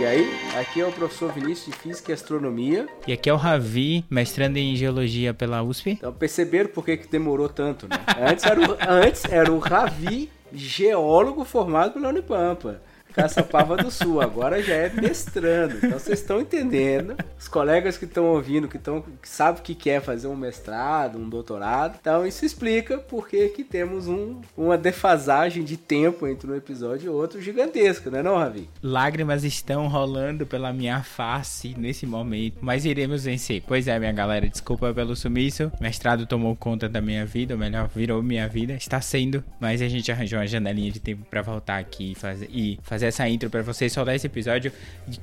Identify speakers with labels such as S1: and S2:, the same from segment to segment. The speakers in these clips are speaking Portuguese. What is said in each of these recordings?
S1: E aí, aqui é o professor Vinícius de Física e Astronomia.
S2: E aqui é o Ravi, mestrando em Geologia pela USP.
S1: Então perceberam por que, que demorou tanto, né? Antes era o, antes era o Ravi, geólogo formado pela Unipampa. Caçapava do Sul, agora já é mestrando. Então vocês estão entendendo. Os colegas que estão ouvindo, que, tão, que sabem que quer fazer um mestrado, um doutorado. Então isso explica por que temos um, uma defasagem de tempo entre um episódio e outro gigantesca, não é não, Ravi?
S2: Lágrimas estão rolando pela minha face nesse momento, mas iremos vencer. Pois é, minha galera, desculpa pelo sumiço. Mestrado tomou conta da minha vida, ou melhor, virou minha vida. Está sendo, mas a gente arranjou uma janelinha de tempo para voltar aqui e fazer, e fazer fazer essa intro para vocês, soltar esse episódio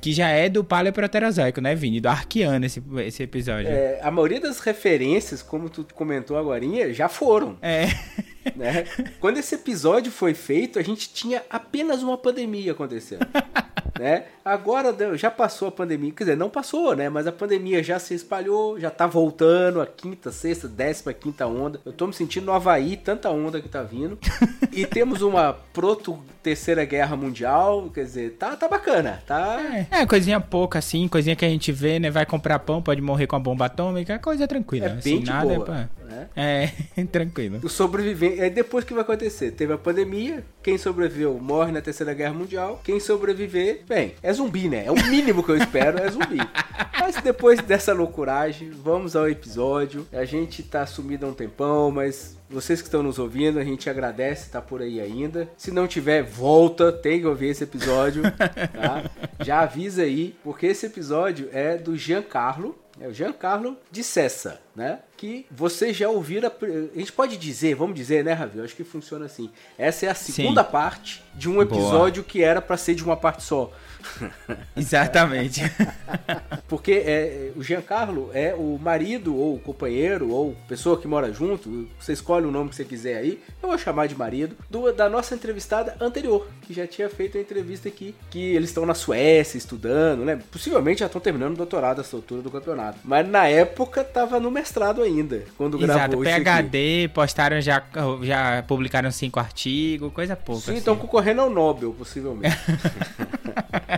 S2: que já é do Paleoproterozoico, né, Vini? Do Arqueano esse, esse episódio.
S1: É, a maioria das referências, como tu comentou agora, já foram.
S2: É.
S1: Né? Quando esse episódio foi feito, a gente tinha apenas uma pandemia acontecendo. né? Agora já passou a pandemia, quer dizer, não passou, né? Mas a pandemia já se espalhou, já tá voltando a quinta, sexta, décima, quinta onda. Eu tô me sentindo no Havaí, tanta onda que tá vindo. e temos uma proto terceira guerra mundial, quer dizer, tá, tá bacana, tá...
S2: É, é, coisinha pouca assim, coisinha que a gente vê, né? Vai comprar pão, pode morrer com a bomba atômica, é coisa tranquila.
S1: É
S2: assim,
S1: bem de
S2: nada
S1: boa.
S2: É, pra...
S1: né?
S2: é tranquilo.
S1: O sobrevivente, aí depois que vai acontecer? Teve a pandemia, quem sobreviveu morre na terceira guerra mundial, quem sobreviver, bem, é zumbi, né? É o mínimo que eu espero, é zumbi. Mas depois dessa loucuragem, vamos ao episódio. A gente tá sumido há um tempão, mas vocês que estão nos ouvindo, a gente agradece estar por aí ainda. Se não tiver, volta, tem que ouvir esse episódio, tá? Já avisa aí, porque esse episódio é do Giancarlo, é o Giancarlo de Cessa, né? Que vocês já ouviram. A, a gente pode dizer, vamos dizer, né, Ravi? Eu acho que funciona assim. Essa é a segunda
S2: Sim.
S1: parte de um episódio Boa. que era para ser de uma parte só.
S2: Exatamente.
S1: Porque é, o Giancarlo é o marido, ou companheiro, ou pessoa que mora junto, você escolhe o nome que você quiser aí, eu vou chamar de marido, do, da nossa entrevistada anterior, que já tinha feito a entrevista aqui, que eles estão na Suécia estudando, né? Possivelmente já estão terminando o doutorado essa altura do campeonato. Mas na época tava no mestrado ainda, quando
S2: Exato,
S1: gravou
S2: PHD, aqui. postaram já, já publicaram cinco artigos, coisa pouca.
S1: Sim,
S2: assim.
S1: estão concorrendo ao Nobel, possivelmente.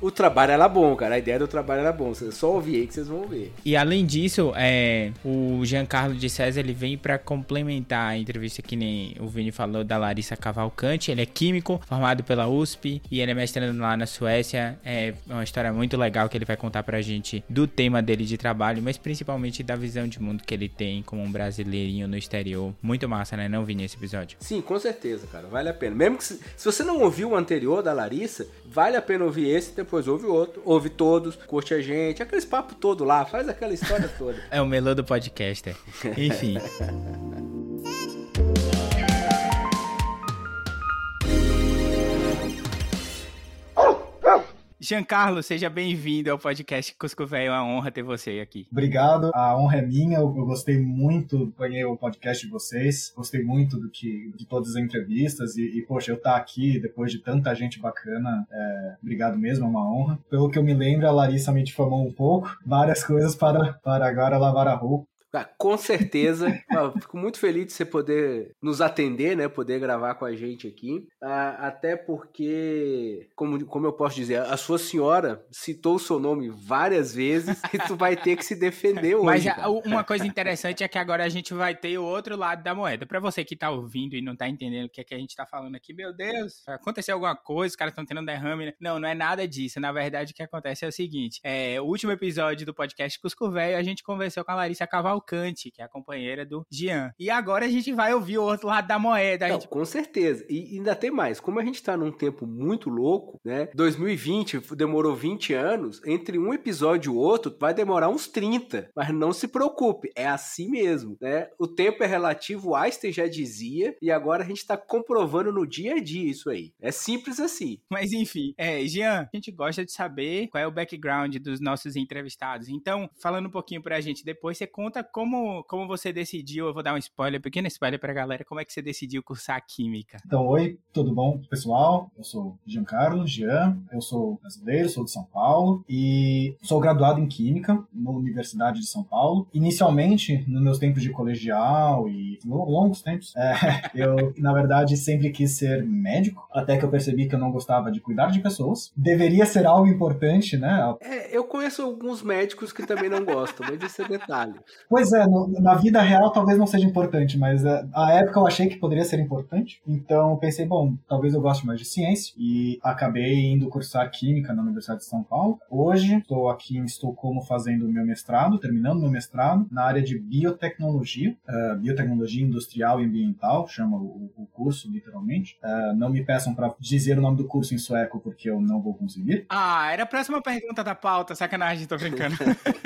S1: o trabalho era bom, cara. A ideia do trabalho era bom. Você só ouvir aí que vocês vão ver.
S2: E além disso, é, o Giancarlo de César ele vem para complementar a entrevista que nem o Vini falou da Larissa Cavalcante. Ele é químico, formado pela USP e ele é mestrando lá na Suécia. É uma história muito legal que ele vai contar pra gente do tema dele de trabalho, mas principalmente da visão de mundo que ele tem como um brasileirinho no exterior. Muito massa, né? Não, Vini, esse episódio?
S1: Sim, com certeza, cara. Vale a pena. Mesmo que se, se você não ouviu o anterior da Larissa, vale a pena ouvir esse, depois ouve o outro, ouve todos, curte a gente, aqueles papo todo lá, faz aquela história toda.
S2: É o melô do podcaster. Enfim. Giancarlo, seja bem-vindo ao podcast Cusco Velho. É uma honra ter você aqui.
S3: Obrigado, a honra é minha. Eu, gostei muito, acompanhei o podcast de vocês, gostei muito do que, de todas as entrevistas e, e poxa, eu estar tá aqui depois de tanta gente bacana, é, obrigado mesmo, é uma honra. Pelo que eu me lembro, a Larissa me difamou um pouco, várias coisas para, para agora lavar a roupa.
S1: Ah, com certeza. Fico muito feliz de você poder nos atender, né? Poder gravar com a gente aqui. Ah, até porque, como, como eu posso dizer, a sua senhora citou o seu nome várias vezes e tu vai ter que se defender hoje.
S2: Mas uma coisa interessante é que agora a gente vai ter o outro lado da moeda. Para você que tá ouvindo e não tá entendendo o que, é que a gente tá falando aqui, meu Deus, aconteceu alguma coisa, os caras estão tendo um derrame. Né? Não, não é nada disso. Na verdade, o que acontece é o seguinte: é, o último episódio do podcast Cusco Velho, a gente conversou com a Larissa Cavalcante Cavalcante, que é a companheira do Jean. E agora a gente vai ouvir o outro lado da moeda.
S1: Não,
S2: gente...
S1: Com certeza. E ainda tem mais. Como a gente tá num tempo muito louco, né? 2020 demorou 20 anos. Entre um episódio e outro, vai demorar uns 30. Mas não se preocupe, é assim mesmo, né? O tempo é relativo, o Einstein já dizia, e agora a gente tá comprovando no dia a dia isso aí. É simples assim.
S2: Mas enfim, é, Jean, a gente gosta de saber qual é o background dos nossos entrevistados. Então, falando um pouquinho pra gente depois, você conta como, como você decidiu, eu vou dar um spoiler, pequeno spoiler pra galera, como é que você decidiu cursar Química?
S3: Então, oi, tudo bom, pessoal? Eu sou Giancarlo Jean, eu sou brasileiro, sou de São Paulo e sou graduado em Química na Universidade de São Paulo. Inicialmente, nos meus tempos de colegial e longos tempos, é, eu, na verdade, sempre quis ser médico, até que eu percebi que eu não gostava de cuidar de pessoas. Deveria ser algo importante, né?
S1: É, eu conheço alguns médicos que também não gostam, mas esse é detalhe.
S3: Pois é, no, na vida real talvez não seja importante, mas é, a época eu achei que poderia ser importante. Então pensei, bom, talvez eu goste mais de ciência e acabei indo cursar química na Universidade de São Paulo. Hoje estou aqui em Estocolmo fazendo meu mestrado, terminando meu mestrado na área de biotecnologia, uh, biotecnologia industrial e ambiental, chama o, o curso literalmente. Uh, não me peçam para dizer o nome do curso em sueco porque eu não vou conseguir.
S2: Ah, era a próxima pergunta da pauta, sacanagem, tô brincando.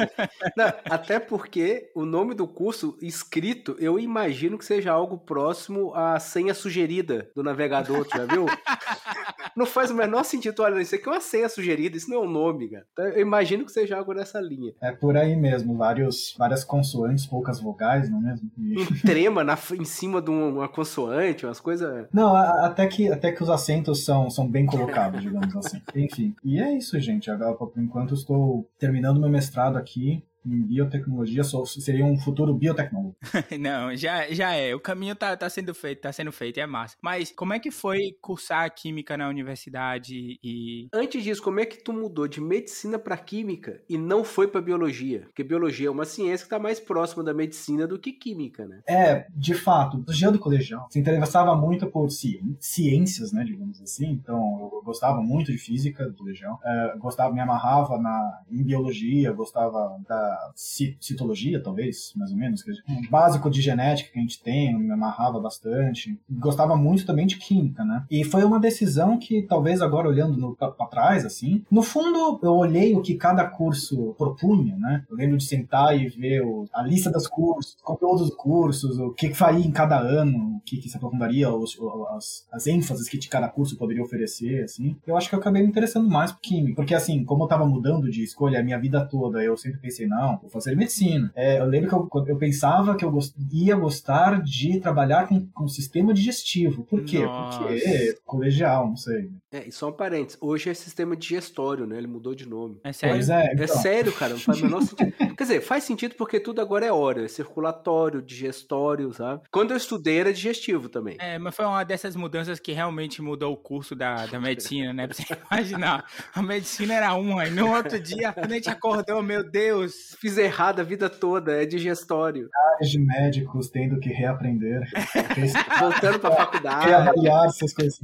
S1: não, até porque o nome do curso escrito, eu imagino que seja algo próximo à senha sugerida do navegador, tu já viu? não faz o menor sentido. Olha, isso aqui é uma senha sugerida, isso não é um nome, cara. Então, eu imagino que seja algo nessa linha.
S3: É por aí mesmo, vários, várias consoantes, poucas vogais, não é mesmo?
S1: Um trema na, em cima de uma consoante, umas coisas.
S3: Não, até que, até que os acentos são, são bem colocados, digamos assim. Enfim. E é isso, gente. Agora, por enquanto, estou terminando meu mestrado aqui em biotecnologia, só seria um futuro biotecnólogo.
S2: Não, já, já é. O caminho tá, tá sendo feito, tá sendo feito, é massa. Mas como é que foi cursar química na universidade e.
S1: Antes disso, como é que tu mudou de medicina para química e não foi para biologia? Porque biologia é uma ciência que tá mais próxima da medicina do que química, né?
S3: É, de fato, do dia do colegial, se interessava muito por ciências, né, digamos assim. Então, eu gostava muito de física do colegial. Uh, gostava, me amarrava na, em biologia, gostava da citologia, talvez, mais ou menos, que um básico de genética que a gente tem, me amarrava bastante. Gostava muito também de química, né? E foi uma decisão que, talvez agora olhando para trás, assim, no fundo eu olhei o que cada curso propunha, né? Eu lembro de sentar e ver o, a lista dos cursos, conteúdos dos cursos, o que, que faria em cada ano, o que, que se aprofundaria, os, as, as ênfases que cada curso poderia oferecer, assim. Eu acho que eu acabei me interessando mais por química, porque assim, como eu tava mudando de escolha a minha vida toda, eu sempre pensei, não, não, vou fazer medicina. É, eu lembro que eu, eu pensava que eu gost, ia gostar de trabalhar com, com sistema digestivo. Por quê? Nossa. Porque colegial, não sei.
S1: É, e só um parênteses, hoje é sistema digestório, né? Ele mudou de nome.
S2: É sério?
S3: Pois é, então.
S1: é sério, cara, não faz o menor sentido. Quer dizer, faz sentido porque tudo agora é óleo, é circulatório, digestório, sabe? Quando eu estudei era digestivo também.
S2: É, mas foi uma dessas mudanças que realmente mudou o curso da, da medicina, né? Pra você imaginar. A medicina era uma, e no outro dia, quando a gente acordou, meu Deus,
S1: fiz errado a vida toda, é digestório.
S3: Áreas de médicos tendo que reaprender.
S1: Voltando pra faculdade.
S3: Reavaliar essas coisas.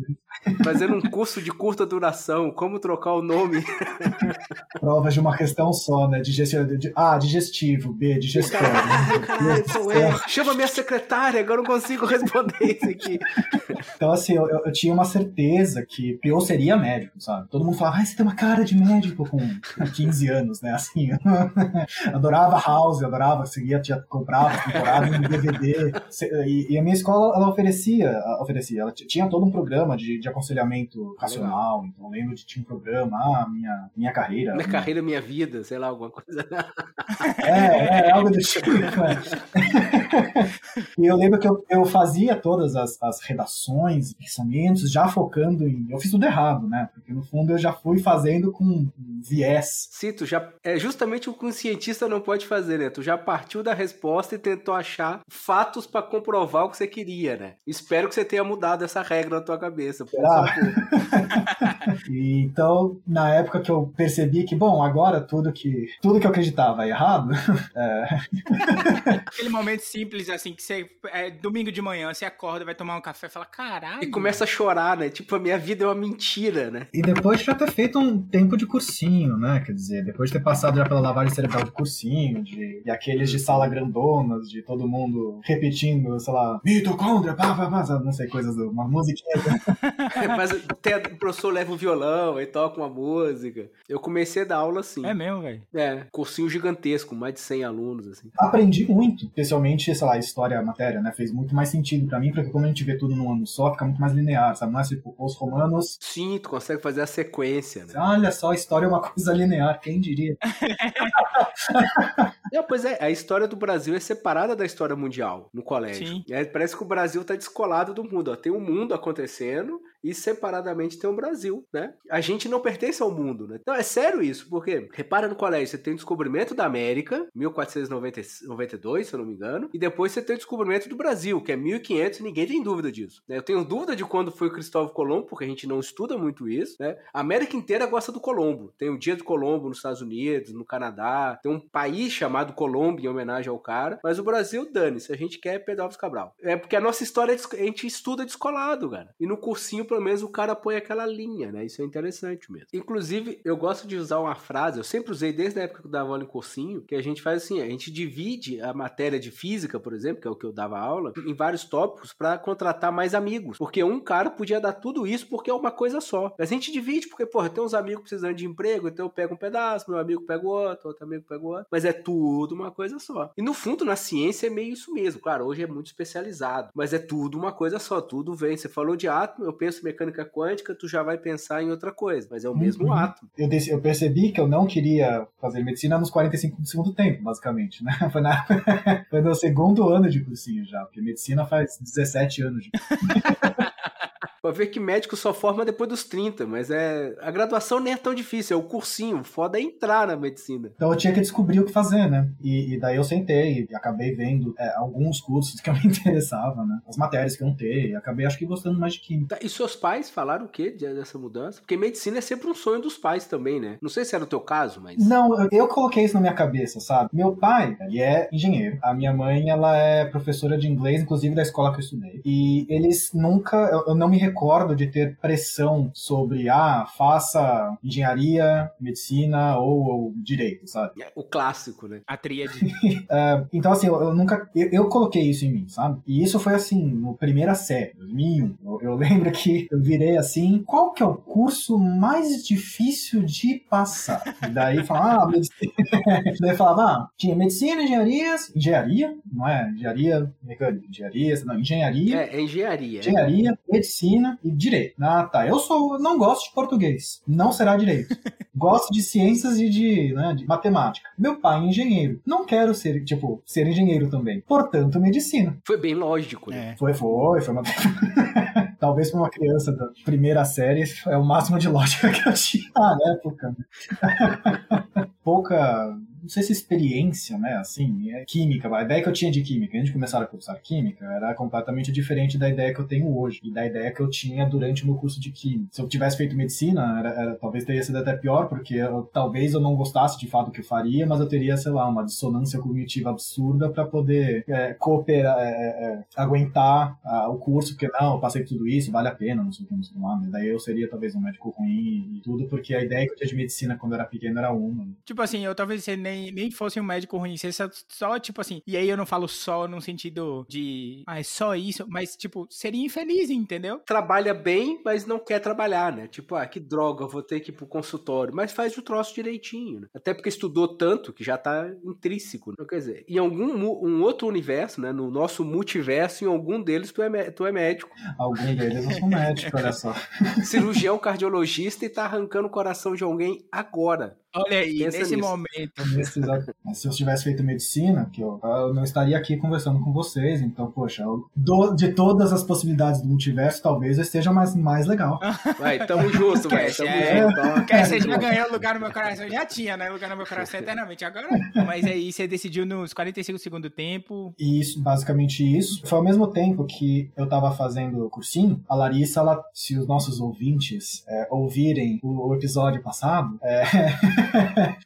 S1: Fazendo um curso de curta duração, como trocar o nome.
S3: Provas de uma questão só, né? Digestivo, A, digestivo, B, digestório.
S1: é. Chama minha secretária, agora eu não consigo responder isso aqui.
S3: Então, assim, eu, eu, tinha uma certeza que eu seria médico, sabe? Todo mundo falava, ah, você tem uma cara de médico com 15 anos, né? Assim, adorava House, adorava, seguia, tinha, comprava temporada em DVD. E, e, a minha escola, ela oferecia, oferecia, ela tinha todo um programa de, de aconselhamento racional. Legal. Então, eu lembro de tinha um programa, ah, minha, minha carreira.
S1: Minha, minha carreira, minha vida, sei lá, alguma coisa.
S3: É, é algo do tipo. Né? e eu lembro que eu, eu fazia todas as, as redações, pensamentos, já focando em. Eu fiz tudo errado, né? Porque no fundo eu já fui fazendo com viés.
S1: Sim, tu já. É justamente o um cientista não pode fazer, né? Tu já partiu da resposta e tentou achar fatos para comprovar o que você queria, né? Espero que você tenha mudado essa regra na tua cabeça.
S3: e, então, na época que eu percebi que, bom, agora tudo que tudo que eu acreditava é errado. é...
S2: Aquele momento simples, assim, que você. É, domingo de manhã, você acorda, vai tomar um café e fala, caralho.
S1: E começa a chorar, né? Tipo, a minha vida é uma mentira, né?
S3: E depois de já ter feito um tempo de cursinho, né? Quer dizer, depois de ter passado já pela lavagem cerebral de cursinho, de, de aqueles de sala grandonas, de todo mundo repetindo, sei lá, mitocôndria, pá, pá, pá, não sei, coisas, uma musiquinha.
S1: Mas até o professor leva o violão e toca uma música. Eu comecei a dar aula assim.
S2: É mesmo, velho?
S1: É, cursinho gigantesco, mais de 100 alunos, assim.
S3: Aprendi muito, especialmente, sei lá, história, matéria, né? Fez muito mais sentido para mim, porque como a gente vê tudo num ano só, fica muito mais linear, sabe? Não é tipo, os romanos...
S1: Sim, tu consegue fazer a sequência, né?
S3: Olha só, a história é uma coisa linear, quem diria?
S1: Não, pois é, a história do Brasil é separada da história mundial no colégio.
S2: Sim.
S1: É, parece que o Brasil tá descolado do mundo. Ó. Tem o um mundo acontecendo e separadamente tem o Brasil, né? A gente não pertence ao mundo, né? Então é sério isso, porque repara no colégio, você tem o descobrimento da América, 1492, se eu não me engano, e depois você tem o descobrimento do Brasil, que é 1500 e ninguém tem dúvida disso. Né? Eu tenho dúvida de quando foi o Cristóvão Colombo, porque a gente não estuda muito isso, né? A América inteira gosta do Colombo. Tem o Dia do Colombo nos Estados Unidos, no Canadá, tem um país chamado Colombo em homenagem ao cara, mas o Brasil, dane-se, a gente quer Pedro Alves Cabral. É porque a nossa história a gente estuda descolado, cara. E no cursinho, pelo menos, o cara põe aquela linha, né? Isso é interessante mesmo. Inclusive, eu gosto de usar uma frase, eu sempre usei desde a época que eu dava aula em cursinho, que a gente faz assim, a gente divide a matéria de física, por exemplo, que é o que eu dava aula, em vários tópicos para contratar mais amigos. Porque um cara podia dar tudo isso porque é uma coisa só. Mas a gente divide porque, porra, tem uns amigos precisando de emprego, então eu pego um pedaço, meu amigo pega outro, outro amigo pega outro. Mas é tudo uma coisa só. E no fundo, na ciência é meio isso mesmo. Claro, hoje é muito especializado, mas é tudo uma coisa só, tudo vem. Você falou de átomo, eu penso mecânica quântica, tu já vai pensar em outra coisa, mas é o uhum. mesmo átomo.
S3: Eu, eu, percebi que eu não queria fazer medicina nos 45 do segundo tempo, basicamente, né? Foi, na, foi no segundo ano de cursinho já, porque medicina faz 17 anos de
S1: Pra ver que médico só forma depois dos 30, mas é. A graduação nem é tão difícil, é o cursinho. Foda é entrar na medicina.
S3: Então eu tinha que descobrir o que fazer, né? E, e daí eu sentei e acabei vendo é, alguns cursos que eu me interessava, né? As matérias que eu não tenho, e acabei acho que gostando mais de química.
S1: Tá, e seus pais falaram o que dessa mudança? Porque medicina é sempre um sonho dos pais também, né? Não sei se era o teu caso, mas.
S3: Não, eu, eu coloquei isso na minha cabeça, sabe? Meu pai, ele é engenheiro. A minha mãe, ela é professora de inglês, inclusive da escola que eu estudei. E eles nunca. Eu, eu não me recordo recordo de ter pressão sobre, ah, faça engenharia, medicina ou, ou direito, sabe?
S1: É, o clássico, né?
S2: A tríade.
S3: uh, então, assim, eu, eu nunca. Eu, eu, coloquei isso em mim, sabe? E isso foi assim, no primeira série, 2001. Eu, eu lembro que eu virei assim: qual que é o curso mais difícil de passar? E daí falava, ah, medicina. daí falava, ah, tinha medicina, engenharias, engenharia, não é? Engenharia mecânica, engenharia, não, engenharia.
S1: É, é engenharia.
S3: Engenharia, medicina e direito. Ah, tá. Eu sou, não gosto de português. Não será direito. gosto de ciências e de, né, de matemática. Meu pai é engenheiro. Não quero ser, tipo, ser engenheiro também. Portanto, medicina.
S1: Foi bem lógico, né?
S3: É. Foi, foi, foi uma. Talvez para uma criança da primeira série é o máximo de lógica que eu tinha na época. Pouca não sei se experiência, né, assim, é química, a ideia que eu tinha de química, antes de começar a cursar química, era completamente diferente da ideia que eu tenho hoje, e da ideia que eu tinha durante o meu curso de química. Se eu tivesse feito medicina, era, era, talvez teria sido até pior, porque eu, talvez eu não gostasse de fato do que eu faria, mas eu teria, sei lá, uma dissonância cognitiva absurda para poder é, cooperar, é, é, aguentar a, o curso, porque não, eu passei tudo isso, vale a pena, não sei o que, não sei lá, mas daí eu seria talvez um médico ruim e tudo, porque a ideia que eu tinha de medicina quando eu era pequeno era uma.
S2: Tipo assim, eu talvez nem nem, nem fosse um médico ruim, você só, só, tipo assim, e aí eu não falo só no sentido de, ah, é só isso, mas, tipo, seria infeliz, entendeu?
S1: Trabalha bem, mas não quer trabalhar, né? Tipo, ah, que droga, vou ter que ir pro consultório, mas faz o troço direitinho, né? Até porque estudou tanto que já tá intrínseco, né? Quer dizer, em algum um outro universo, né? No nosso multiverso, em algum deles tu é, tu é médico.
S3: Algum deles eu sou médico, olha só.
S1: Cirurgião cardiologista e tá arrancando o coração de alguém agora.
S2: Olha aí, Pensa nesse nisso. momento.
S3: Nesse Se eu tivesse feito medicina, que eu, eu, não estaria aqui conversando com vocês, então, poxa, do, de todas as possibilidades do multiverso, talvez eu esteja mais, mais legal.
S1: Vai, tamo junto, velho. Tamo
S2: é, junto. Quer, você já ganhou lugar no meu coração. Já tinha, né? Lugar no meu coração eternamente. Agora. Mas aí você decidiu nos 45 segundos tempo.
S3: Isso, basicamente isso. Foi ao mesmo tempo que eu tava fazendo o cursinho, a Larissa, ela, se os nossos ouvintes é, ouvirem o, o, episódio passado, é.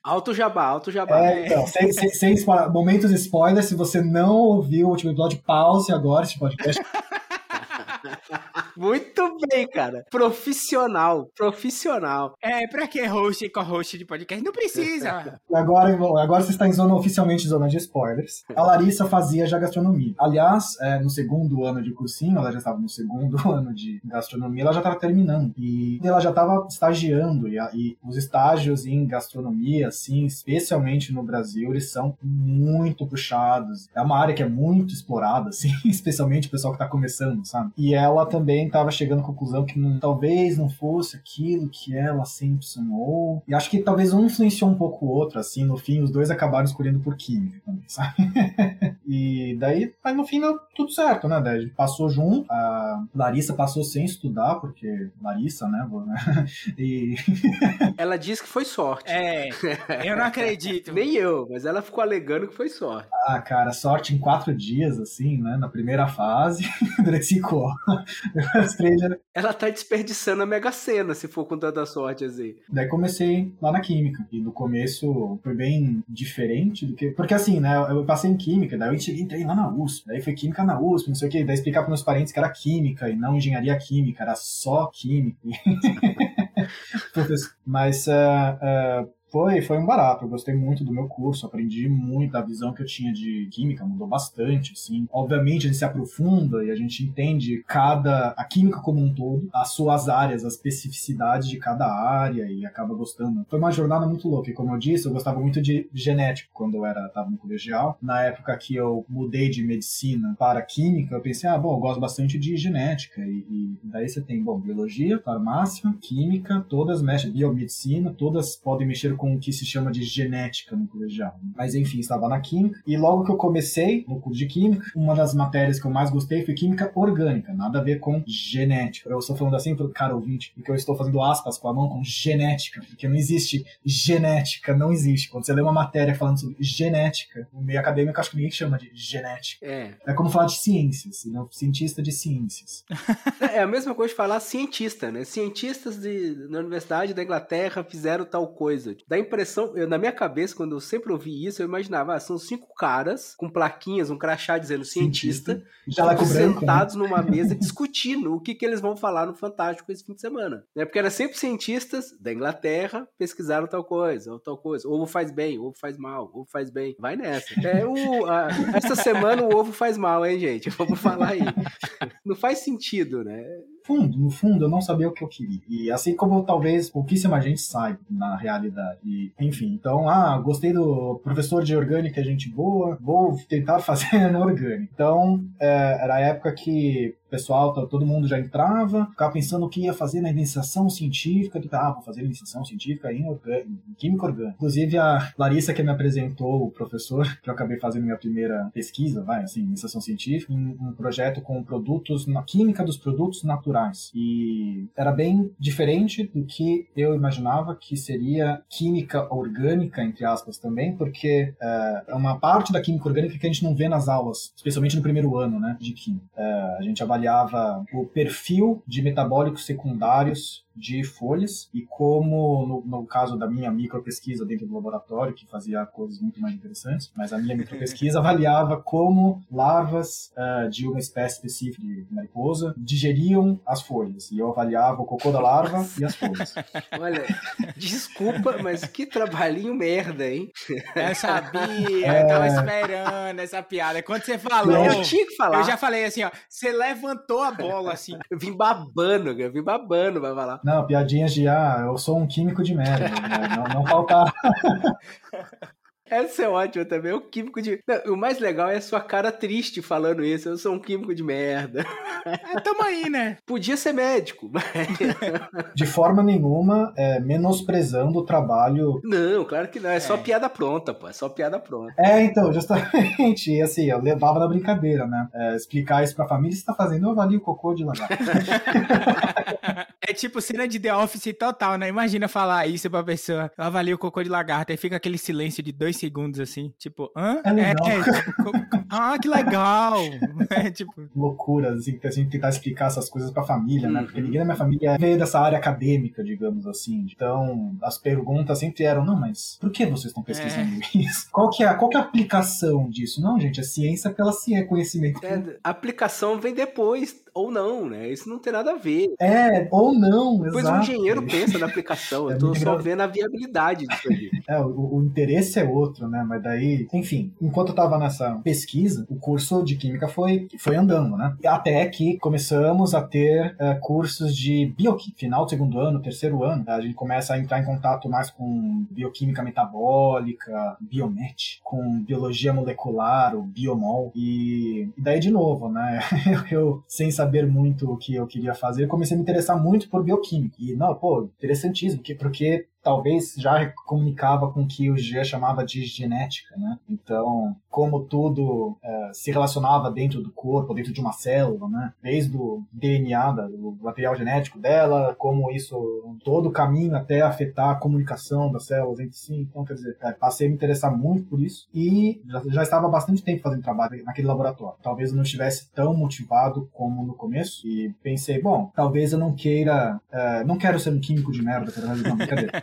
S1: alto jabá, alto jabá.
S3: É, então, sem, sem, sem momentos spoilers, se você não ouviu o último episódio, pause agora esse podcast.
S1: Muito bem, cara. Profissional, profissional.
S2: É, pra que host e co-host de podcast? Não precisa.
S3: agora, agora você está em zona, oficialmente zona de spoilers. A Larissa fazia já gastronomia. Aliás, é, no segundo ano de cursinho, ela já estava no segundo ano de gastronomia, ela já estava terminando. E ela já estava estagiando. E, e os estágios em gastronomia, assim, especialmente no Brasil, eles são muito puxados. É uma área que é muito explorada, assim, especialmente o pessoal que está começando, sabe? E ela também tava chegando à conclusão que não, talvez não fosse aquilo que ela sempre sonhou. E acho que talvez um influenciou um pouco o outro, assim, no fim os dois acabaram escolhendo por química também, sabe? e daí, mas no fim deu tudo certo, né? Daí passou junto, a Larissa passou sem estudar, porque Larissa, né? né? E...
S1: ela disse que foi sorte.
S2: É, eu não acredito.
S1: Nem eu, mas ela ficou alegando que foi sorte.
S3: Ah, cara, sorte em quatro dias, assim, né? Na primeira fase, durante cinco horas.
S1: Ela tá desperdiçando a Mega Sena, se for com tanta sorte, assim.
S3: Daí comecei lá na Química. E no começo foi bem diferente do que... Porque assim, né? Eu passei em Química, daí eu cheguei, entrei lá na USP. Daí foi Química na USP, não sei o quê. Daí explicar para meus parentes que era Química e não Engenharia Química, era só Química. Mas... Uh, uh, foi, foi um barato. Eu gostei muito do meu curso, aprendi muito a visão que eu tinha de química, mudou bastante, assim. Obviamente a gente se aprofunda e a gente entende cada a química como um todo, as suas áreas, as especificidades de cada área e acaba gostando. Foi uma jornada muito louca e como eu disse, eu gostava muito de genética quando eu era tava no colegial. Na época que eu mudei de medicina para química, eu pensei, ah, bom, eu gosto bastante de genética e, e daí você tem, bom, biologia, farmácia, química, todas mexem, biomedicina, todas podem mexer com o que se chama de genética no colegial. Mas enfim, estava na química. E logo que eu comecei no curso de química, uma das matérias que eu mais gostei foi química orgânica, nada a ver com genética. Eu estou falando assim para o cara ouvinte, porque eu estou fazendo aspas com a mão com genética, porque não existe genética, não existe. Quando você lê uma matéria falando sobre genética, no meio acadêmico acho que ninguém chama de genética.
S1: É.
S3: É como falar de ciências, né? cientista de ciências.
S1: é a mesma coisa de falar cientista, né? Cientistas de, na Universidade da Inglaterra fizeram tal coisa. Dá impressão, eu, na minha cabeça, quando eu sempre ouvi isso, eu imaginava, ah, são cinco caras com plaquinhas, um crachá dizendo cientista, cientista. sentados branco, né? numa mesa discutindo o que, que eles vão falar no Fantástico esse fim de semana. Né? Porque era sempre cientistas da Inglaterra pesquisaram tal coisa, ou tal coisa. Ovo faz bem, ovo faz mal, ovo faz bem. Vai nessa. É, o, a, essa semana o ovo faz mal, hein, gente? Vamos falar aí. Não faz sentido, né?
S3: Fundo, no fundo, eu não sabia o que eu queria. E assim como talvez pouquíssima gente saiba na realidade. E, enfim, então, ah, gostei do professor de orgânica, gente boa, vou tentar fazer no orgânico. Então, é, era a época que pessoal, tá, todo mundo já entrava, ficava pensando o que ia fazer na iniciação científica, ah, vou fazer iniciação científica em, em química orgânica. Inclusive a Larissa que me apresentou, o professor, que eu acabei fazendo minha primeira pesquisa, vai, assim, iniciação científica, um projeto com produtos, na química dos produtos naturais. E era bem diferente do que eu imaginava que seria química orgânica, entre aspas, também, porque é, é uma parte da química orgânica que a gente não vê nas aulas, especialmente no primeiro ano, né, de química. É, a gente avalia avaliava o perfil de metabólicos secundários de folhas e como, no, no caso da minha micropesquisa dentro do laboratório, que fazia coisas muito mais interessantes, mas a minha micropesquisa avaliava como larvas uh, de uma espécie específica de mariposa digeriam as folhas. E eu avaliava o cocô da larva e as folhas.
S1: Olha, desculpa, mas que trabalhinho merda, hein?
S2: Eu sabia, é... eu tava esperando essa piada. Quando você falou,
S1: eu tinha que falar.
S2: Eu já falei assim, ó, você levantou a bola assim.
S1: Eu vim babando, eu vim babando vai falar.
S3: Não, piadinhas de, ah, eu sou um químico de merda. né? Não, não faltar.
S1: Essa é ótima também, o químico de. Não, o mais legal é a sua cara triste falando isso. Eu sou um químico de merda.
S2: É, tamo aí, né?
S1: Podia ser médico. Mas...
S3: De forma nenhuma, é, menosprezando o trabalho.
S1: Não, claro que não. É, é, só piada pronta, pô. É só piada pronta.
S3: É, então, justamente. E assim, eu levava na brincadeira, né? É, explicar isso pra família, você tá fazendo, eu avalio o cocô de lagarto.
S2: É tipo cena de The Office total, né? Imagina falar isso pra pessoa. Eu avalio o cocô de lagarto. Aí fica aquele silêncio de dois segundos assim. Tipo, hã?
S3: É, legal. é,
S2: tipo, ah, que legal! É tipo.
S3: Loucura, assim, a gente tentar explicar essas coisas pra família, né? Porque uhum. ninguém na minha família veio dessa área acadêmica, digamos assim. Então, as perguntas sempre eram, não, mas por que vocês estão pesquisando é. isso? Qual que, é, qual que é a aplicação disso? Não, gente, a ciência pela ciência, conhecimento.
S1: É, a aplicação vem depois ou não, né? Isso não tem nada a ver.
S3: É, ou não,
S1: Depois
S3: exato.
S1: o engenheiro pensa na aplicação, eu é tô só vendo a viabilidade disso aí.
S3: É, o, o, interesse é outro, né? Mas daí, enfim, enquanto eu tava nessa pesquisa, o curso de química foi, foi andando, né? Até que começamos a ter uh, cursos de bioquímica, final do segundo ano, terceiro ano, tá? a gente começa a entrar em contato mais com bioquímica metabólica, biomet, com biologia molecular, o biomol, e, e daí de novo, né? eu, sem saber muito o que eu queria fazer, comecei a me interessar muito por bioquímica. E, não, pô, interessantíssimo, porque talvez já comunicava com o que o G chamava de genética, né? Então, como tudo é, se relacionava dentro do corpo, dentro de uma célula, né? Desde o DNA, do material genético dela, como isso, todo o caminho até afetar a comunicação das células entre si. Então, quer dizer, é, passei a me interessar muito por isso e já, já estava bastante tempo fazendo trabalho naquele laboratório. Talvez eu não estivesse tão motivado como no começo e pensei, bom, talvez eu não queira, é, não quero ser um químico de merda, não, brincadeira.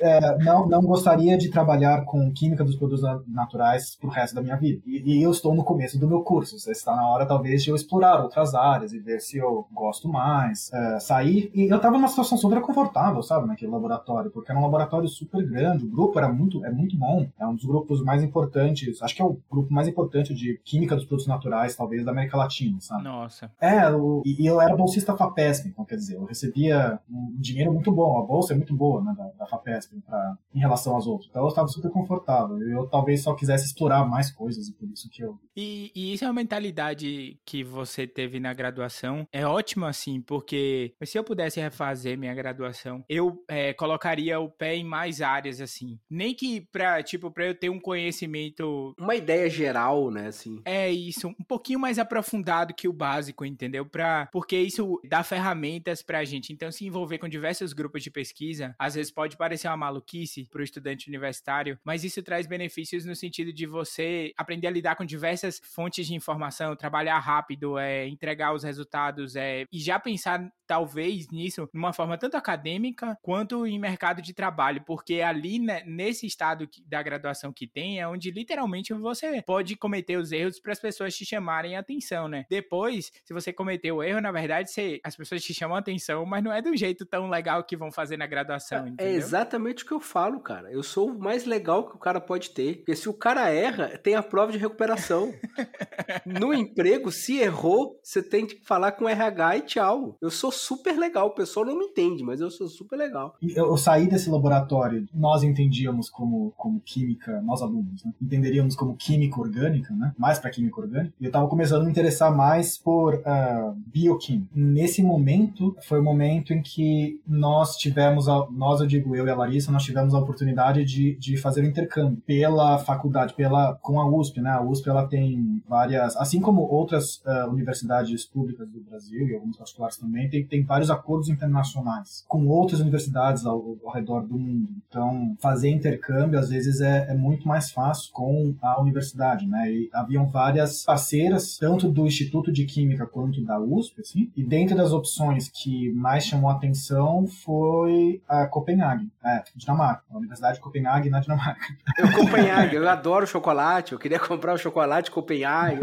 S3: É, não, não gostaria de trabalhar com química dos produtos naturais pro resto da minha vida. E, e, eu estou no começo do meu curso. Está na hora, talvez, de eu explorar outras áreas e ver se eu gosto mais. É, sair. E eu estava numa situação super confortável, sabe, naquele laboratório, porque era um laboratório super grande. O grupo era muito, é muito bom. É um dos grupos mais importantes. Acho que é o grupo mais importante de química dos produtos naturais, talvez, da América Latina, sabe?
S2: Nossa.
S3: É, o, e, eu era bolsista FAPESP, então quer dizer, eu recebia um dinheiro dinheiro muito bom, a bolsa é muito boa né, da, da FAPESP pra, em relação às outras. Então eu estava super confortável. Eu talvez só quisesse explorar mais coisas e por isso que eu.
S2: E, e isso é uma mentalidade que você teve na graduação. É ótimo assim, porque se eu pudesse refazer minha graduação, eu é, colocaria o pé em mais áreas assim. Nem que pra, tipo, pra eu ter um conhecimento.
S1: Uma ideia geral, né? Assim.
S2: É isso, um pouquinho mais aprofundado que o básico, entendeu? Pra, porque isso dá ferramentas pra gente. Então, se envolver com diversos diversos grupos de pesquisa, às vezes pode parecer uma maluquice para o estudante universitário, mas isso traz benefícios no sentido de você aprender a lidar com diversas fontes de informação, trabalhar rápido, é, entregar os resultados é, e já pensar talvez nisso de uma forma tanto acadêmica quanto em mercado de trabalho, porque ali né, nesse estado da graduação que tem é onde literalmente você pode cometer os erros para as pessoas te chamarem atenção, né? Depois, se você cometeu o erro, na verdade, você, as pessoas te chamam atenção, mas não é do jeito tão legal que vão fazer na graduação, é,
S1: entendeu? É exatamente o que eu falo, cara. Eu sou o mais legal que o cara pode ter. Porque se o cara erra, tem a prova de recuperação. no emprego, se errou, você tem que falar com o RH e tchau. Eu sou super legal. O pessoal não me entende, mas eu sou super legal.
S3: Eu, eu saí desse laboratório, nós entendíamos como, como química, nós alunos, né? entenderíamos como química orgânica, né? mais para química orgânica. E eu estava começando a me interessar mais por uh, bioquímica. Nesse momento, foi o momento em que nós tivemos, a, nós, eu digo eu e a Larissa, nós tivemos a oportunidade de, de fazer o um intercâmbio pela faculdade, pela, com a USP, né? A USP, ela tem várias, assim como outras uh, universidades públicas do Brasil e algumas particulares também, tem, tem vários acordos internacionais com outras universidades ao, ao redor do mundo. Então, fazer intercâmbio, às vezes, é, é muito mais fácil com a universidade, né? E haviam várias parceiras, tanto do Instituto de Química quanto da USP, assim, e dentro das opções que mais chamou a atenção foi a Copenhague, é, Dinamarca, a Universidade de Copenhague na Dinamarca.
S1: Eu, Copenhague, eu adoro chocolate, eu queria comprar o chocolate Copenhague,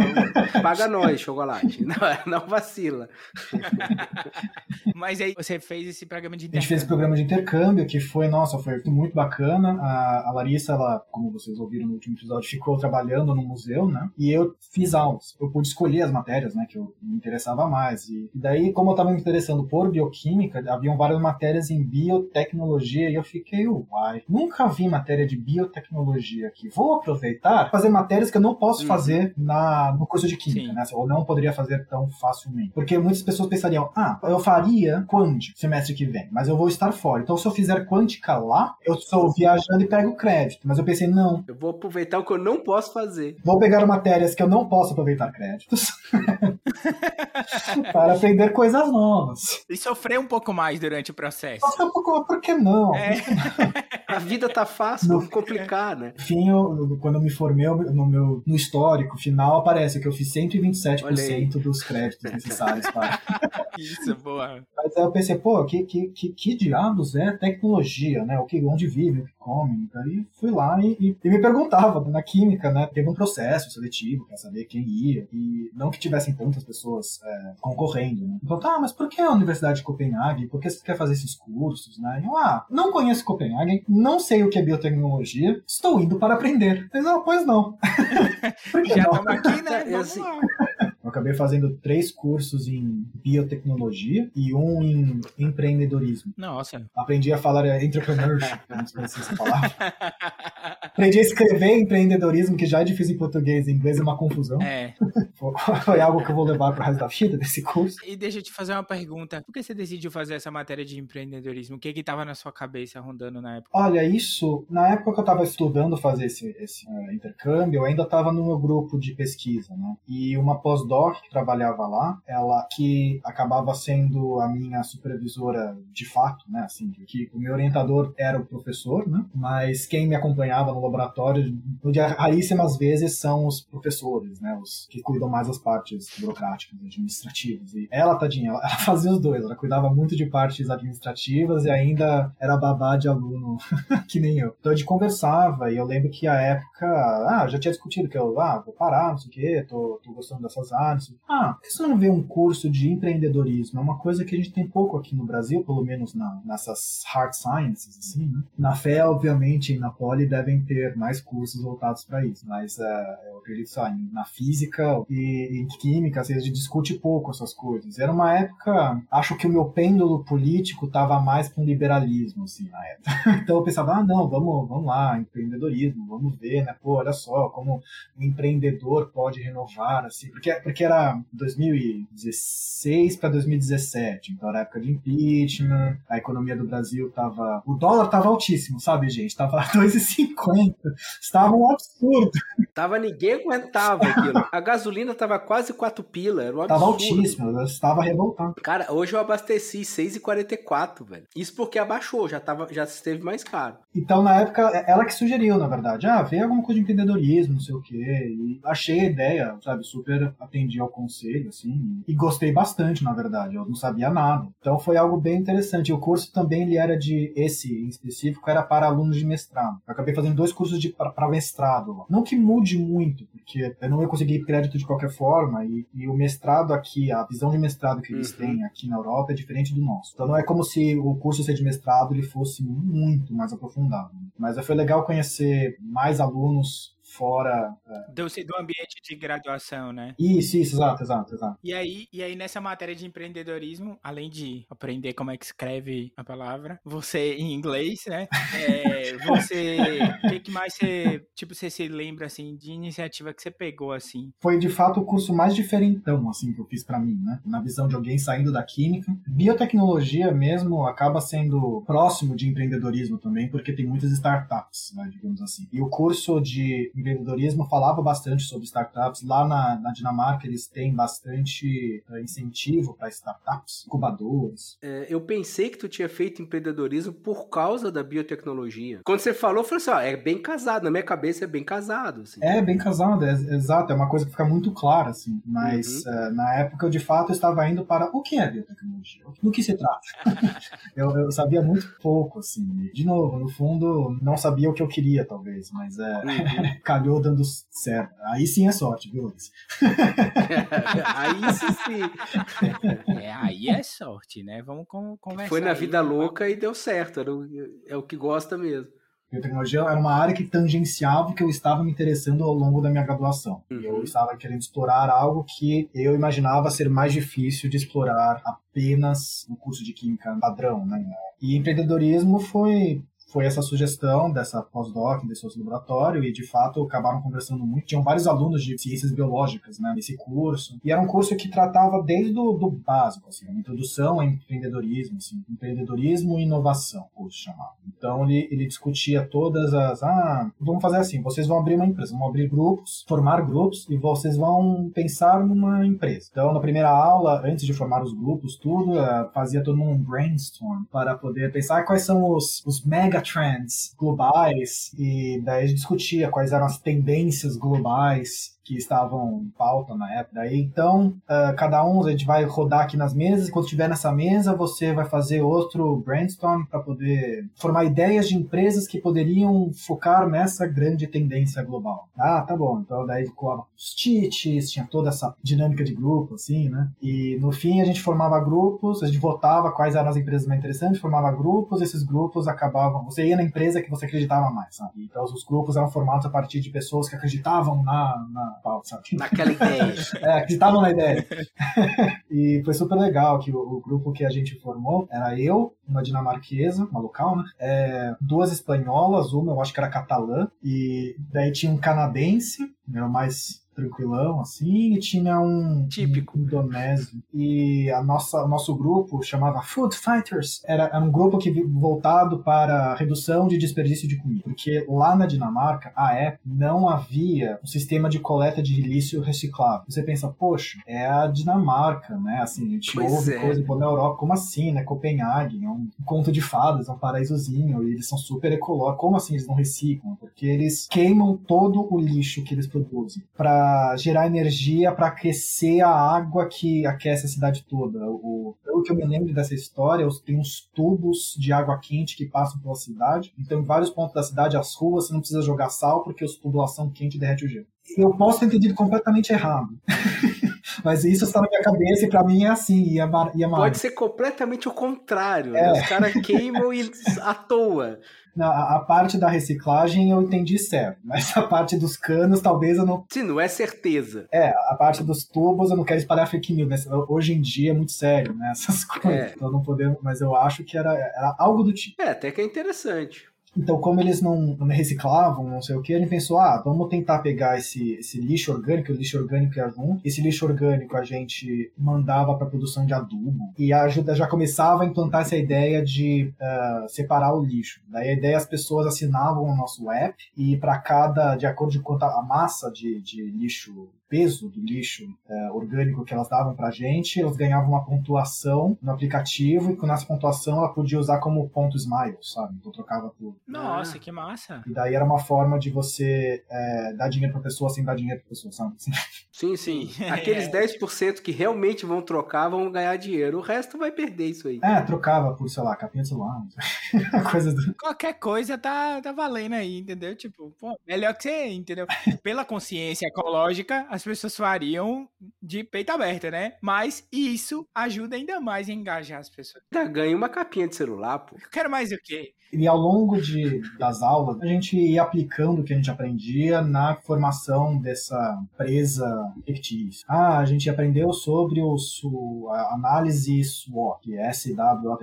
S1: paga nós chocolate, não, não vacila.
S2: Mas aí você fez esse programa de intercâmbio.
S3: A gente fez esse programa de intercâmbio que foi, nossa, foi muito bacana. A, a Larissa, ela, como vocês ouviram no último episódio, ficou trabalhando no museu, né? E eu fiz aulas. Eu pude escolher as matérias, né, que eu me interessava mais. E, e daí, como eu estava me interessando por bioquímica, haviam várias matérias em biotecnologia e eu fiquei, uai, nunca vi matéria de biotecnologia aqui. Vou aproveitar fazer matérias que eu não posso uhum. fazer na, no curso de química, Sim. né? Ou não poderia fazer tão facilmente. Porque muitas pessoas pensariam, ah, eu faria quântica semestre que vem, mas eu vou estar fora. Então, se eu fizer quântica lá, eu estou viajando e pego crédito. Mas eu pensei, não.
S1: Eu vou aproveitar o que eu não posso fazer.
S3: Vou pegar matérias que eu não posso aproveitar créditos para aprender coisas novas.
S2: E sofrer um pouco mais durante o processo.
S3: Sofrer um pouco, por que não? É.
S1: A vida tá fácil, não complicar, né?
S3: Enfim, eu, quando eu me formei, no meu no histórico final aparece que eu fiz 127% dos créditos necessários para.
S2: Isso, boa.
S3: Mas aí eu pensei, pô, que, que, que, que diabos é tecnologia, né? O que, onde vive, o que come. Daí fui lá e, e, e me perguntava na química, né? Teve um processo seletivo para saber quem ia. E não que tivessem tantas pessoas é, concorrendo, né? Então, tá, mas por que a Universidade de Copenhague? Por que você quer fazer esses cursos, né? Eu, ah, não conheço Copenhague, não sei o que é biotecnologia, estou indo para aprender. Mas, não, pois não.
S2: Já estamos aqui, né? Vamos
S1: assim,
S2: lá.
S3: Acabei fazendo três cursos em biotecnologia e um em empreendedorismo.
S2: Nossa.
S3: Aprendi a falar entrepreneurship, eu não sei se essa palavra. Aprendi a escrever empreendedorismo, que já é difícil em português, em inglês é uma confusão.
S2: É.
S3: Foi- algo que eu vou levar pro resto da vida desse curso.
S2: E deixa eu te fazer uma pergunta. Por que você decidiu fazer essa matéria de empreendedorismo? O que que tava na sua cabeça rondando na época?
S3: Olha, isso, na época que eu estava estudando fazer esse, esse eh, intercâmbio, eu ainda estava no meu grupo de pesquisa, né? E uma pós-doc que trabalhava lá, ela que acabava sendo a minha supervisora de fato, né? Assim, que o meu orientador era o professor, né? Mas quem me acompanhava no laboratório, dia, raríssimas vezes, são os professores, né? Os que cuidam mais das partes burocráticas, administrativas. E ela, tadinha, ela, ela fazia os dois. Ela cuidava muito de partes administrativas e ainda era babá de aluno que nem eu. Então a gente conversava e eu lembro que a época, ah, já tinha discutido que eu, ah, vou parar, não sei o quê, tô, tô gostando dessas áreas. Ah, por você não vê um curso de empreendedorismo? É uma coisa que a gente tem pouco aqui no Brasil, pelo menos na, nessas hard sciences, assim, né? Na fé, obviamente, e na Poli devem ter mais cursos voltados para isso, mas eh, eu acredito só na física e em química, assim, a gente discute pouco essas coisas. Era uma época, acho que o meu pêndulo político estava mais para um liberalismo, assim, na época. Então eu pensava, ah, não, vamos, vamos lá, empreendedorismo, vamos ver, né? Pô, olha só como o empreendedor pode renovar, assim, porque, porque era 2016 para 2017, então era época de impeachment, a economia do Brasil tava. O dólar tava altíssimo, sabe, gente? Tava 2,50. Estava um absurdo.
S1: Tava ninguém aguentava aquilo. A gasolina tava quase 4 pila, era um absurdo.
S3: Tava altíssimo, eu estava revoltado.
S1: Cara, hoje eu abasteci 6,44, velho. Isso porque abaixou, já, tava, já esteve mais caro.
S3: Então, na época, ela que sugeriu, na verdade, ah, vê alguma coisa de empreendedorismo, não sei o quê. E achei a ideia, sabe, super atendi ao conselho, assim, e gostei bastante, na verdade. Eu não sabia nada. Então, foi algo bem interessante. O curso também, ele era de, esse em específico, era para alunos de mestrado. Eu acabei fazendo dois cursos de para mestrado. lá. Não que mude muito, porque eu não ia conseguir crédito de qualquer forma, e, e o mestrado aqui, a visão de mestrado que eles
S1: Uhum.
S3: têm aqui na Europa é diferente do nosso. Então não é como se o curso ser de mestrado ele fosse muito mais aprofundado. Mas foi legal conhecer mais alunos fora. é,
S2: Do, do ambiente de graduação, né?
S3: Isso, isso, exato, exato, exato.
S2: E aí, e aí, nessa matéria de empreendedorismo, além de aprender como é que escreve a palavra, você em inglês, né? É, você. O que, que mais você. Tipo, você se lembra, assim, de iniciativa que você pegou, assim?
S3: Foi de fato o curso mais diferentão assim que eu fiz pra mim, né? Na visão de alguém saindo da química. Biotecnologia mesmo acaba sendo próximo de empreendedorismo também, porque tem muitas startups, né, digamos assim. E o curso de empreendedorismo falava bastante sobre startups. Lá na, na Dinamarca eles têm bastante eh, incentivo para startups, incubadores.
S1: É, eu pensei que tu tinha feito empreendedorismo por causa da biotecnologia. Quando você falou, eu falei assim, ó, é bem casado. Na minha cabeça é bem casado, assim.
S3: É, bem casado, é, exato, é uma coisa que fica muito clara, assim. Mas eh, na época eu de fato estava indo para o que é biotecnologia? Do que se trata? eu, eu sabia muito pouco, assim. De novo, no fundo, não sabia o que eu queria, talvez, mas é,
S1: Uhum.
S3: calhou dando certo. Aí sim é sorte, viu, Luiz?
S1: Aí sim, sim.
S2: É, aí é sorte, né? Vamos con- conversar.
S1: Foi na
S2: aí,
S1: vida
S2: vamos-
S1: louca e deu certo. Era o, é o que gosta mesmo.
S3: Biotecnologia era uma área que tangenciava o que eu estava me interessando ao longo da minha graduação. E eu
S1: Uhum.
S3: estava querendo explorar algo que eu imaginava ser mais difícil de explorar apenas no curso de química padrão, né? E empreendedorismo foi foi essa sugestão dessa pós-doc, desse outro laboratório, e de fato acabaram conversando muito. Tinham vários alunos de ciências biológicas né, nesse curso, e era um curso que tratava desde o do básico, assim, uma introdução ao empreendedorismo, assim, empreendedorismo e inovação, o curso chamado. Então ele, ele discutia todas as. Ah, vamos fazer assim: vocês vão abrir uma empresa, vão abrir grupos, formar grupos, e vocês vão pensar numa empresa. Então, na primeira aula, antes de formar os grupos, tudo, eh, fazia todo mundo um brainstorm para poder pensar quais são os, os mega trends globais, e daí discutia quais eram as tendências globais que estavam em pauta na época. Daí, então, uh, cada um, a gente vai rodar aqui nas mesas, quando estiver nessa mesa, você vai fazer outro brainstorm para poder formar ideias de empresas que poderiam focar nessa grande tendência global. Ah, tá bom. Então, daí ficou os cheats, tinha toda essa dinâmica de grupo, assim, né? E no fim, a gente formava grupos, a gente votava quais eram as empresas mais interessantes, formava grupos, esses grupos acabavam. Você ia na empresa que você acreditava mais, sabe? Então, os grupos eram formados a partir de pessoas que acreditavam na, na
S1: sabe? Naquela ideia.
S3: é, acreditavam na ideia. e foi super legal que o, o, grupo que a gente formou era eu, uma dinamarquesa, uma local, né? É, duas espanholas, uma eu acho que era catalã, e daí tinha um canadense, era mais tranquilão, assim, e tinha um
S1: típico
S3: indonésio. E a nossa, o nosso grupo chamava Food Fighters. Era, era um grupo que voltado para a redução de desperdício de comida. Porque lá na Dinamarca, a época, não havia um sistema de coleta de lixo reciclável. Você pensa, poxa, é a Dinamarca, né? Assim, a gente pois ouve é. coisa na Europa, como assim, né? Copenhague, é um conto de fadas, é um paraísozinho, e eles são super ecológicos. Como assim eles não reciclam? Porque eles queimam todo o lixo que eles produzem para gerar energia para aquecer a água que aquece a cidade toda. O, pelo que eu me lembro dessa história, tem uns tubos de água quente que passam pela cidade. Então, em vários pontos da cidade, as ruas, você não precisa jogar sal porque os tubos lá são quentes e derrete o gelo. Eu posso ter entendido completamente errado. Mas isso está na minha cabeça e para mim é assim. E a, e a
S1: Pode ser completamente o contrário. Né? É. Né? Os caras queimam e à toa.
S3: A, a, parte da reciclagem eu entendi certo, mas a parte dos canos talvez eu não.
S1: Sim, não é certeza.
S3: É, a parte dos tubos eu não quero espalhar fake news, mas hoje em dia é muito sério, né? Essas coisas. É. Então não podemos. Mas eu acho que era, era algo do tipo.
S1: É, até que é interessante.
S3: Então, como eles não, reciclavam, não sei o que, gente pensou, ah, vamos tentar pegar esse, esse lixo orgânico, o lixo orgânico ia junto. Esse lixo orgânico a gente mandava para produção de adubo e a ajuda já começava a implantar essa ideia de uh, separar o lixo. Daí a ideia as pessoas assinavam o nosso app e para cada, de acordo com a massa de, de lixo peso do lixo é, orgânico que elas davam pra gente, elas ganhavam uma pontuação no aplicativo e com essa pontuação ela podia usar como ponto smile, sabe? Então trocava por.
S2: Nossa, ah. que massa!
S3: E daí era uma forma de você é, dar dinheiro pra pessoa sem dar dinheiro pra pessoa, sabe?
S1: Sim, sim. Aqueles é. 10% que realmente vão trocar vão ganhar dinheiro. O resto vai perder isso aí.
S3: É, trocava por, sei lá, capinha de celular. coisa do...
S2: Qualquer coisa tá, tá valendo aí, entendeu? Tipo, pô, melhor que você, entendeu? Pela consciência ecológica, as pessoas fariam de peito aberto, né? Mas isso ajuda ainda mais a engajar as pessoas.
S1: Ganha uma capinha de celular, pô.
S2: Eu quero mais o quê?
S3: E ao longo de, das aulas, a gente ia aplicando o que a gente aprendia na formação dessa empresa fictícia. Ah, a gente aprendeu sobre o, a análise SWOT, que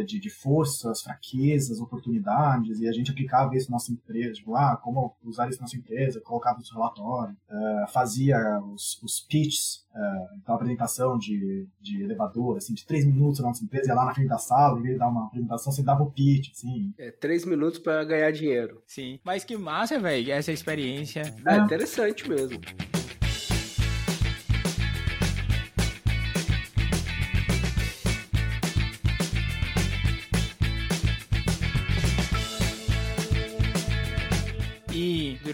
S3: de, de forças, fraquezas, oportunidades, e a gente aplicava isso na nossa empresa, tipo, ah, como usar isso na nossa empresa, colocava os relatórios, uh, fazia os, os pitches uh, então, apresentação de, de elevador, assim, de três minutos na nossa empresa, ia lá na frente da sala, em vez de dar uma apresentação, você dava o pitch, assim.
S1: É, três minutos para ganhar dinheiro.
S2: Sim. Mas que massa, velho, essa experiência.
S1: É, é interessante mesmo.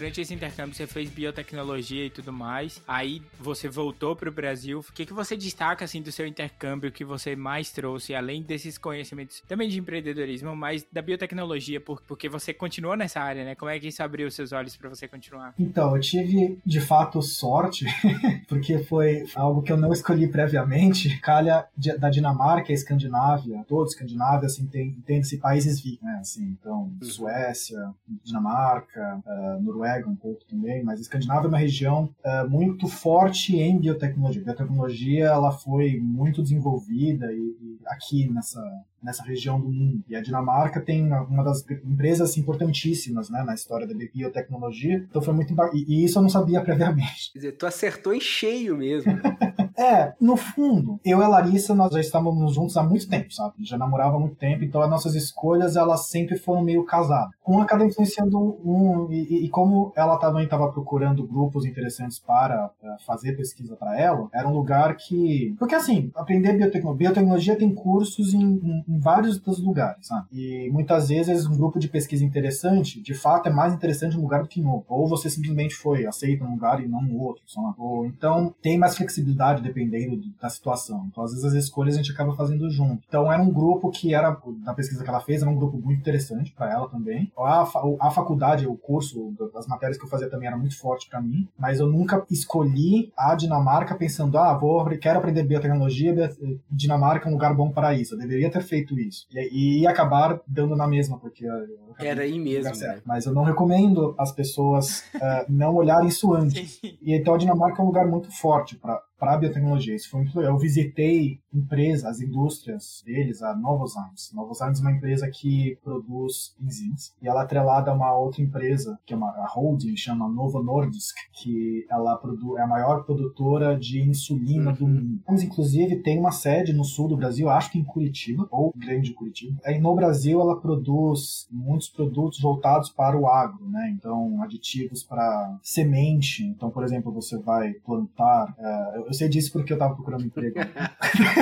S2: Durante esse intercâmbio você fez biotecnologia e tudo mais. Aí você voltou para o Brasil. O que, que você destaca assim do seu intercâmbio que você mais trouxe, além desses conhecimentos também de empreendedorismo, mas da biotecnologia, porque você continuou nessa área, né? Como é que isso abriu seus olhos para você continuar?
S3: Então, eu tive de fato sorte, porque foi algo que eu não escolhi previamente. Calha da Dinamarca, a Escandinávia, toda Escandinávia, assim, tem, tem países vikings, né? Assim, então, uhum. Suécia, Dinamarca, uh, Noruega Noruega um pouco também, mas a Escandinávia é uma região uh, muito forte em biotecnologia. A biotecnologia ela foi muito desenvolvida e, e aqui nessa nessa região do mundo. E a Dinamarca tem uma das empresas importantíssimas né, na história da biotecnologia. Então foi muito e, e isso eu não sabia previamente.
S1: Quer dizer, tu acertou em cheio mesmo.
S3: É, no fundo, eu e a Larissa, nós já estávamos juntos há muito tempo, sabe? Já namorava há muito tempo, então as nossas escolhas, elas sempre foram meio casadas. Com a cada influenciando um, e, e como ela também estava procurando grupos interessantes para uh, fazer pesquisa para ela, era um lugar que... Porque assim, aprender biotecnologia, biotecnologia tem cursos em, em, em vários dos lugares, sabe? E muitas vezes um grupo de pesquisa interessante, de fato, é mais interessante um lugar do que em outro. Ou você simplesmente foi, aceita um lugar e não no outro. Ou então tem mais flexibilidade dependendo da situação. Então, às vezes, as escolhas a gente acaba fazendo junto. Então, era um grupo que era, na pesquisa que ela fez, era um grupo muito interessante para ela também. A, a faculdade, o curso, das matérias que eu fazia também era muito forte para mim, mas eu nunca escolhi a Dinamarca pensando, ah, vou, quero aprender biotecnologia, Dinamarca é um lugar bom para isso. Eu deveria ter feito isso. E, e acabar dando na mesma, porque.
S1: Era aí mesmo. Né?
S3: Mas eu não recomendo as pessoas uh, não olharem isso antes. E então a Dinamarca é um lugar muito forte para para biotecnologia. Isso foi muito legal. Eu visitei empresas, as indústrias deles, a Novozymes. Novozymes é uma empresa que produz enzimas e ela é atrelada a uma outra empresa, que é uma holding, chama Novo Nordisk, que ela produ é a maior produtora de insulina uhum. do mundo. Mas, inclusive, tem uma sede no sul do Brasil, acho que em Curitiba, ou grande Curitiba. Aí, no Brasil, ela produz muitos produtos voltados para o agro, né? Então, aditivos para semente. Então, por exemplo, você vai plantar... Uh, eu sei disso porque eu tava procurando emprego.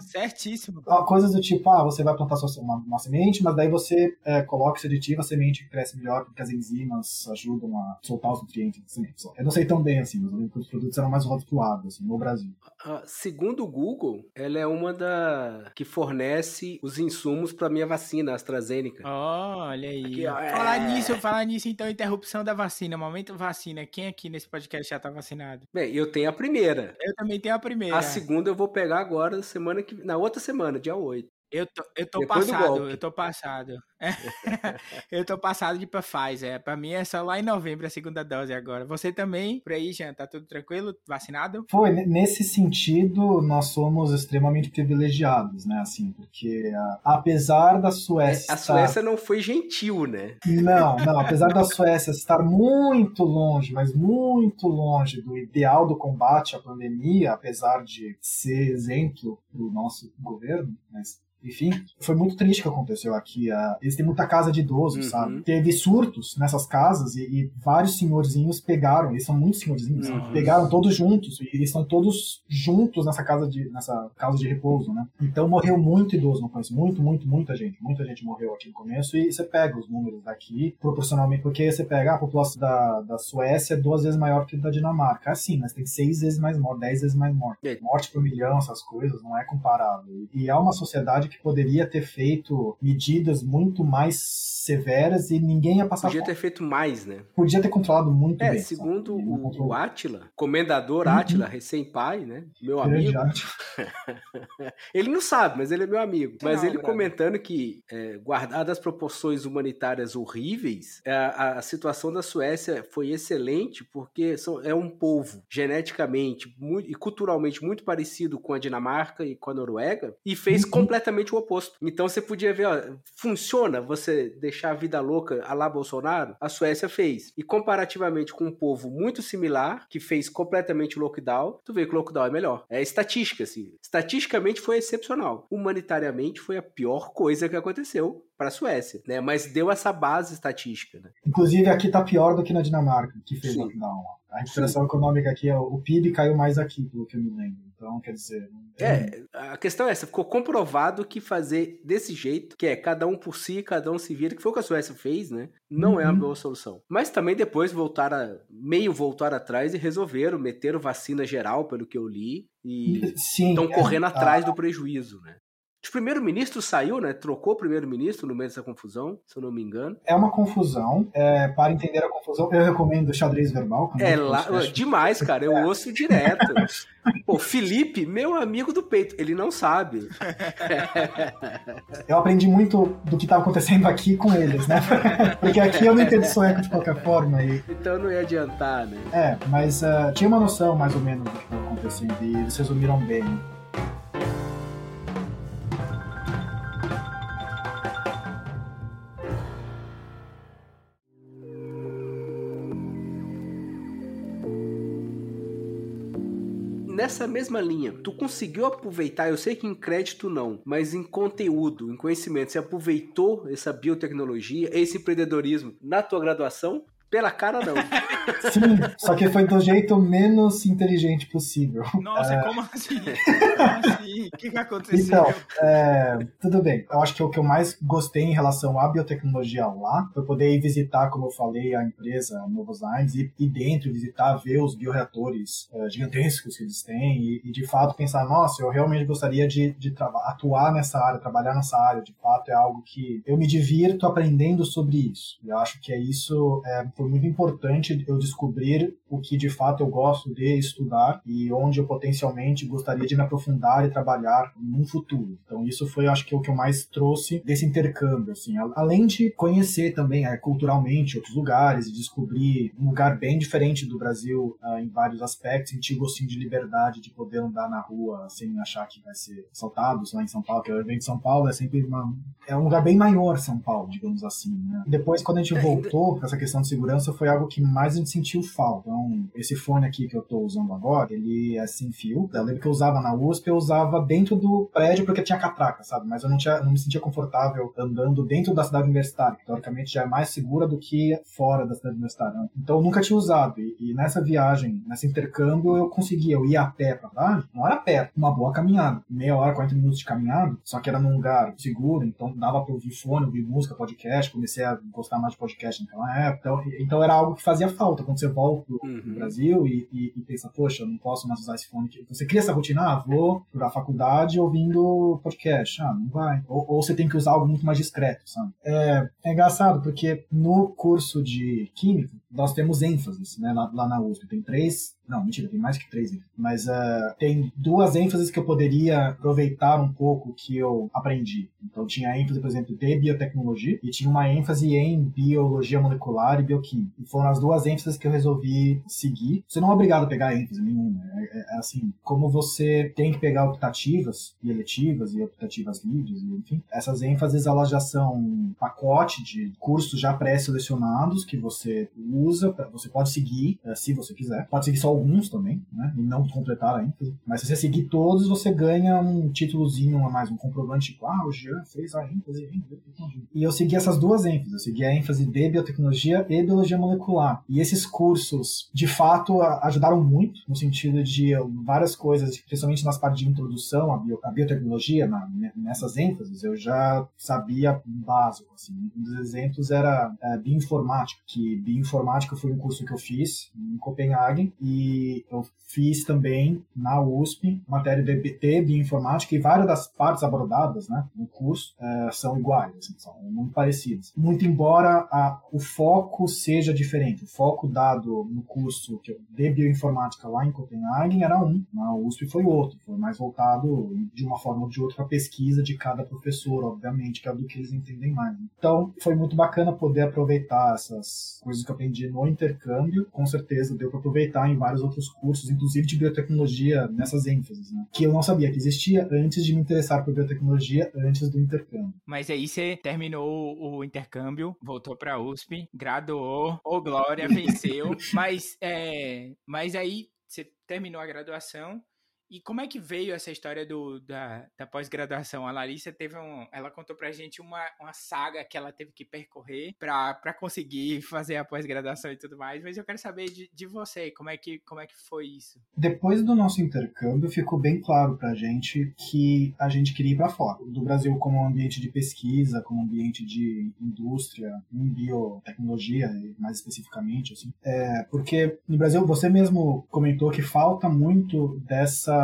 S2: Certíssimo.
S3: Coisas do tipo, ah, você vai plantar uma, uma semente, mas daí você é, coloca esse aditivo, a semente cresce melhor porque as enzimas ajudam a soltar os nutrientes da semente. Eu não sei tão bem, assim, mas os produtos eram mais agro, assim, no Brasil.
S1: Uh, segundo o Google, ela é uma da que fornece os insumos para minha vacina, AstraZeneca.
S2: Oh, olha aí. Aqui, é... Falar nisso, falar nisso, então, interrupção da vacina, momento vacina. Quem aqui nesse podcast já tá vacinado?
S1: Bem, eu tenho a primeira.
S2: Eu também tenho a primeira.
S1: A segunda eu vou pegar agora, semana que na outra semana, dia 8.
S2: Eu tô, eu tô passado, eu tô passado. eu tô passado de Pfizer. Pra mim é só lá em novembro a segunda dose agora. Você também, por aí, Jean, tá tudo tranquilo? Vacinado?
S3: Foi, nesse sentido, nós somos extremamente privilegiados, né? Assim, porque a, apesar da Suécia.
S1: É, a Suécia não foi gentil, né?
S3: Não, não. Apesar da Suécia estar muito longe, mas muito longe do ideal do combate à pandemia, apesar de ser exemplo pro nosso governo, mas enfim, foi muito triste o que aconteceu aqui. Uh, eles têm muita casa de idosos, uhum. sabe? Teve surtos nessas casas e, e, vários senhorzinhos pegaram, eles são muitos senhorzinhos, uhum. pegaram todos juntos e eles estão todos juntos nessa casa de nessa casa de repouso, né? Então morreu muito idoso no começo, muito, muito, muita gente, muita gente morreu aqui no começo e você pega os números daqui proporcionalmente, porque você pega a população da, da Suécia é duas vezes maior que a da Dinamarca, é assim, mas tem seis vezes mais morte, dez vezes mais morte. Morte por milhão, essas coisas, não é comparável. E é uma sociedade que poderia ter feito medidas muito mais severas e ninguém ia passar
S1: Podia ter feito mais, né?
S3: Podia ter controlado muito
S1: é,
S3: bem.
S1: Segundo o, o Atila, comendador uhum. Atila, recém-pai, né? Meu amigo. ele não sabe, mas ele é meu amigo. Mas não, ele comentando que, é, guardadas as proporções humanitárias horríveis, é, a, a, situação da Suécia foi excelente porque são, é um povo geneticamente muito, e culturalmente muito parecido com a Dinamarca e com a Noruega e fez uhum. completamente o oposto. Então você podia ver, ó, funciona você deixar a vida louca a lá Bolsonaro? A Suécia fez. E comparativamente com um povo muito similar, que fez completamente o lockdown, tu vê que o lockdown é melhor. É estatística, assim. Estatisticamente foi excepcional. Humanitariamente foi a pior coisa que aconteceu para a Suécia, né? Mas deu essa base estatística, né?
S3: Inclusive aqui tá pior do que na Dinamarca, que fez Sim. lockdown. A recuperação Sim. econômica aqui, o PIB caiu mais aqui, pelo que eu me lembro. Então, quer dizer.
S1: É, a questão é essa: ficou comprovado que fazer desse jeito, que é cada um por si, cada um se vira, que foi o que a Suécia fez, né? Não uhum. é a boa solução. Mas também depois voltaram, meio voltar atrás e resolveram, meteram vacina geral, pelo que eu li, e estão correndo é, atrás do prejuízo, né? O primeiro-ministro saiu, né? Trocou o primeiro-ministro no meio dessa confusão, se eu não me engano.
S3: É uma confusão. É, para entender a confusão, eu recomendo xadrez verbal.
S1: É lá, demais, cara. Eu é. ouço direto. Pô, Felipe, meu amigo do peito, ele não sabe.
S3: Eu aprendi muito do que estava acontecendo aqui com eles, né? Porque aqui eu não entendo sueco de qualquer forma. E...
S1: Então não ia adiantar, né?
S3: É, mas uh, tinha uma noção mais ou menos do que estava acontecendo e eles resumiram bem.
S1: Nessa mesma linha, tu conseguiu aproveitar, eu sei que em crédito não, mas em conteúdo, em conhecimento, você aproveitou essa biotecnologia, esse empreendedorismo na tua graduação? Pela cara, não.
S3: Sim, só que foi do jeito menos inteligente possível.
S2: Nossa, é... como assim? Como assim? O que, que aconteceu?
S3: Então, é... tudo bem. Eu acho que o que eu mais gostei em relação à biotecnologia lá foi poder ir visitar, como eu falei, a empresa Novozymes e, e dentro visitar, ver os bioreatores uh, gigantescos que eles têm e, e, de fato pensar, nossa, eu realmente gostaria de, de atuar nessa área, trabalhar nessa área. De fato, é algo que eu me divirto aprendendo sobre isso. Eu acho que é isso é, foi muito importante eu descobrir o que de fato eu gosto de estudar e onde eu potencialmente gostaria de me aprofundar e trabalhar no futuro. Então isso foi, acho que, o que eu mais trouxe desse intercâmbio, assim, além de conhecer também é, culturalmente outros lugares e descobrir um lugar bem diferente do Brasil uh, em vários aspectos, sentir gostinho de liberdade de poder andar na rua sem achar que vai ser assaltado, lá em São Paulo, que eu venho de São Paulo, é sempre uma, é um lugar bem maior São Paulo, digamos assim, né? Depois, quando a gente é, voltou para essa questão de segurança segurança foi algo que mais a gente sentiu falta. Então, esse fone aqui que eu estou usando agora, ele é sem fio. Eu lembro que eu usava na USP, eu usava dentro do prédio porque tinha catraca, sabe? Mas eu não, tinha, não me sentia confortável andando dentro da cidade universitária, que teoricamente já é mais segura do que fora da cidade universitária. Né? Então, eu nunca tinha usado. E, e, nessa viagem, nesse intercâmbio, eu conseguia. Eu ia a pé pra lá, não era perto, uma boa caminhada. Meia hora, 40 minutos de caminhada, só que era num lugar seguro, então dava pra ouvir fone, ouvir música, podcast. Comecei a gostar mais de podcast naquela época. Então, então era algo que fazia falta quando você volta pro, uhum. Brasil e, e, e, pensa, poxa, eu não posso mais usar esse fone. Aqui. Você cria essa rotina, ah, vou pra faculdade ouvindo podcast. Ah, não vai. Ou, ou, você tem que usar algo muito mais discreto, sabe? É, é engraçado porque no curso de Química, nós temos ênfases, né, lá, lá na USP. Tem três não, mentira, tem mais que três Mas uh, tem duas ênfases que eu poderia aproveitar um pouco que eu aprendi. Então tinha ênfase, por exemplo, de biotecnologia e tinha uma ênfase em biologia molecular e bioquímica. E foram as duas ênfases que eu resolvi seguir. Você não é obrigado a pegar ênfase nenhuma. É, é, é assim, como você tem que pegar optativas e eletivas e optativas livres, enfim, essas ênfases elas já são um pacote de cursos já pré-selecionados que você usa, você pode seguir, uh, se você quiser. Pode seguir só alguns também, né? E não completar a ênfase. Mas se você seguir todos, você ganha um títulozinho a mais, um comprovante tipo, ah, o Jean fez a ênfase em biotecnologia. E eu segui essas duas ênfases. Eu segui a ênfase de biotecnologia e biologia molecular. E esses cursos, de fato, ajudaram muito, no sentido de várias coisas, principalmente nas partes de introdução à, bio, à biotecnologia, na, nessas ênfases, eu já sabia básico. Assim. Um dos exemplos era é, bioinformática, que bioinformática foi um curso que eu fiz em Copenhague, e eu fiz também na USP matéria de, de bioinformática e várias das partes abordadas né, no curso é, são iguais, assim, são muito parecidas. Muito embora a, o foco seja diferente. O foco dado no curso de bioinformática lá em Copenhague era um, na USP foi outro, foi mais voltado de uma forma ou de outra para pesquisa de cada professor, obviamente, que é do que eles entendem mais. Então, foi muito bacana poder aproveitar essas coisas que eu aprendi no intercâmbio. Com certeza deu para aproveitar em vários vários outros cursos, inclusive de biotecnologia, nessas ênfases, né? Que eu não sabia que existia antes de me interessar por biotecnologia, antes do intercâmbio.
S2: Mas aí você terminou o intercâmbio, voltou para a USP, graduou, ô oh, glória, venceu, mas, é, mas aí você terminou a graduação e como é que veio essa história do, da, da pós-graduação? A Larissa teve um. Ela contou pra gente uma, uma saga que ela teve que percorrer pra conseguir fazer a pós-graduação e tudo mais, mas eu quero saber de, de você, como é, que, como é que foi isso?
S3: Depois do nosso intercâmbio, ficou bem claro pra gente que a gente queria ir pra fora. Do Brasil como um ambiente de pesquisa, como um ambiente de indústria, em biotecnologia, mais especificamente, assim. É, porque no Brasil, você mesmo comentou que falta muito dessa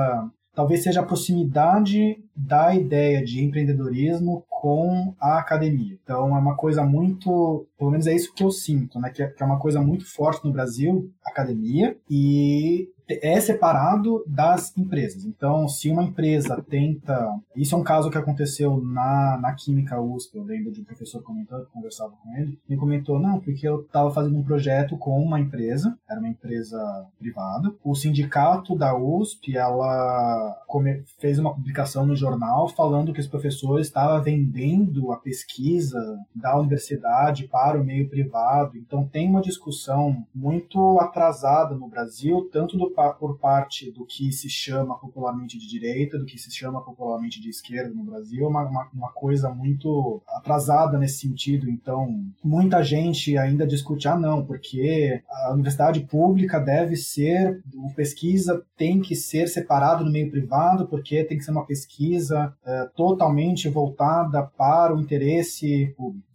S3: talvez seja a proximidade da ideia de empreendedorismo com a academia. Então é uma coisa muito, pelo menos é isso que eu sinto, né? Que é, que é uma coisa muito forte no Brasil, academia, e é separado das empresas. Então, se uma empresa tenta. Isso é um caso que aconteceu na, na Química USP, eu lembro de um professor comentando, conversava com ele, e comentou: não, porque eu estava fazendo um projeto com uma empresa, era uma empresa privada. O sindicato da USP ela come, fez uma publicação no jornal falando que os professores estavam vendendo a pesquisa da universidade para o meio privado. Então, tem uma discussão muito atrasada no Brasil, tanto do por parte do que se chama popularmente de direita, do que se chama popularmente de esquerda no Brasil, uma, uma, uma coisa muito atrasada nesse sentido. Então, muita gente ainda discute, ah, não, porque a universidade pública deve ser, a pesquisa tem que ser separada no meio privado, porque tem que ser uma pesquisa uh, totalmente voltada para o interesse público.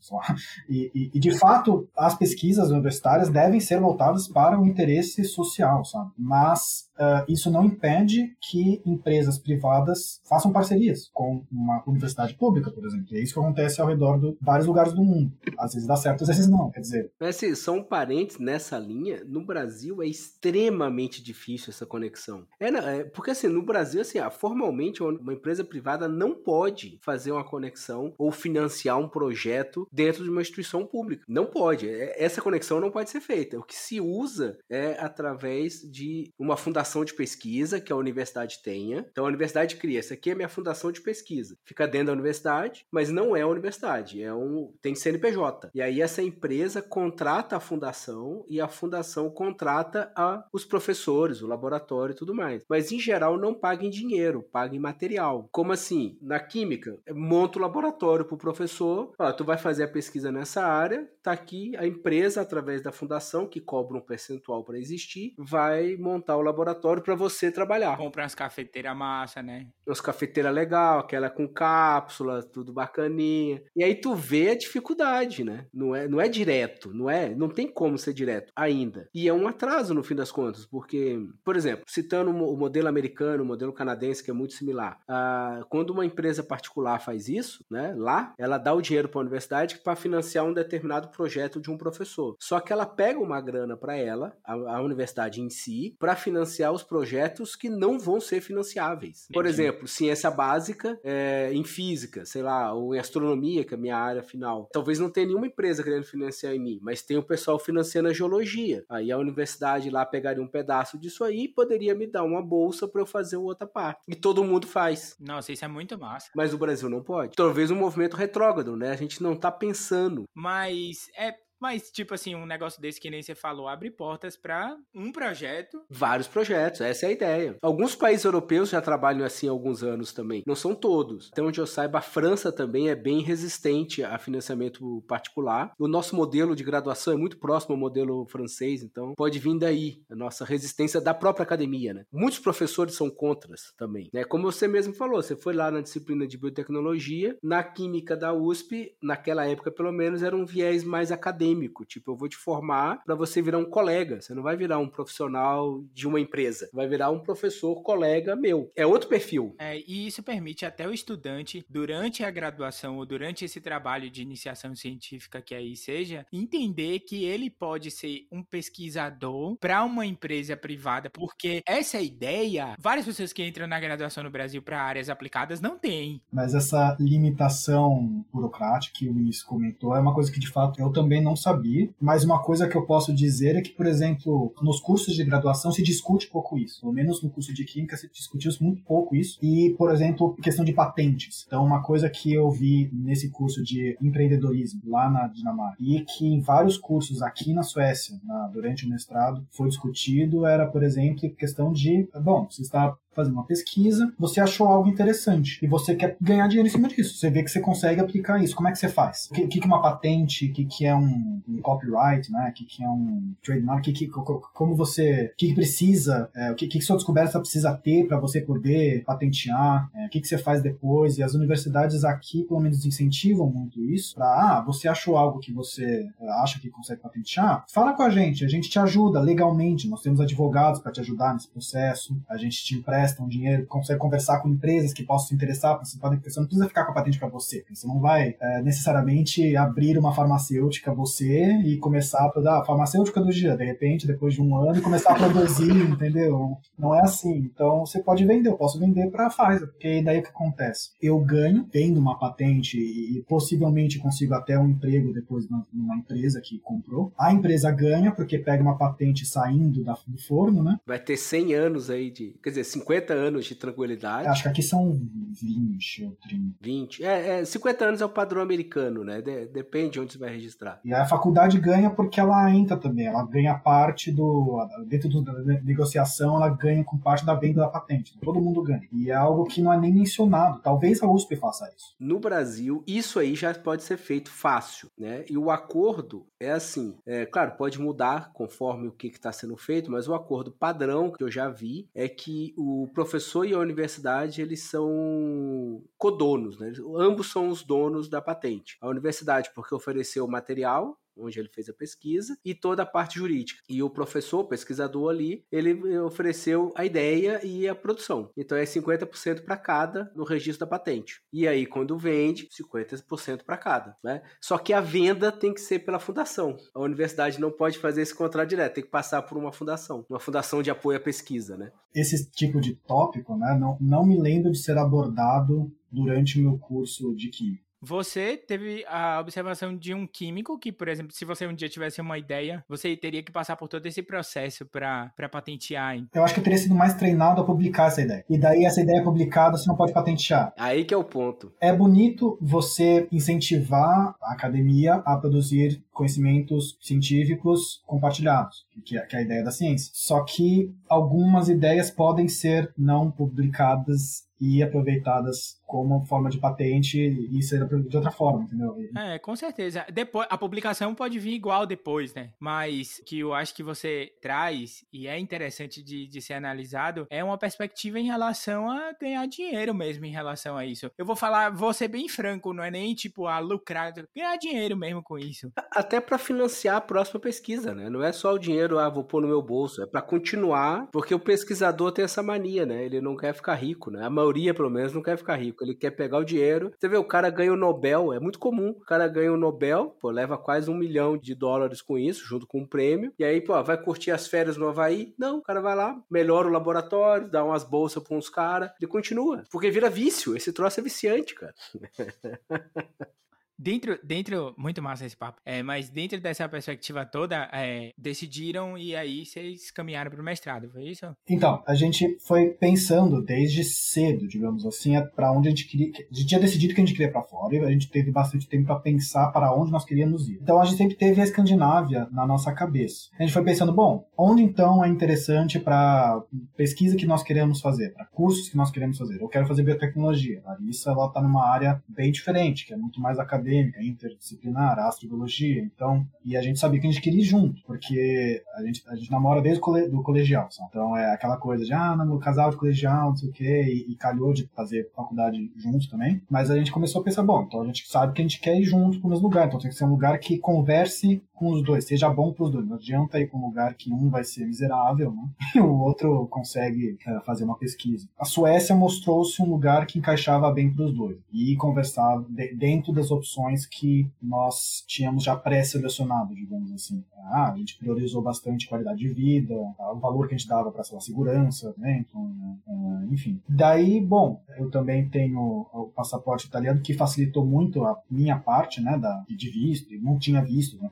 S3: E, e, e, de fato, as pesquisas universitárias devem ser voltadas para o interesse social, sabe? Mas uh, isso não impede que empresas privadas façam parcerias com uma universidade pública, por exemplo. E é isso que acontece ao redor de vários lugares do mundo. Às vezes dá certo, às vezes não. Quer dizer.
S1: Mas assim, são parentes nessa linha. No Brasil é extremamente difícil essa conexão. É, é porque assim, no Brasil, assim, ah, formalmente uma empresa privada não pode fazer uma conexão ou financiar um projeto dentro de uma instituição pública. Não pode. É, essa conexão não pode ser feita. O que se usa é através de uma fundação de pesquisa que a universidade tenha. Então a universidade cria, essa aqui é minha fundação de pesquisa. Fica dentro da universidade, mas não é a universidade, é um tem CNPJ. E aí essa empresa contrata a fundação e a fundação contrata a, os professores, o laboratório e tudo mais. Mas em geral não paga em dinheiro, paga em material. Como assim? Na química, monta o laboratório para o professor, fala, tu vai fazer a pesquisa nessa área, tá aqui a empresa através da fundação que cobra um percentual para existir, vai montar o laboratório laboratório para você trabalhar.
S2: Comprar umas cafeteiras massa, né?
S1: Umas cafeteiras legal, aquela com cápsula, tudo bacaninha. E aí tu vê a dificuldade, né? Não é, não é direto, não é, não tem como ser direto ainda. E é um atraso no fim das contas, porque, por exemplo, citando o modelo americano, o modelo canadense que é muito similar, ah, quando uma empresa particular faz isso, né, lá, ela dá o dinheiro para a universidade para financiar um determinado projeto de um professor. Só que ela pega uma grana para ela, a, a universidade em si, para financiar os projetos que não vão ser financiáveis. Por exemplo, ciência básica é, em física, sei lá, ou em astronomia, que é a minha área final. Talvez não tenha nenhuma empresa querendo financiar em mim, mas tem o pessoal financiando a geologia. Aí a universidade lá pegaria um pedaço disso aí e poderia me dar uma bolsa para eu fazer outra parte. E todo mundo faz.
S2: Nossa, isso é muito massa.
S1: Mas o Brasil não pode. Talvez um movimento retrógrado, né? A gente não tá pensando.
S2: Mas é mas, tipo assim, um negócio desse que nem você falou, abre portas para um projeto.
S1: Vários projetos, essa é a ideia. Alguns países europeus já trabalham assim há alguns anos também. Não são todos. Até onde eu saiba, a França também é bem resistente a financiamento particular. O nosso modelo de graduação é muito próximo ao modelo francês, então pode vir daí a nossa resistência da própria academia, né? Muitos professores são contras também, né? Como você mesmo falou, você foi lá na disciplina de biotecnologia, na química da USP, naquela época pelo menos era um viés mais acadêmico acadêmico. Tipo, eu vou te formar para você virar um colega. Você não vai virar um profissional de uma empresa. Vai virar um professor colega meu. É outro perfil.
S2: É, e isso permite até o estudante, durante a graduação ou durante esse trabalho de iniciação científica que aí seja, entender que ele pode ser um pesquisador para uma empresa privada, porque essa ideia, várias pessoas que entram na graduação no Brasil para áreas aplicadas não têm.
S3: Mas essa limitação burocrática que o Luiz comentou é uma coisa que de fato eu também não sabia, mas uma coisa que eu posso dizer é que, por exemplo, nos cursos de graduação se discute pouco isso. Pelo menos no curso de Química se discutiu muito pouco isso. E, por exemplo, questão de patentes. Então, uma coisa que eu vi nesse curso de empreendedorismo lá na Dinamarca e que em vários cursos aqui na Suécia, na, durante o mestrado, foi discutido era, por exemplo, questão de, bom, você está fazendo uma pesquisa, você achou algo interessante e você quer ganhar dinheiro em cima disso. Você vê que você consegue aplicar isso. Como é que você faz? O que, que uma patente? O que, que é um, um copyright? Né? O que, que é um trademark? Que, que, como você... O que, que precisa? É, o que, que sua descoberta precisa ter para você poder patentear? É, o que, que você faz depois? E as universidades aqui, pelo menos, incentivam muito isso. Para, ah, você achou algo que você é, acha que consegue patentear? Fala com a gente. A gente te ajuda legalmente. Nós temos advogados para te ajudar nesse processo. A gente te empresta emprestam dinheiro, consegue conversar com empresas que possam se interessar, você, pode, você não precisa ficar com a patente para você. Você não vai é, necessariamente abrir uma farmacêutica você e começar a produzir a farmacêutica do dia, de repente, depois de um ano, e começar a produzir, entendeu? Não é assim. Então você pode vender, eu posso vender para a Pfizer, porque daí o que acontece? Eu ganho, tendo uma patente e possivelmente consigo até um emprego depois numa empresa que comprou. A empresa ganha porque pega uma patente saindo da, do forno, né?
S1: Vai ter 100 anos aí de, quer dizer, 50 50 anos de tranquilidade.
S3: Acho que aqui são 20 ou 30.
S1: 20. É, é 50 anos é o padrão americano, né? De, depende de onde você vai registrar.
S3: E a faculdade ganha porque ela entra também. Ela ganha parte do. Dentro da negociação, ela ganha com parte da venda da patente. Todo mundo ganha. E é algo que não é nem mencionado. Talvez a USP faça isso.
S1: No Brasil, isso aí já pode ser feito fácil, né? E o acordo é assim. É, claro, pode mudar conforme o que está sendo feito, mas o acordo padrão que eu já vi é que o professor e a universidade eles são codonos, né? Ambos são os donos da patente. A universidade porque ofereceu o material onde ele fez a pesquisa, e toda a parte jurídica. E o professor, pesquisador ali, ele ofereceu a ideia e a produção. Então é 50% para cada no registro da patente. E aí, quando vende, 50% para cada. Né? Só que a venda tem que ser pela fundação. A universidade não pode fazer esse contrato direto, tem que passar por uma fundação, uma fundação de apoio à pesquisa. Né?
S3: Esse tipo de tópico, né, não, não me lembro de ser abordado durante o meu curso de química.
S2: Você teve a observação de um químico que, por exemplo, se você um dia tivesse uma ideia, você teria que passar por todo esse processo para patentear.
S3: Eu acho que eu teria sido mais treinado a publicar essa ideia. E daí essa ideia publicada você não pode patentear.
S1: Aí que é o ponto.
S3: É bonito você incentivar a academia a produzir conhecimentos científicos compartilhados, que é, que é a ideia da ciência. Só que algumas ideias podem ser não publicadas e aproveitadas como forma de patente e ser de outra forma, entendeu?
S2: É, com certeza. Depois, a publicação pode vir igual depois, né? Mas que eu acho que você traz, e é interessante de, de ser analisado, é uma perspectiva em relação a ganhar dinheiro mesmo em relação a isso. Eu vou falar, vou ser bem franco, não é nem tipo a lucrar, ganhar dinheiro mesmo com isso.
S1: Até para financiar a próxima pesquisa, né? Não é só o dinheiro, ah, vou pôr no meu bolso, é para continuar, porque o pesquisador tem essa mania, né? Ele não quer ficar rico, né? A maioria, pelo menos, não quer ficar rico. Ele quer pegar o dinheiro. Você vê, o cara ganha o Nobel, é muito comum. O cara ganha o Nobel, pô, leva quase um milhão de dólares com isso, junto com um prêmio. E aí, pô, vai curtir as férias no Havaí? Não, o cara vai lá, melhora o laboratório, dá umas bolsas pra uns caras, ele continua. Porque vira vício. Esse troço é viciante, cara.
S2: Dentro, dentro, muito massa esse papo, é, mas dentro dessa perspectiva toda, é, decidiram e aí vocês caminharam para o mestrado, foi isso?
S3: Então, a gente foi pensando desde cedo, digamos assim, para onde a gente queria. A gente tinha decidido que a gente queria para fora e a gente teve bastante tempo para pensar para onde nós queríamos ir. Então a gente sempre teve a Escandinávia na nossa cabeça. A gente foi pensando, bom, onde então é interessante para pesquisa que nós queremos fazer, para cursos que nós queremos fazer? Eu quero fazer biotecnologia. A Larissa, ela está numa área bem diferente, que é muito mais acadêmica acadêmica, interdisciplinar, astrobiologia, então, e a gente sabia que a gente queria ir junto, porque a gente, a gente namora desde o cole, do colegial, então é aquela coisa de, ah, no casal de colegial, não sei o quê, e, e calhou de fazer faculdade juntos também, mas a gente começou a pensar, bom, então a gente sabe que a gente quer ir junto para o mesmo lugar, então tem que ser um lugar que converse com os dois, seja bom para os dois. Não adianta ir para um lugar que um vai ser miserável né? e o outro consegue é, fazer uma pesquisa. A Suécia mostrou-se um lugar que encaixava bem para os dois e conversava de, dentro das opções que nós tínhamos já pré-selecionado, digamos assim. Ah, a gente priorizou bastante qualidade de vida, o valor que a gente dava para a segurança, né? então, é, enfim. Daí, bom, eu também tenho o passaporte italiano que facilitou muito a minha parte né, da, de visto, não tinha visto, né,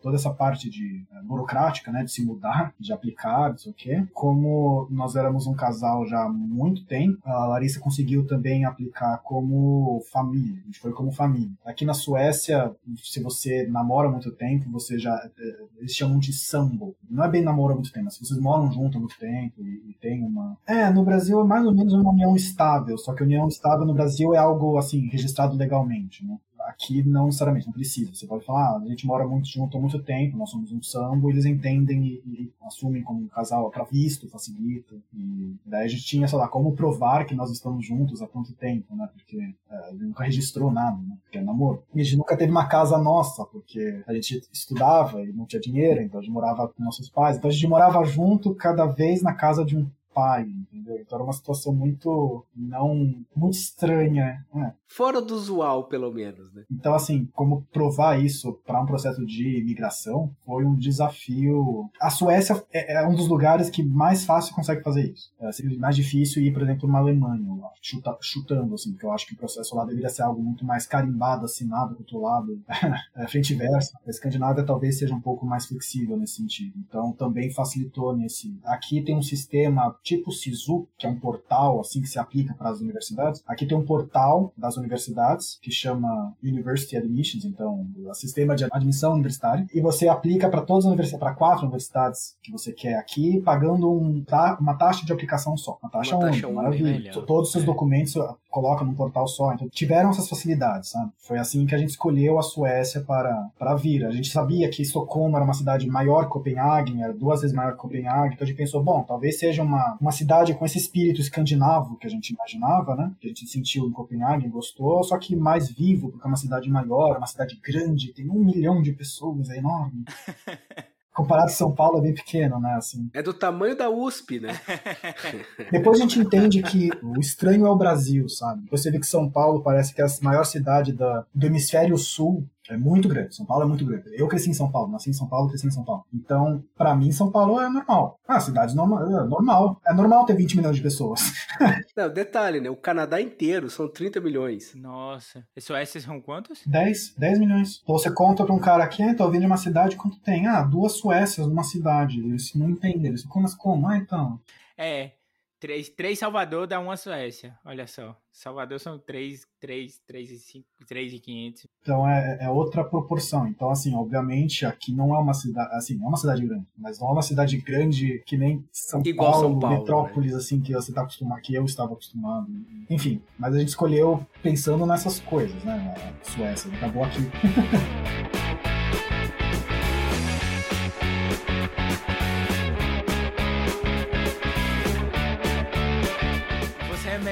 S3: toda essa parte de é, burocrática, né, de se mudar, de aplicar, não sei o quê. Como nós éramos um casal já há muito tempo, a Larissa conseguiu também aplicar como família. A gente foi como família. Aqui na Suécia, se você namora muito tempo, você já é, eles chamam de sambo. Não é bem namoro há muito tempo, mas se vocês moram junto há muito tempo e, e tem uma. É, no Brasil é mais ou menos uma união estável, só que união estável no Brasil é algo assim, registrado legalmente, né? Aqui não necessariamente, não precisa. Você pode falar, ah, a gente mora muito junto há muito tempo, nós somos um sambo, eles entendem e, e assumem como um casal para visto, facilita. E daí a gente tinha, sei lá, como provar que nós estamos juntos há quanto tempo, né? Porque é, ele nunca registrou nada, né? Porque é namoro. E a gente nunca teve uma casa nossa, porque a gente estudava e não tinha dinheiro, então a gente morava com nossos pais. Então a gente morava junto cada vez na casa de um pai, entendeu? Então era uma situação muito não muito estranha, né?
S1: Fora do usual, pelo menos, né?
S3: Então assim, como provar isso para um processo de imigração foi um desafio. A Suécia é, é, um dos lugares que mais fácil consegue fazer isso. É mais difícil ir, por exemplo, uma Alemanha, chuta, chutando assim, porque eu acho que o processo lá deveria ser algo muito mais carimbado, assinado, rotulado, é, frente e versa. A Escandinávia talvez seja um pouco mais flexível nesse sentido. Então também facilitou nesse. Aqui tem um sistema tipo SISU, que é um portal assim que se aplica para as universidades. Aqui tem um portal das universidades que chama University Admissions, então o sistema de admissão universitária, e você aplica para todas as universidades, para quatro universidades que você quer aqui, pagando um, uma taxa de aplicação só, uma taxa uma única, maravilha. Todos os seus é. documentos coloca num portal só, então tiveram essas facilidades, sabe? Foi assim que a gente escolheu a Suécia para para vir. A gente sabia que Estocolmo era uma cidade maior que Copenhague, era duas vezes maior que Copenhague, então a gente pensou, bom, talvez seja uma, uma cidade com esse espírito escandinavo que a gente imaginava, né? Que a gente sentiu em Copenhague, gostou, só que mais vivo, porque é uma cidade maior, uma cidade grande, tem um milhão de pessoas, é enorme. comparado a São Paulo é bem pequeno, né? Assim.
S1: É do tamanho da USP, né?
S3: Depois a gente entende que o estranho é o Brasil, sabe? Você vê que São Paulo parece que é a maior cidade da, do hemisfério sul é muito grande. São Paulo é muito grande. Eu cresci em São Paulo, nasci em São Paulo, cresci em São Paulo. Então, para mim, São Paulo é normal. Ah, cidade normal, é normal. É normal ter 20 milhões de pessoas.
S1: Não, detalhe, né? O Canadá inteiro são 30 milhões.
S2: Nossa. E Suécia são quantos?
S3: 10, 10 milhões. Então, você conta pra um cara aqui, ah, tô vindo de uma cidade, quanto tem? Ah, duas Suécias numa cidade. Eles não entendem. Eles, como, como? Ah, então.
S2: É, Três, três Salvador dá uma Suécia. Olha só. Salvador são três, três, três e cinco, três e quinhentos.
S3: Então é, é outra proporção. Então, assim, obviamente, aqui não é uma cidade, assim, é uma cidade grande, mas não é uma cidade grande que nem São Igual Paulo, São Paulo metrópolis, né? assim, que você tá acostumado, que eu estava acostumado. Enfim, mas a gente escolheu pensando nessas coisas, né? A Suécia, acabou aqui.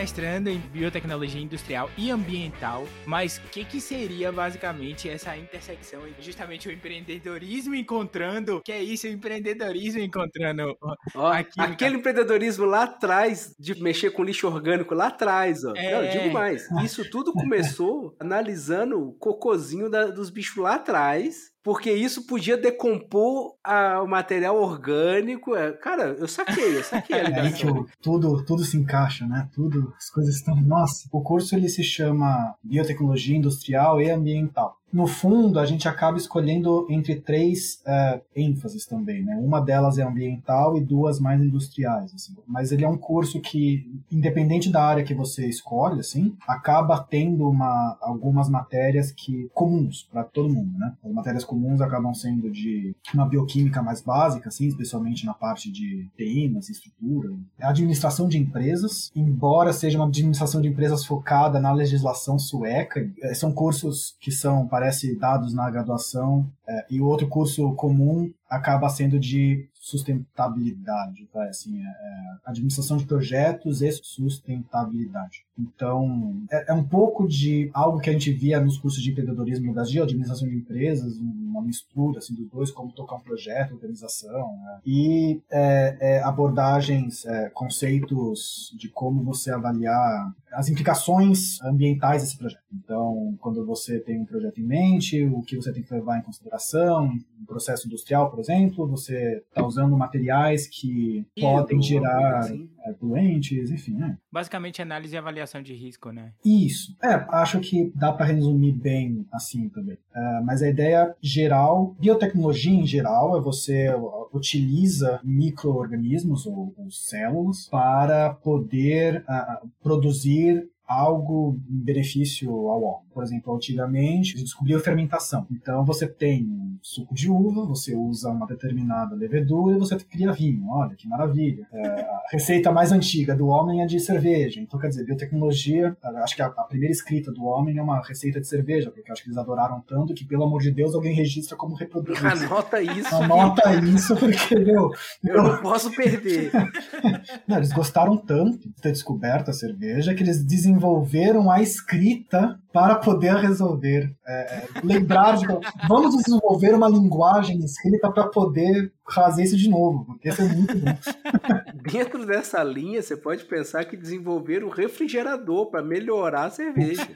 S2: mestrando em biotecnologia industrial e ambiental, mas o que, que seria basicamente essa intersecção justamente o empreendedorismo encontrando, que é isso, o empreendedorismo encontrando
S1: ó, aquele empreendedorismo lá atrás de mexer com lixo orgânico lá atrás, ó. É... Não, eu digo mais, isso tudo começou analisando o cocôzinho da, dos bichos lá atrás porque isso podia decompor a, o material orgânico. É, cara, eu saquei, eu saquei ligação.
S3: É, tudo, tudo se encaixa, né? Tudo, as coisas estão. Nossa, o curso ele se chama Biotecnologia Industrial e Ambiental no fundo, a gente acaba escolhendo entre três é, ênfases também, né? Uma delas é ambiental e duas mais industriais, assim. Mas ele é um curso que, independente da área que você escolhe, assim, acaba tendo uma, algumas matérias que comuns para todo mundo, né? As matérias comuns acabam sendo de uma bioquímica mais básica, assim, especialmente na parte de temas, estrutura, administração de empresas, embora seja uma administração de empresas focada na legislação sueca, é, são cursos que são aparece dados na graduação, é, e o outro curso comum acaba sendo de sustentabilidade, assim, é, é, administração de projetos e sustentabilidade. Então, é, é, um pouco de algo que a gente via nos cursos de empreendedorismo no Brasil, administração de empresas, uma mistura assim, dos dois, como tocar um projeto, organização, né? e é, é, abordagens, conceitos de como você avaliar as implicações ambientais desse projeto. Então, quando você tem um projeto em mente, o que você tem que levar em consideração, um processo industrial, por exemplo, você está usando materiais que e podem gerar assim. doentes, enfim, né?
S2: Basicamente, análise e avaliação de risco, né?
S3: Isso. É, acho que dá para resumir bem assim também. É, mas a ideia geral, biotecnologia em geral, é você utiliza micro-organismos ou, ou, células para poder uh, produzir algo em benefício ao homem. Por exemplo, antigamente, se descobriu a fermentação. Então, você tem um suco de uva, você usa uma determinada levedura e você cria vinho. Olha, que maravilha. É, a receita mais antiga do homem é de cerveja. Então, quer dizer, biotecnologia, acho que a, a, primeira escrita do homem é uma receita de cerveja, porque acho que eles adoraram tanto que, pelo amor de Deus, alguém registra como reproduzir.
S1: Anota isso.
S3: Anota isso, porque, meu...
S1: Eu não posso perder.
S3: não, eles gostaram tanto de ter descoberto a cerveja que eles desenvolveram a escrita para poder resolver, é, é, lembrar de. Vamos desenvolver uma linguagem escrita para poder fazer isso de novo, porque isso é muito bom.
S1: Dentro dessa linha, você pode pensar que desenvolver um refrigerador para melhorar a cerveja.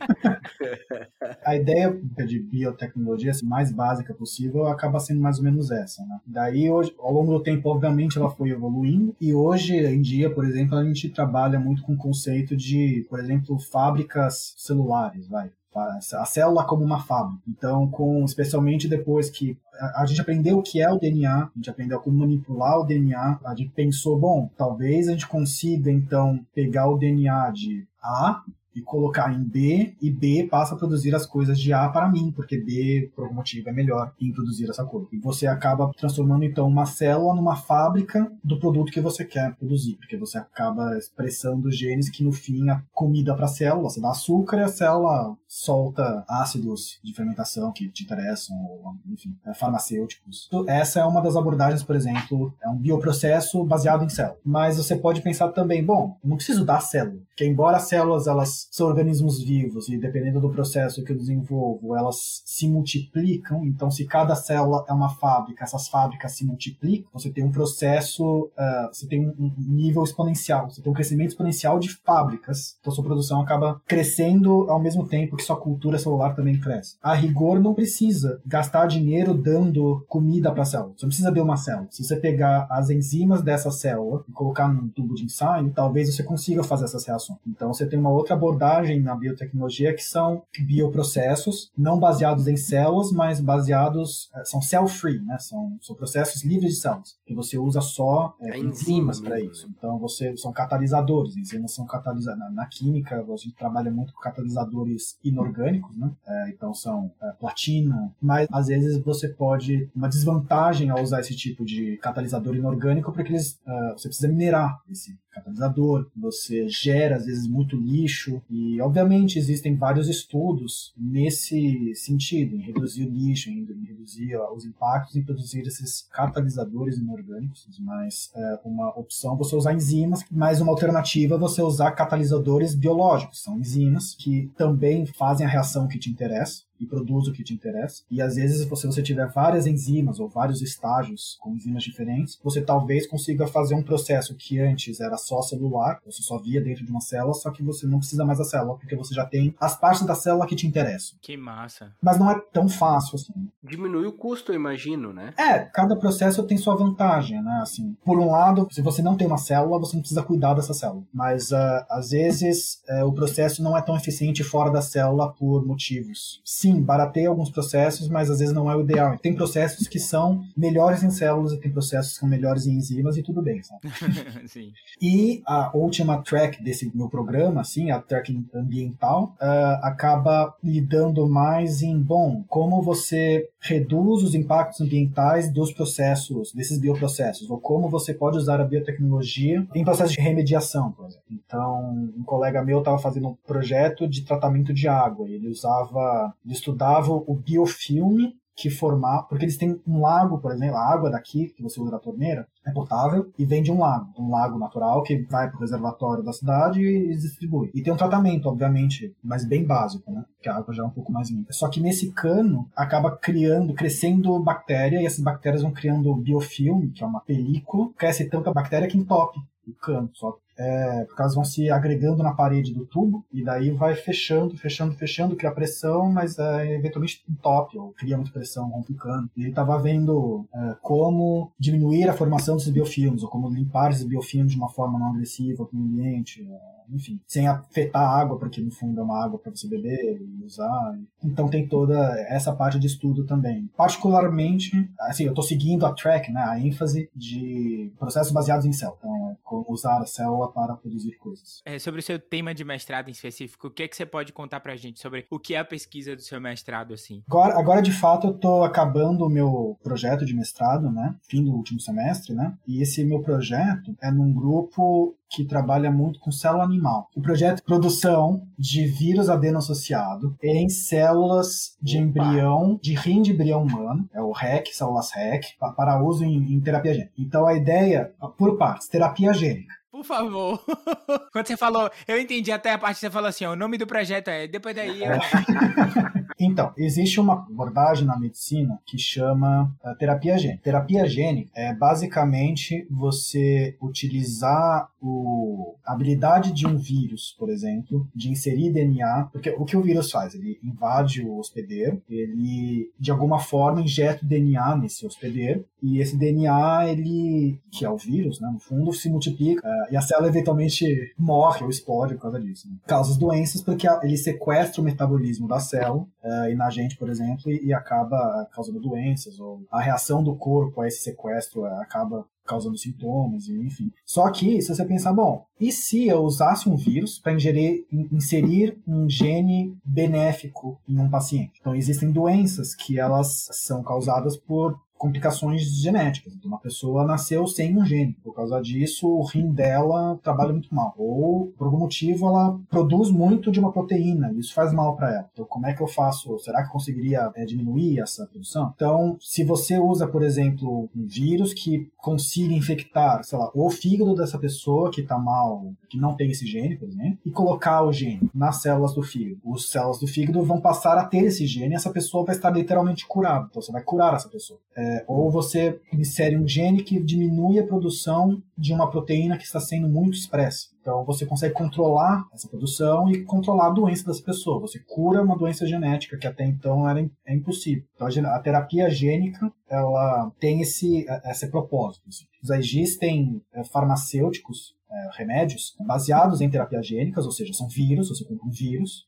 S3: a ideia de biotecnologia assim, mais básica possível acaba sendo mais ou menos essa. Né? Daí, hoje, ao longo do tempo, obviamente, ela foi evoluindo, e hoje em dia, por exemplo, a gente trabalha muito com o conceito de, por exemplo, fábricas celulares, vai a célula como uma fábrica. Então, com especialmente depois que a, a gente aprendeu o que é o DNA, a gente aprendeu como manipular o DNA, a gente pensou, bom, talvez a gente consiga então pegar o DNA de A e colocar em B, e B passa a produzir as coisas de A para mim, porque B, por algum motivo, é melhor em produzir essa coisa. E você acaba transformando, então, uma célula numa fábrica do produto que você quer produzir, porque você acaba expressando genes que, no fim, a comida para a célula, você dá açúcar e a célula solta ácidos de fermentação que te interessam, ou, enfim, é, farmacêuticos. Então, essa é uma das abordagens, por exemplo, é um bioprocesso baseado em célula. Mas você pode pensar também, bom, não preciso dar célula, porque embora as células, elas são organismos vivos e dependendo do processo que eu desenvolvo, elas se multiplicam. Então, se cada célula é uma fábrica, essas fábricas se multiplicam, você tem um processo, uh, você tem um nível exponencial, você tem um crescimento exponencial de fábricas. Então, sua produção acaba crescendo ao mesmo tempo que sua cultura celular também cresce. A rigor, não precisa gastar dinheiro dando comida para a célula. Você não precisa de uma célula. Se você pegar as enzimas dessa célula e colocar num tubo de ensaio, talvez você consiga fazer essas reações. Então, você tem uma outra abordagem abordagem na biotecnologia que são bioprocessos, não baseados em células, mas baseados, eh, são cell-free, né? São, são processos livres de células, que você usa só é, enzimas para isso. Né? Então, você são catalisadores, enzimas são catalisadores. Na, na, química, a gente trabalha muito com catalisadores inorgânicos, né? É, então, são é, platina, mas às vezes você pode, uma desvantagem ao usar esse tipo de catalisador inorgânico, porque eles, uh, você precisa minerar esse catalisador, você gera às vezes muito lixo e obviamente existem vários estudos nesse sentido, em reduzir o lixo, em, reduzir os impactos em produzir esses catalisadores inorgânicos, mas é uma opção você usar enzimas, mas uma alternativa é você usar catalisadores biológicos, são enzimas que também fazem a reação que te interessa, e produz o que te interessa. E às vezes, se você tiver várias enzimas ou vários estágios com enzimas diferentes, você talvez consiga fazer um processo que antes era só celular, você só via dentro de uma célula, só que você não precisa mais da célula, porque você já tem as partes da célula que te interessam.
S2: Que massa.
S3: Mas não é tão fácil assim.
S1: Diminui o custo, eu imagino, né?
S3: É, cada processo tem sua vantagem, né? Assim, por um lado, se você não tem uma célula, você não precisa cuidar dessa célula. Mas uh, às vezes uh, o processo não é tão eficiente fora da célula por motivos sim, barateia alguns processos, mas às vezes não é o ideal. Tem processos que são melhores em células e tem processos que são melhores em enzimas e tudo bem, sabe? sim. E a última track desse meu programa, assim, a track ambiental, uh, acaba lidando mais em, bom, como você reduz os impactos ambientais dos processos, desses bioprocessos, ou como você pode usar a biotecnologia em processos de remediação, por exemplo. Então, um colega meu estava fazendo um projeto de tratamento de água, e ele usava eles estudavam o biofilme que formar, porque eles têm um lago, por exemplo, a água daqui, que você usa da torneira, é potável e vem de um lago, um lago natural que vai para o reservatório da cidade e distribui. E tem um tratamento, obviamente, mas bem básico, né? Que a água já é um pouco mais limpa. Só que nesse cano acaba criando, crescendo bactéria e essas bactérias vão criando biofilme, que é uma película, cresce tanta bactéria que entope o cano. Só é, porque elas vão se agregando na parede do tubo e daí vai fechando, fechando, fechando, cria pressão, mas é, eventualmente entope ou cria muita pressão, rompe o cano. E ele estava vendo é, como diminuir a formação desses biofilmes ou como limpar esses biofilmes de uma forma não agressiva para o ambiente. É, enfim, sem afetar a água, porque no fundo é uma água para você beber e usar. Então tem toda essa parte de estudo também. Particularmente, assim, eu estou seguindo a track, né, a ênfase de processos baseados em célula. Então, é usar a célula para produzir coisas.
S2: É, sobre o seu tema de mestrado em específico, o que é que você pode contar pra gente sobre o que é a pesquisa do seu mestrado, assim?
S3: Agora, agora de fato, eu estou acabando o meu projeto de mestrado, né, fim do último semestre, né, e esse meu projeto é num grupo que trabalha muito com célula animal. O projeto de produção de vírus adeno-associado em células de Opa. embrião, de rim de embrião humano, é o REC, células REC, para uso em, em terapia gênica. Então a ideia, por partes, terapia gênica.
S2: Por favor. Quando você falou, eu entendi até a parte que você falou assim, ó, o nome do projeto é, depois daí eu...
S3: Então, existe uma abordagem na medicina que chama uh, terapia gênica. Terapia gênica é basicamente você utilizar o, a habilidade de um vírus, por exemplo, de inserir DNA, porque o que o vírus faz? Ele invade o hospedeiro, ele de alguma forma injeta o DNA nesse hospedeiro, e esse DNA, ele, que é o vírus, né, no fundo, se multiplica uh, e a célula eventualmente morre ou explode por causa disso. Né? Causa doenças porque ele sequestra o metabolismo da célula uh, e na gente, por exemplo, e, acaba causando doenças, ou a reação do corpo a esse sequestro uh, acaba causando sintomas, enfim. Só que, se você pensar, bom, e se eu usasse um vírus para inserir um gene benéfico em um paciente? Então, existem doenças que elas são causadas por complicações genéticas. Então, uma pessoa nasceu sem um gene. Por causa disso, o rim dela trabalha muito mal. Ou, por algum motivo, ela produz muito de uma proteína e isso faz mal para ela. Então, como é que eu faço? Será que eu conseguiria é, diminuir essa produção? Então, se você usa, por exemplo, um vírus que consiga infectar, sei lá, o fígado dessa pessoa que está mal, que não tem esse gene, por exemplo, e colocar o gene nas células do fígado, as células do fígado vão passar a ter esse gene e essa pessoa vai estar literalmente curada. Então, você vai curar essa pessoa. É, ou você insere um gene que diminui a produção de uma proteína que está sendo muito expressa. Então você consegue controlar essa produção e controlar a doença dessa pessoa. Você cura uma doença genética que até então era é impossível. Então a terapia gênica ela tem esse, esse propósito. Existem é, farmacêuticos, é, remédios baseados em terapias gênicas, ou seja, são vírus, você compra um vírus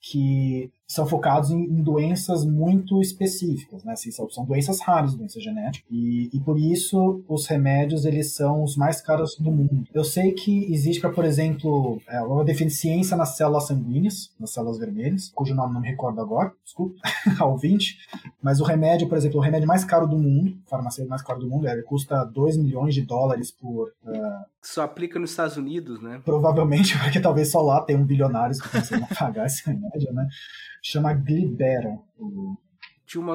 S3: que são focados em, em, doenças muito específicas, né? Assim, são, são, doenças raras, doenças genéticas, e, e, por isso os remédios eles são os mais caros do mundo. Eu sei que existe para, por exemplo, é, uma deficiência nas células sanguíneas, nas células vermelhas, cujo nome não me recordo agora, desculpa, ao 20, mas o remédio, por exemplo, o remédio mais caro do mundo, farmacêutico mais caro do mundo, ele custa 2 milhões de dólares por... Uh,
S1: só aplica nos Estados Unidos, né?
S3: Provavelmente, porque talvez só lá tem um bilionários que conseguem pagar esse remédio, né? Chama Glibera.
S1: Tinha uma,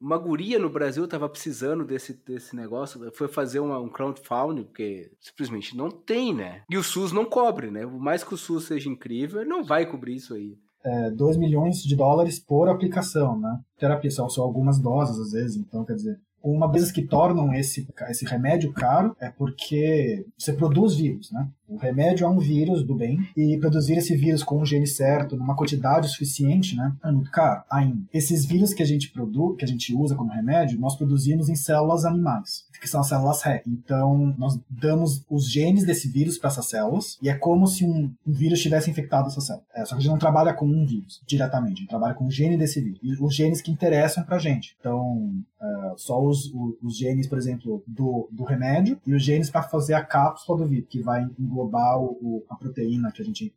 S1: uma guria no Brasil tava precisando desse, desse negócio, foi fazer uma, um crowdfunding, porque simplesmente não tem, né? E o SUS não cobre, né? Por mais que o SUS seja incrível, ele não vai cobrir isso aí.
S3: É, 2 milhões de dólares por aplicação, né? Terapia, são só algumas doses às vezes, então quer dizer, uma das que tornam esse, esse remédio caro é porque você produz vírus, né? O remédio é um vírus do bem e produzir esse vírus com um gene certo, numa quantidade suficiente, né, é muito caro ainda. Esses vírus que a gente produz, que a gente usa como remédio, nós produzimos em células animais, que são as células REC. Então, nós damos os genes desse vírus para essas células e é como se um, um vírus tivesse infectado essa célula. É, só que a gente não trabalha com um vírus diretamente, a gente trabalha com o gene desse vírus. E os genes que interessam pra gente. Então, é, só os, os, os, genes, por exemplo, do, do remédio e os genes para fazer a cápsula do vírus, que vai englobar englobar o, a proteína que a gente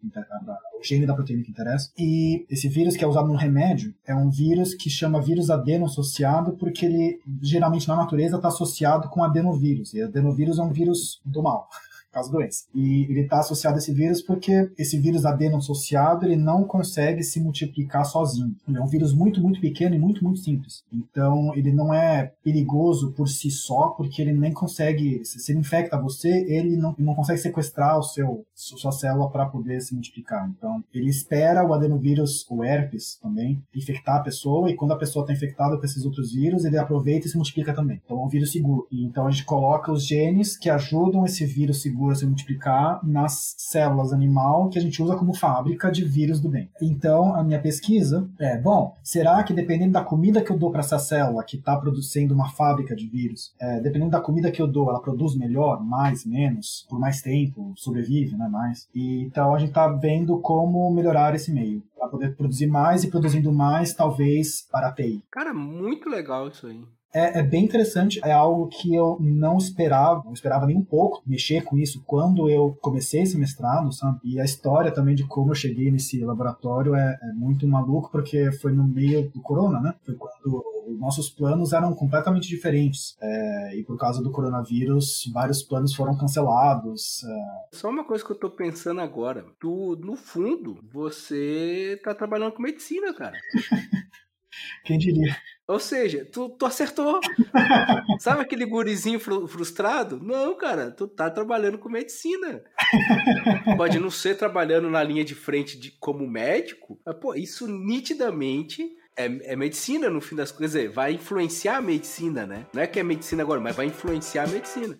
S3: o gene da proteína que interessa. E esse vírus que é usado no remédio é um vírus que chama vírus adeno-associado porque ele geralmente na natureza está associado com adenovírus. E adenovírus é um vírus do mal causa doença. E ele está associado a esse vírus porque esse vírus adeno-associado ele não consegue se multiplicar sozinho. Ele é um vírus muito, muito pequeno e muito, muito simples. Então, ele não é perigoso por si só, porque ele nem consegue, se ele infecta você, ele não, não consegue sequestrar o seu, sua célula para poder se multiplicar. Então, ele espera o adenovírus, o herpes também, infectar a pessoa, e quando a pessoa está infectada com esses outros vírus, ele aproveita e se multiplica também. Então, é um vírus seguro. E, então, a gente coloca os genes que ajudam esse vírus seguro segura se multiplicar nas células animal que a gente usa como fábrica de vírus do bem. Então, a minha pesquisa é, bom, será que dependendo da comida que eu dou para essa célula que está produzindo uma fábrica de vírus, é, dependendo da comida que eu dou, ela produz melhor, mais, menos, por mais tempo, sobrevive, né, mais. E, então, a gente está vendo como melhorar esse meio para poder produzir mais e produzindo mais, talvez barateie.
S1: Cara, muito legal isso aí
S3: é, é, bem interessante, é algo que eu não esperava, não esperava nem um pouco mexer com isso quando eu comecei esse mestrado, sabe? E a história também de como eu cheguei nesse laboratório é, é muito maluco, porque foi no meio do corona, né? Foi quando os nossos planos eram completamente diferentes. É, e por causa do coronavírus, vários planos foram cancelados.
S1: É... Só uma coisa que eu tô pensando agora. Tu, no fundo, você tá trabalhando com medicina, cara.
S3: Quem diria?
S1: Ou seja, tu, tu acertou. Sabe aquele gurizinho frustrado? Não, cara, tu tá trabalhando com medicina. Pode não ser trabalhando na linha de frente de, como médico, mas, pô, isso nitidamente é, é, medicina no fim das coisas. Vai influenciar a medicina, né? Não é que é medicina agora, mas vai influenciar a medicina.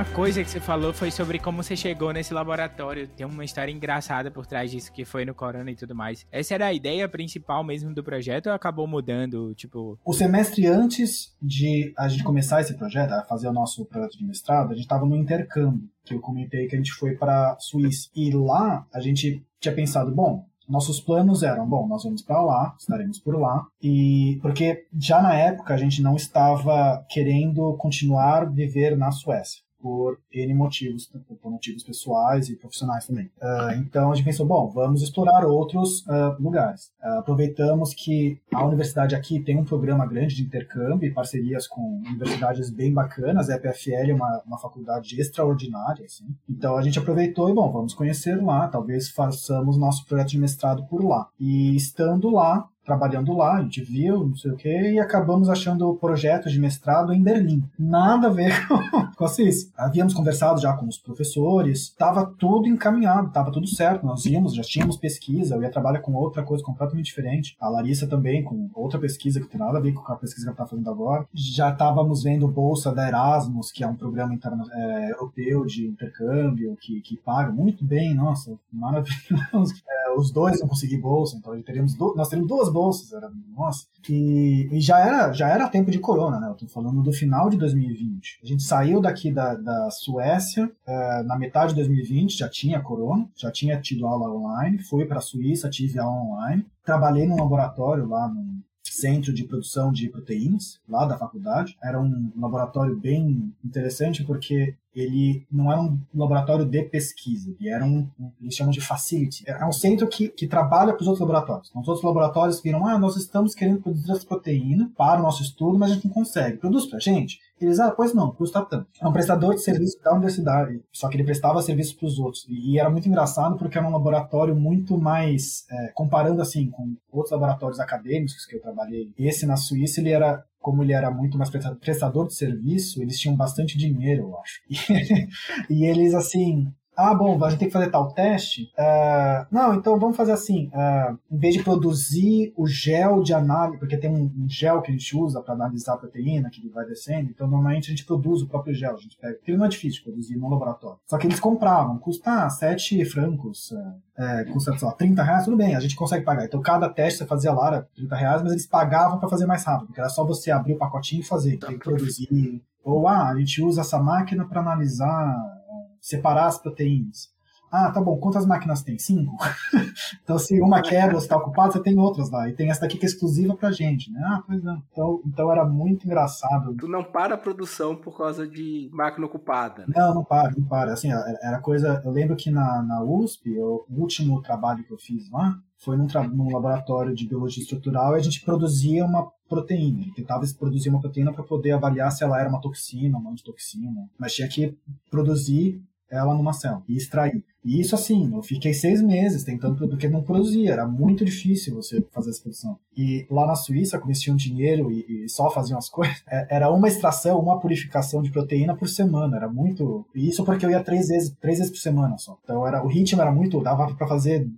S2: Uma coisa que você falou foi sobre como você chegou nesse laboratório. Tem uma história engraçada por trás disso, que foi no Corona e tudo mais. Essa era a ideia principal mesmo do projeto ou acabou mudando, tipo...
S3: O semestre antes de a gente começar esse projeto, a fazer o nosso projeto de mestrado, a gente estava no intercâmbio, que eu comentei que a gente foi para Suíça. E lá a gente tinha pensado, bom, nossos planos eram, bom, nós vamos para lá, estaremos por lá, e porque já na época a gente não estava querendo continuar viver na Suécia por N motivos, por motivos pessoais e profissionais também. Uh, então a gente pensou, bom, vamos explorar outros uh, lugares. Uh, aproveitamos que a universidade aqui tem um programa grande de intercâmbio e parcerias com universidades bem bacanas. A EPFL é uma, uma faculdade extraordinária, assim. Então a gente aproveitou e, bom, vamos conhecer lá, talvez façamos nosso projeto de mestrado por lá. E estando lá, trabalhando lá, a gente viu, não sei o que, e acabamos achando projeto de mestrado em Berlim. Nada a ver com, a Suíça. Havíamos conversado já com os professores, estava tudo encaminhado, estava tudo certo. Nós íamos, já tínhamos pesquisa, eu ia trabalhar com outra coisa completamente diferente. A Larissa também, com outra pesquisa que tem nada a ver com a pesquisa que ela está fazendo agora. Já estávamos vendo bolsa da Erasmus, que é um programa é, europeu de intercâmbio, que, que paga muito bem, nossa, maravilhoso. É, os dois vão conseguir bolsa, então nós teríamos duas bolsas bolsas, era, nossa. E, e, já, era, já era tempo de corona, né? Eu tô falando do final de 2020. A gente saiu daqui da, da Suécia é, na metade de 2020, já tinha corona, já tinha tido aula online, fui para a Suíça, tive aula online. Trabalhei num laboratório lá no centro de produção de proteínas lá da faculdade. Era um laboratório bem interessante porque ele não era um laboratório de pesquisa, ele era um, eles chamam de facility. É um centro que, que trabalha para os outros laboratórios. Então, os outros laboratórios viram, ah, nós estamos querendo produzir essa proteína para o nosso estudo, mas a gente não consegue. Produz para a gente? Eles, ah, pois não, custa tanto. É um prestador de serviço da universidade, só que ele prestava serviço para os outros. E, e, era muito engraçado porque era um laboratório muito mais, é, comparando assim com outros laboratórios acadêmicos que eu trabalhei, esse na Suíça, ele era como ele era muito mais prestador de serviço, eles tinham bastante dinheiro, eu acho. E, e eles, assim, ah, bom, a gente tem que fazer tal teste. Uh, não, então vamos fazer assim: uh, em vez de produzir o gel de análise, porque tem um, um gel que a gente usa para analisar a proteína que ele vai descendo, então normalmente a gente produz o próprio gel. A gente pega, porque não é difícil produzir no laboratório. Só que eles compravam, custa 7 francos, uh, custa só 30 reais, tudo bem, a gente consegue pagar. Então cada teste você fazia lá era 30 reais, mas eles pagavam para fazer mais rápido, porque era só você abrir o pacotinho e fazer. Que produzir. Ou, ah, a gente usa essa máquina para analisar separar as proteínas. Ah, tá bom, quantas máquinas tem? Cinco? então, se uma quebra, você está ocupado, você tem outras lá. E tem essa daqui que é exclusiva pra gente, né? Ah, pois não. Então, então era muito engraçado.
S1: Tu não para a produção por causa de máquina ocupada, né?
S3: Não, não para, não para. Assim, era coisa... Eu lembro que na, na USP, o último trabalho que eu fiz lá, foi num, num laboratório de biologia estrutural e a gente produzia uma proteína. Ele tentava produzir uma proteína para poder avaliar se ela era uma toxina, uma antitoxina. Mas tinha que produzir ela numa célula e extrair. E isso assim, eu fiquei seis meses tentando, porque não produzia, era muito difícil você fazer essa produção. E lá na Suíça, como eles tinham dinheiro e, e só faziam as coisas, é, era uma extração, uma purificação de proteína por semana, era muito. E isso porque eu ia três vezes, três vezes por semana só. Então era, o ritmo era muito, dava para fazer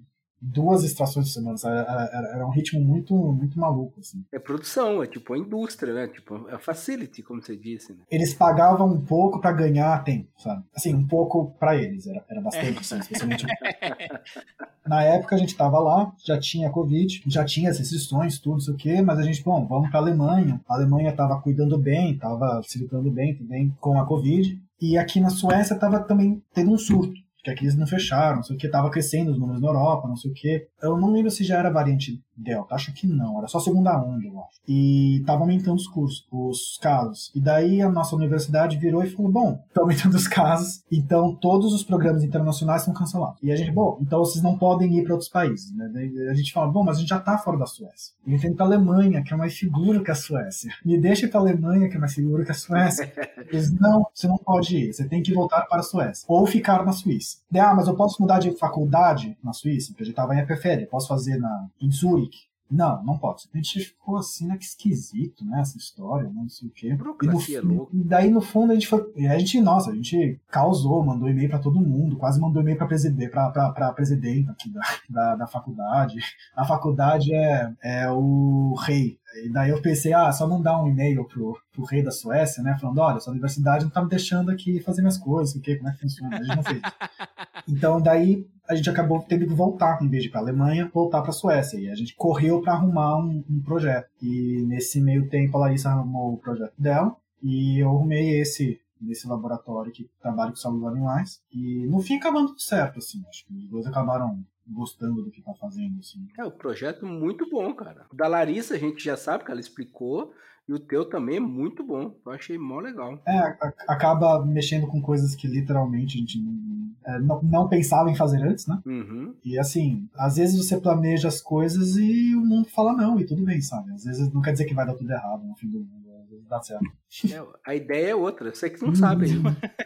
S3: duas extrações de semana. Era, era, era, um ritmo muito, muito maluco, assim.
S1: É produção, é tipo a indústria, né? Tipo, é facility, como você disse. Né?
S3: Eles pagavam um pouco para ganhar tempo, sabe? Assim, um pouco para eles, era, era bastante, assim, especialmente. Na época a gente tava lá, já tinha Covid, já tinha as restrições, tudo, isso o quê, mas a gente, bom, vamos pra Alemanha. A Alemanha tava cuidando bem, tava se livrando bem também com a Covid. E aqui na Suécia tava também tendo um surto que aqui eles não fecharam, não sei o que, tava crescendo os números na Europa, não sei o que. Eu não lembro se já era variante Delta, acho que não, era só segunda onda, eu acho. E tava aumentando os cursos, os casos. E daí a nossa universidade virou e falou: bom, tá aumentando os casos, então todos os programas internacionais são cancelados. E a gente, bom, então vocês não podem ir para outros países, né? A gente fala: bom, mas a gente já tá fora da Suécia. A gente tem pra Alemanha, que é mais seguro que a Suécia. Me deixa ir pra Alemanha, que é mais seguro que a Suécia. Eles, não, você não pode ir, você tem que voltar para a Suécia. Ou ficar na Suíça. Daí, ah, mas eu posso mudar de faculdade na Suíça, porque a gente tava em EPFL, posso fazer na, em Zurich não, não pode. A gente ficou assim, né, que esquisito, né, essa história, né, não sei o quê.
S1: Burocracia
S3: e no,
S1: louca.
S3: Daí, no fundo, a gente foi. A gente, nossa, a gente causou, mandou e-mail pra todo mundo, quase mandou e-mail pra, preside, pra, pra, pra presidenta aqui da, da, da faculdade. A faculdade é, é o rei. E daí eu pensei, ah, só mandar um e-mail pro, pro rei da Suécia, né? Falando, olha, sua universidade não tá me deixando aqui fazer minhas coisas, o que, como é que funciona? A gente não fez. Então, daí a gente acabou tendo que voltar, em vez de ir para a Alemanha, voltar para a Suécia. E a gente correu para arrumar um, um, projeto. E nesse meio tempo a Larissa arrumou o projeto dela e eu arrumei esse nesse laboratório que trabalha com células animais. E no fim acabando tudo certo, assim. Acho que os dois acabaram gostando do que tá fazendo, assim.
S1: É, o projeto é muito bom, cara. Da Larissa a gente já sabe que ela explicou. E o teu também é muito bom. Eu achei mó legal.
S3: É, acaba mexendo com coisas que literalmente a gente não, é, não, não, pensava em fazer antes, né?
S1: Uhum.
S3: E assim, às vezes você planeja as coisas e o mundo fala não, e tudo bem, sabe? Às vezes não quer dizer que vai dar tudo errado no fim do mundo dá certo.
S1: É, a ideia é outra, você que não sabe.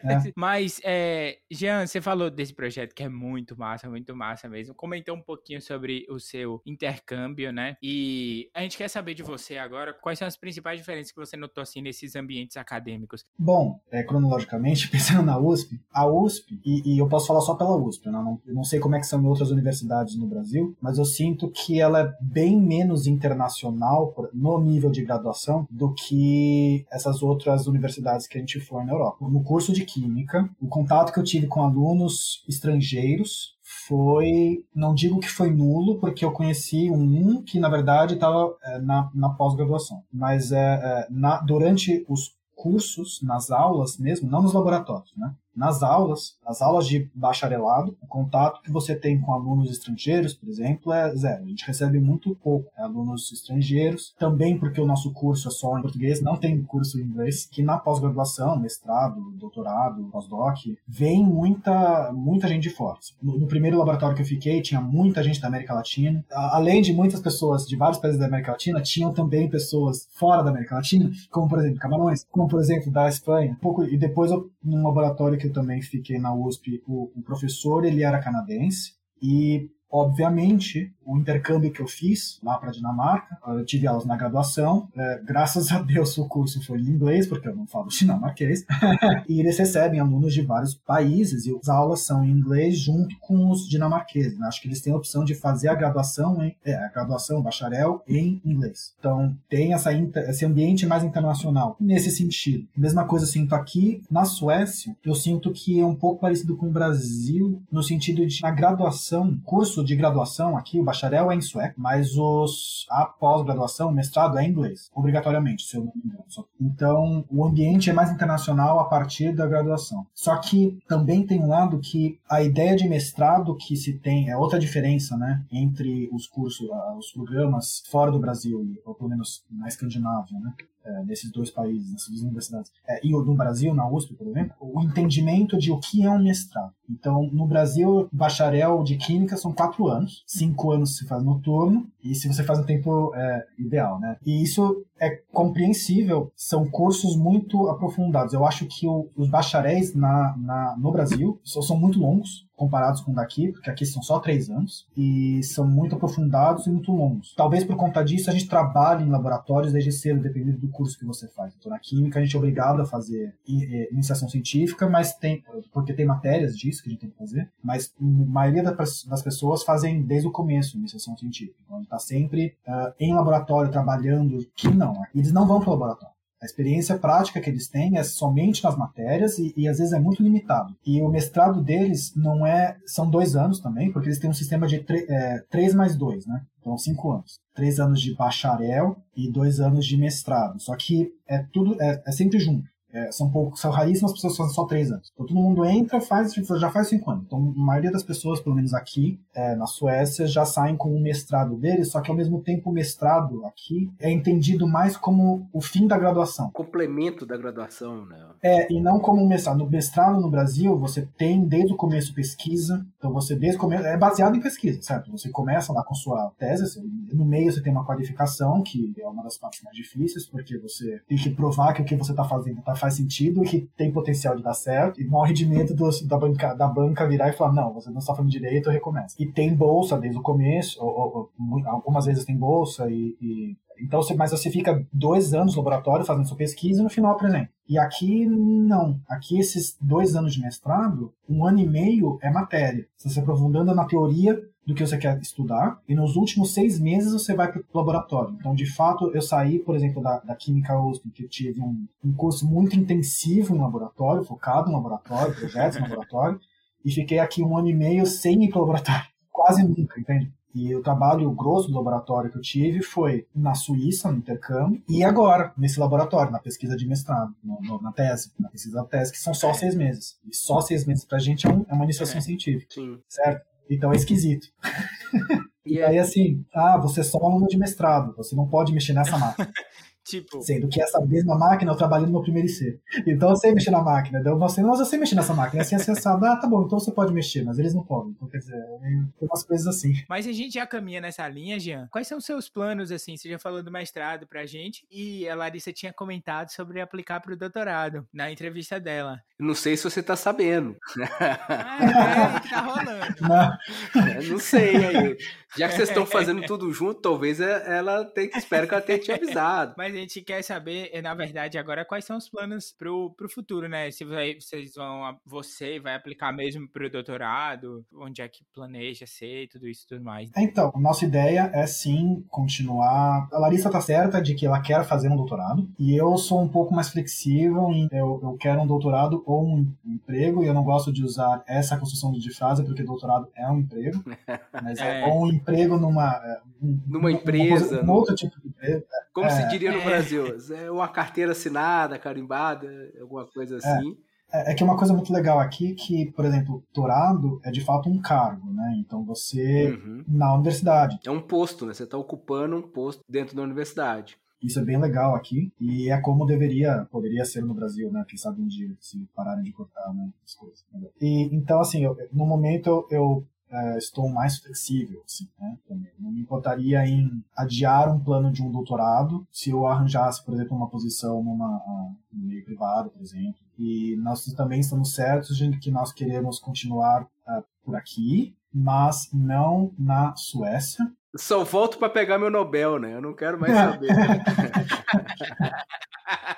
S2: É. Mas, é, Jean, você falou desse projeto que é muito massa, muito massa mesmo. Comentou um pouquinho sobre o seu intercâmbio, né? E a gente quer saber de você agora quais são as principais diferenças que você notou assim nesses ambientes acadêmicos.
S3: Bom, é, cronologicamente, pensando na USP, a USP, e, e eu posso falar só pela USP, né? não, eu não sei como é que são em outras universidades no Brasil, mas eu sinto que ela é bem menos internacional no nível de graduação do que essas outras universidades que a gente foi na Europa. No curso de Química, o contato que eu tive com alunos estrangeiros foi, não digo que foi nulo, porque eu conheci um que na verdade estava é, na, na pós-graduação, mas é, é, na, durante os cursos, nas aulas mesmo, não nos laboratórios, né? Nas aulas, as aulas de bacharelado, o contato que você tem com alunos estrangeiros, por exemplo, é zero. A gente recebe muito pouco é, alunos estrangeiros, também porque o nosso curso é só em português, não tem curso em inglês, que na pós-graduação, mestrado, doutorado, pós-doc, vem muita, muita gente de fora. No, no, primeiro laboratório que eu fiquei, tinha muita gente da América Latina. Além de muitas pessoas de vários países da América Latina, tinham também pessoas fora da América Latina, como, por exemplo, Camarões, como, por exemplo, da Espanha. Um pouco, e depois, eu, num laboratório que eu também fiquei na USP, o, o professor ele era canadense e obviamente o intercâmbio que eu fiz lá para Dinamarca, eu tive aulas na graduação, é, graças a Deus o curso foi em inglês, porque eu não falo dinamarquês, e eles recebem alunos de vários países, e as aulas são em inglês junto com os dinamarqueses, né? acho que eles têm a opção de fazer a graduação, em, é, a graduação, bacharel, em inglês. Então tem essa esse ambiente mais internacional, nesse sentido. Mesma coisa eu sinto aqui, na Suécia, eu sinto que é um pouco parecido com o Brasil, no sentido de a graduação, curso de graduação aqui, o bacharel é em sueco, mas os, a pós-graduação, o mestrado é em inglês, obrigatoriamente, se eu não me engano. Então, o ambiente é mais internacional a partir da graduação. Só que também tem um lado que a ideia de mestrado que se tem, é outra diferença, né, entre os cursos, os programas fora do Brasil, ou pelo menos na Escandinávia, né, é, nesses dois países, nessas duas universidades, é, e no Brasil, na USP, por exemplo, o entendimento de o que é um mestrado. Então, no Brasil, bacharel de Química são quatro anos, cinco anos se faz noturno, e se você faz no tempo é, ideal, né? E isso é compreensível, são cursos muito aprofundados. Eu acho que o, os bacharéis na, na, no Brasil são, são muito longos, comparados com daqui, porque aqui são só três anos, e são muito aprofundados e muito longos. Talvez por conta disso a gente trabalhe em laboratórios desde cedo, dependendo do curso que você faz. Então, na Química a gente é obrigado a fazer iniciação científica, mas tem, porque tem matérias disso que a gente tem que fazer, mas a maioria das pessoas fazem desde o começo iniciação científica. Então, a gente está sempre uh, em laboratório trabalhando, que não, eles não vão para o laboratório. A experiência prática que eles têm é somente nas matérias e, e, às vezes é muito limitado. E o mestrado deles não é. São dois anos também, porque eles têm um sistema de é, três mais dois, né? Então, cinco anos. Três anos de bacharel e dois anos de mestrado. Só que é tudo. É, é sempre junto. É, são poucos, são raríssimas pessoas que fazem só três anos. Então todo mundo entra, faz, já faz cinco anos. Então a maioria das pessoas, pelo menos aqui é, na Suécia, já saem com o mestrado deles, só que ao mesmo tempo o mestrado aqui é entendido mais como o fim da graduação.
S1: Complemento da graduação, né?
S3: É, e não como um mestrado. No mestrado no Brasil, você tem desde o começo pesquisa, então você desde o começo, é baseado em pesquisa, certo? Você começa lá com sua tese, no meio você tem uma qualificação, que é uma das partes mais difíceis, porque você tem que provar que o que você está fazendo está faz sentido e que tem potencial de dar certo, e morre de medo do, da, banca, da banca virar e falar, não, você não está fazendo direito, recomeça. E tem bolsa desde o começo, ou, ou, algumas vezes tem bolsa, e, e então, você, mas você fica dois anos no laboratório fazendo sua pesquisa e no final apresenta. E aqui, não. Aqui, esses dois anos de mestrado, um ano e meio é matéria. Você se aprofundando na teoria do que você quer estudar, e nos últimos seis meses você vai para o laboratório. Então, de fato, eu saí, por exemplo, da, da Química USP, que eu tive um, um curso muito intensivo em laboratório, focado em laboratório, projetos em laboratório, e fiquei aqui um ano e meio sem ir para o laboratório. Quase nunca, entende? E o trabalho grosso do laboratório que eu tive foi na Suíça, no intercâmbio, e agora, nesse laboratório, na pesquisa de mestrado, no, no, na tese, na pesquisa da tese, que são só seis meses. E só seis meses pra gente é, um, é uma iniciação é. científica. Sim. Certo? Então é esquisito. e aí, assim, ah, você é só um aluno de mestrado, você não pode mexer nessa máquina. Tipo... Sendo que essa mesma máquina eu trabalho no meu primeiro IC. Então eu sei mexer na máquina. Então você, mas eu sei mexer nessa máquina. Assim, assim, assim, ah, tá bom, então você pode mexer, mas eles não podem. Então quer dizer, tem umas coisas assim.
S2: Mas a gente já caminha nessa linha, Jean. Quais são os seus planos, assim? Você já falou do mestrado pra gente e a Larissa tinha comentado sobre aplicar pro doutorado na entrevista dela.
S1: Não sei se você tá sabendo.
S2: Ah, é, que tá rolando.
S1: Não, não sei aí. Já que vocês estão fazendo tudo junto, talvez ela tenha que. Espero que ela tenha te avisado.
S2: Mas a gente quer saber, eh, na verdade, agora quais são os planos pro, pro futuro, né? Se vocês vão. Você vai aplicar mesmo pro doutorado, onde é que planeja ser, tudo isso e tudo mais.
S3: Então, nossa ideia é sim continuar. A Larissa tá certa de que ela quer fazer um doutorado. E eu sou um pouco mais flexível em eu, eu quero um doutorado ou um emprego, e eu não gosto de usar essa construção de frase, porque doutorado é um emprego. Mas é, é ou um emprego numa. É,
S1: um, numa empresa.
S3: Um, um outro tipo de emprego.
S1: Como é, se diria no é. Brasil? É uma carteira assinada, carimbada, alguma coisa assim.
S3: É, é, que uma coisa muito legal aqui que, por exemplo, doutorado é de fato um cargo, né? Então você uhum. na universidade.
S1: É um posto, né? Você está ocupando um posto dentro da universidade.
S3: Isso é bem legal aqui e é como deveria, poderia ser no Brasil, né? Quem sabe um dia, se pararem de cortar né, as coisas. E então, assim, eu, no momento eu, eu é, estou mais flexível, assim, né? Também. Não me importaria em adiar um plano de um doutorado se eu arranjasse, por exemplo, uma posição numa, uh, no meio privado, por exemplo. E nós também estamos certos de que nós queremos continuar uh, por aqui, mas não na Suécia.
S1: Só volto para pegar meu Nobel, né? Eu não quero mais saber.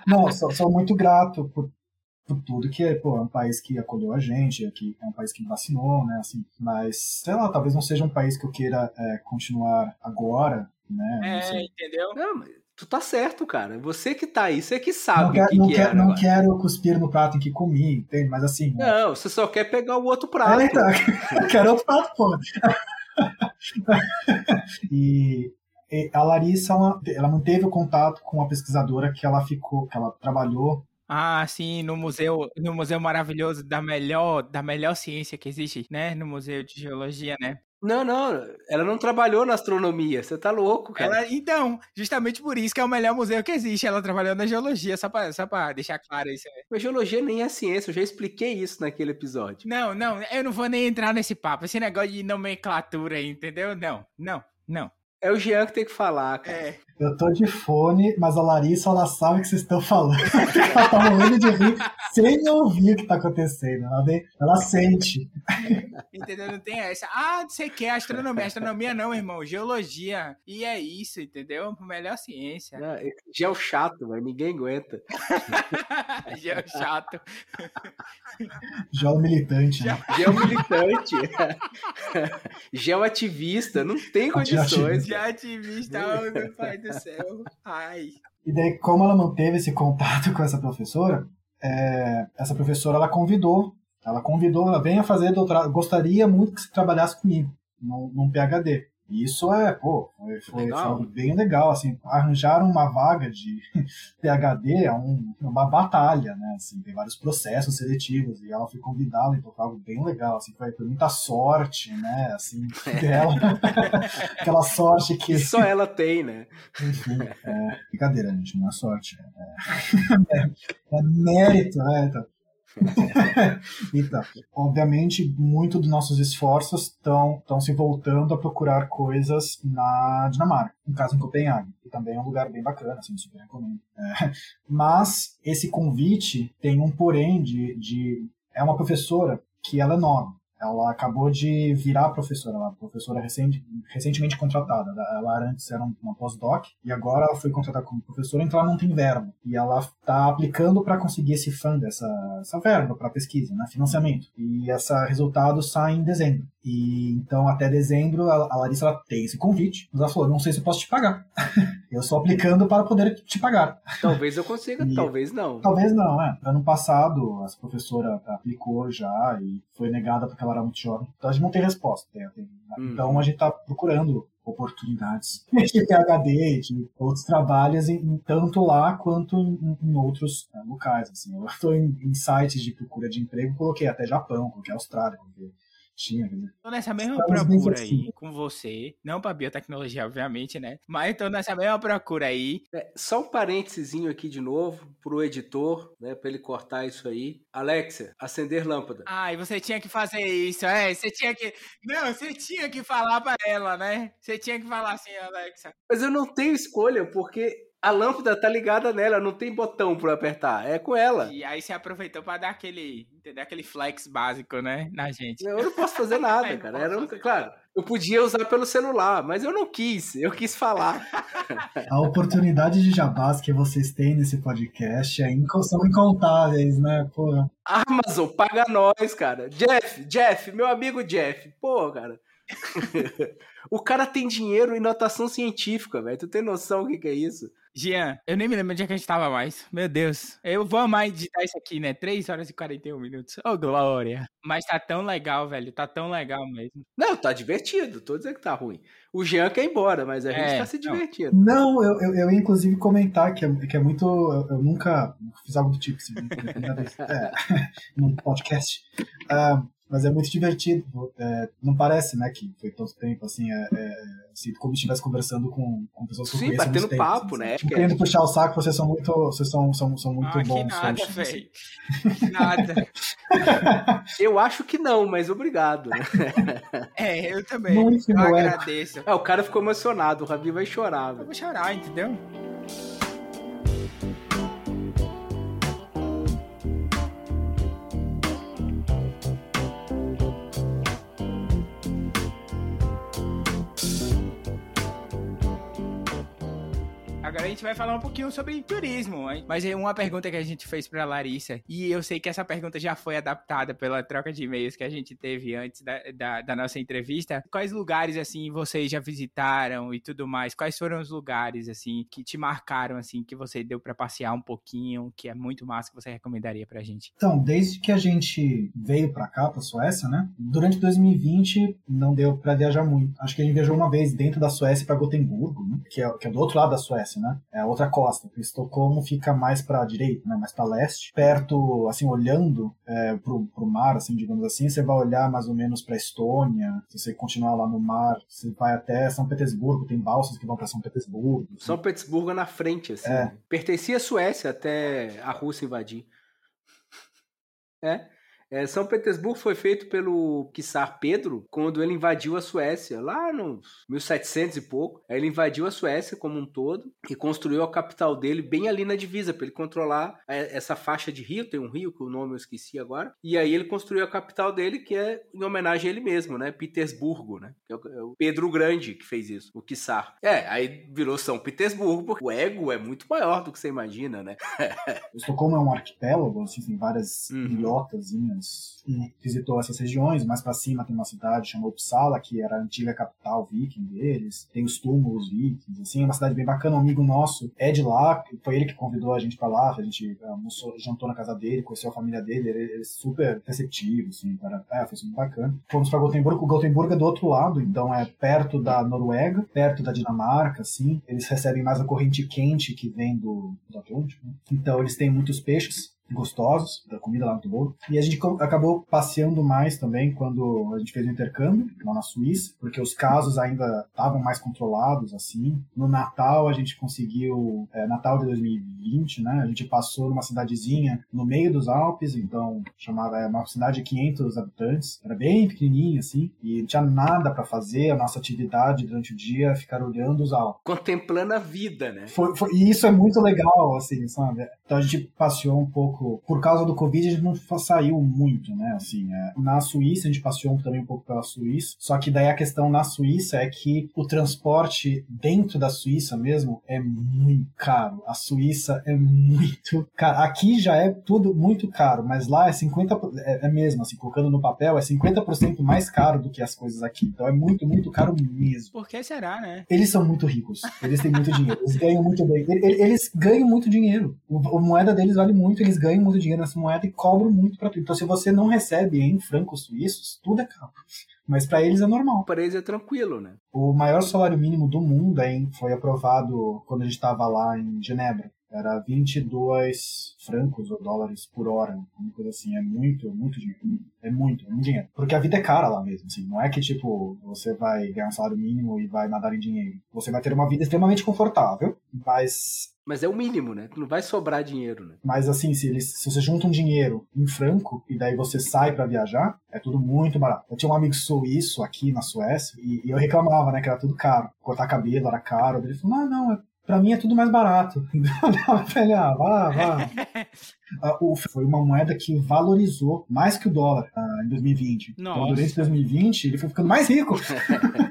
S3: não, sou, sou muito grato por, por tudo que pô, é um país que acolheu a gente, que é um país que vacinou, né, assim, mas, sei lá, talvez não seja um país que eu queira é, continuar agora, né.
S2: É, entendeu?
S1: Não, tu tá certo, cara, você que tá aí, você que sabe
S3: não
S1: quer,
S3: que, não
S1: que
S3: quer, Não quero cuspir no prato em que comi, entende? Mas assim...
S1: Né? Não, você só quer pegar o outro prato. É,
S3: então, eu quero outro prato, pô. e a Larissa, ela, ela manteve o contato com a pesquisadora que ela ficou, que ela trabalhou
S2: ah, sim, no museu, no museu maravilhoso da melhor, da melhor ciência que existe, né? No museu de geologia, né?
S1: Não, não, ela não trabalhou na astronomia, você tá louco, cara.
S2: Ela, então, justamente por isso que é o melhor museu que existe, ela trabalhou na geologia, só pra, só pra deixar claro isso aí.
S1: Mas geologia nem é ciência, eu já expliquei isso naquele episódio.
S2: Não, não, eu não vou nem entrar nesse papo, esse negócio de nomenclatura aí, entendeu? Não, não, não.
S1: É o Jean que tem que falar, cara.
S2: É.
S3: Eu tô de fone, mas a Larissa, ela sabe o que vocês estão falando. ela tá morrendo de rir sem ouvir o que tá acontecendo. Ela, vem, ela sente.
S2: Entendeu? Não tem essa. Ah, você quer astronomia. Astronomia não, irmão. Geologia. E é isso, entendeu? Melhor ciência.
S1: Não, gel chato, mas ninguém aguenta.
S2: gel chato.
S3: Gel militante. Né?
S1: Gel militante. Gel ativista. Não tem condições.
S2: Gel ativista, meu pai do céu. Ai.
S3: E daí, como ela manteve esse contato com essa professora, é, essa professora ela convidou, ela convidou, ela venha fazer doutorado, gostaria muito que você trabalhasse comigo num, num PhD. E isso é, pô, foi, foi, foi, bem legal, assim, arranjaram uma vaga de PhD é um, uma batalha, né, assim, tem vários processos seletivos, e ela foi convidada, então foi algo bem legal, assim, foi, foi muita sorte, né, assim, dela, aquela sorte que...
S1: que... só ela tem, né?
S3: Enfim, é, brincadeira, gente, não é sorte, é, é, é mérito, né, então, então, obviamente, muito dos nossos esforços estão se voltando a procurar coisas na Dinamarca, no caso em Copenhague, que também é um lugar bem bacana, assim, super recomendo. É, mas esse convite tem um porém de, de é uma professora que ela é nova. Ela acabou de virar professora, ela professora recente, recentemente contratada. Ela antes era uma pós-doc e agora ela foi contratada como professora, então ela não tem verba. E ela está aplicando para conseguir esse fundo, essa, essa verba para pesquisa, né, financiamento. E esse resultado sai em dezembro. E então até dezembro a, a Larissa ela tem esse convite, mas ela falou: não sei se eu posso te pagar. eu estou aplicando para poder te pagar.
S1: Talvez eu consiga, e, talvez não.
S3: Talvez não, é. Ano passado, essa professora aplicou já e foi negada porque ela era muito jovem. Então a gente não tem resposta. Né? hum. Então a gente está procurando oportunidades de PHD, de outros trabalhos, em, tanto lá quanto em, em outros né, locais. Assim. Eu estou em, em, sites de procura de emprego, coloquei até Japão, coloquei Austrália, coloquei tinha,
S2: né? Tô nessa mesma Estamos procura aí com você. Não pra biotecnologia, obviamente, né? Mas tô nessa mesma procura aí.
S1: É, só um parênteses aqui de novo pro editor, né? Pra ele cortar isso aí. Alexia, acender lâmpada.
S2: Ah, e você tinha que fazer isso, é? Você tinha que. Não, você tinha que falar pra ela, né? Você tinha que falar assim, Alexa.
S1: Mas eu não tenho escolha, porque a lâmpada tá ligada nela, não tem botão para apertar, é com ela.
S2: E aí você aproveitou para dar aquele, entendeu? Aquele flex básico, né, na gente.
S1: Eu não posso fazer nada, cara. Era, claro, eu podia usar pelo celular, mas eu não quis, eu quis falar.
S3: A oportunidade de jabás que vocês têm nesse podcast é são incontáveis, né, pô.
S1: Amazon, paga nós, cara. Jeff, Jeff, meu amigo Jeff, pô, cara. o cara tem dinheiro em notação científica, velho. Tu tem noção do que, que é isso?
S2: Jean, eu nem me lembro onde é que a gente tava mais. Meu Deus. Eu vou amar editar isso aqui, né? 3 horas e 41 minutos. Ô, oh, glória. Mas tá tão legal, velho. Tá tão legal mesmo.
S1: Não, tá divertido. Tô dizendo que tá ruim. O Jean quer ir embora, mas a gente é, tá se divertindo.
S3: Não, eu, eu, eu ia inclusive comentar que é, que é muito. Eu, eu nunca fiz algo do tipo, assim, é, num podcast. Uh, mas é muito divertido. É, não parece, né, que foi tanto tempo, assim, é, é assim, como se estivesse conversando com, com pessoas que
S1: Sim, batendo papo, assim, né?
S3: Tipo, querendo puxar o saco, vocês são muito, vocês são, são, são muito
S2: ah,
S3: bons.
S2: Que nada, velho. Assim. nada.
S1: eu acho que não, mas obrigado. Né?
S2: é, eu também. Muito eu agradeço.
S1: É, o cara ficou emocionado, o Ravi vai chorar.
S2: Eu vou chorar, entendeu? Agora a gente vai falar um pouquinho sobre turismo, hein? mas é uma pergunta que a gente fez para Larissa, e eu sei que essa pergunta já foi adaptada pela troca de e-mails que a gente teve antes da, da, da nossa entrevista. Quais lugares, assim, vocês já visitaram e tudo mais? Quais foram os lugares, assim, que te marcaram, assim, que você deu para passear um pouquinho, que é muito massa, que você recomendaria pra gente?
S3: Então, desde que a gente veio para cá, pra Suécia, né? Durante 2020 não deu para viajar muito. Acho que a gente viajou uma vez dentro da Suécia para Gotemburgo, né? que, é, que é do outro lado da Suécia né? É a outra costa. Estocolmo fica mais para direita, né? Mais para leste, perto, assim, olhando é, pro, pro mar, assim, digamos assim, você vai olhar mais ou menos para Estônia. Se você continuar lá no mar, você vai até São Petersburgo. Tem balsas que vão para São Petersburgo.
S1: Assim. São Petersburgo é na frente, assim. É. Pertencia à Suécia até a Rússia invadir. É. É, São Petersburgo foi feito pelo Czar Pedro quando ele invadiu a Suécia, lá nos 1700 e pouco. Aí ele invadiu a Suécia como um todo e construiu a capital dele bem ali na divisa, para ele controlar é, essa faixa de rio. Tem um rio que o nome eu esqueci agora. E aí ele construiu a capital dele, que é em homenagem a ele mesmo, né? Petersburgo, né? É o, Pedro Grande que fez isso, o Czar. É, aí virou São Petersburgo, porque o ego é muito maior do que você imagina, né?
S3: Estocolmo é um arquipélago, assim, tem várias uhum. ilhotazinhas e visitou essas regiões. Mais para cima tem uma cidade chamada Uppsala, que era a antiga capital viking deles. Tem os túmulos vikings, assim, é uma cidade bem bacana. Um amigo nosso é de lá, foi ele que convidou a gente para lá. A gente almoçou, jantou na casa dele, conheceu a família dele. Ele, é super receptivo, assim, para, é, foi super bacana. Fomos para Gotemburgo. O Gotemburgo é do outro lado, então é perto da Noruega, perto da Dinamarca, assim. Eles recebem mais a corrente quente que vem do, do Atlântico. Né? Então eles têm muitos peixes gostosos, comida lá muito boa. E a gente acabou passeando mais também quando a gente fez o intercâmbio lá na Suíça, porque os casos ainda estavam mais controlados, assim. No Natal a gente conseguiu, é, Natal de 2020, né? A gente passou numa cidadezinha no meio dos Alpes, então chamada é uma cidade de 500 habitantes, era bem pequenininha assim, e não tinha nada para fazer. A nossa atividade durante o dia é ficar olhando os Alpes,
S1: contemplando a vida, né?
S3: Foi, foi, e isso é muito legal, assim, sabe? Então a gente passeou um pouco. Por causa do Covid, a gente não saiu muito, né? Assim, é, na Suíça, a gente passeou também um pouco pela Suíça. Só que daí a questão na Suíça é que o transporte dentro da Suíça mesmo é muito caro. A Suíça é muito caro. Aqui já é tudo muito caro, mas lá é 50%, é, é mesmo, assim, colocando no papel, é 50% mais caro do que as coisas aqui. Então é muito, muito caro mesmo.
S2: Por que será, né?
S3: Eles são muito ricos. Eles têm muito dinheiro. Eles ganham muito bem. Eles ganham muito dinheiro a moeda deles vale muito, eles ganham muito dinheiro nessa moeda e cobram muito para tudo. Então, se você não recebe em francos suíços, tudo é caro. Mas para eles é normal.
S1: Para eles é tranquilo, né?
S3: O maior salário mínimo do mundo hein, foi aprovado quando a gente estava lá em Genebra. Era 22 francos ou dólares por hora, uma coisa assim. É muito, muito dinheiro. É muito, é muito dinheiro. Porque a vida é cara lá mesmo, assim. Não é que, tipo, você vai ganhar um salário mínimo e vai nadar em dinheiro. Você vai ter uma vida extremamente confortável, mas
S1: mas é o mínimo, né? Não vai sobrar dinheiro, né?
S3: Mas assim, se, eles, se você junta um dinheiro em franco e daí você sai para viajar, é tudo muito barato. Eu tinha um amigo suíço aqui na Suécia e, e eu reclamava, né, que era tudo caro. Cortar cabelo era caro. Ele falou, não, não, é Pra mim é tudo mais barato. Ele, ah, vá, vá. Uh, foi uma moeda que valorizou mais que o dólar uh, em 2020. Nossa. Então, durante 2020, ele foi ficando mais rico.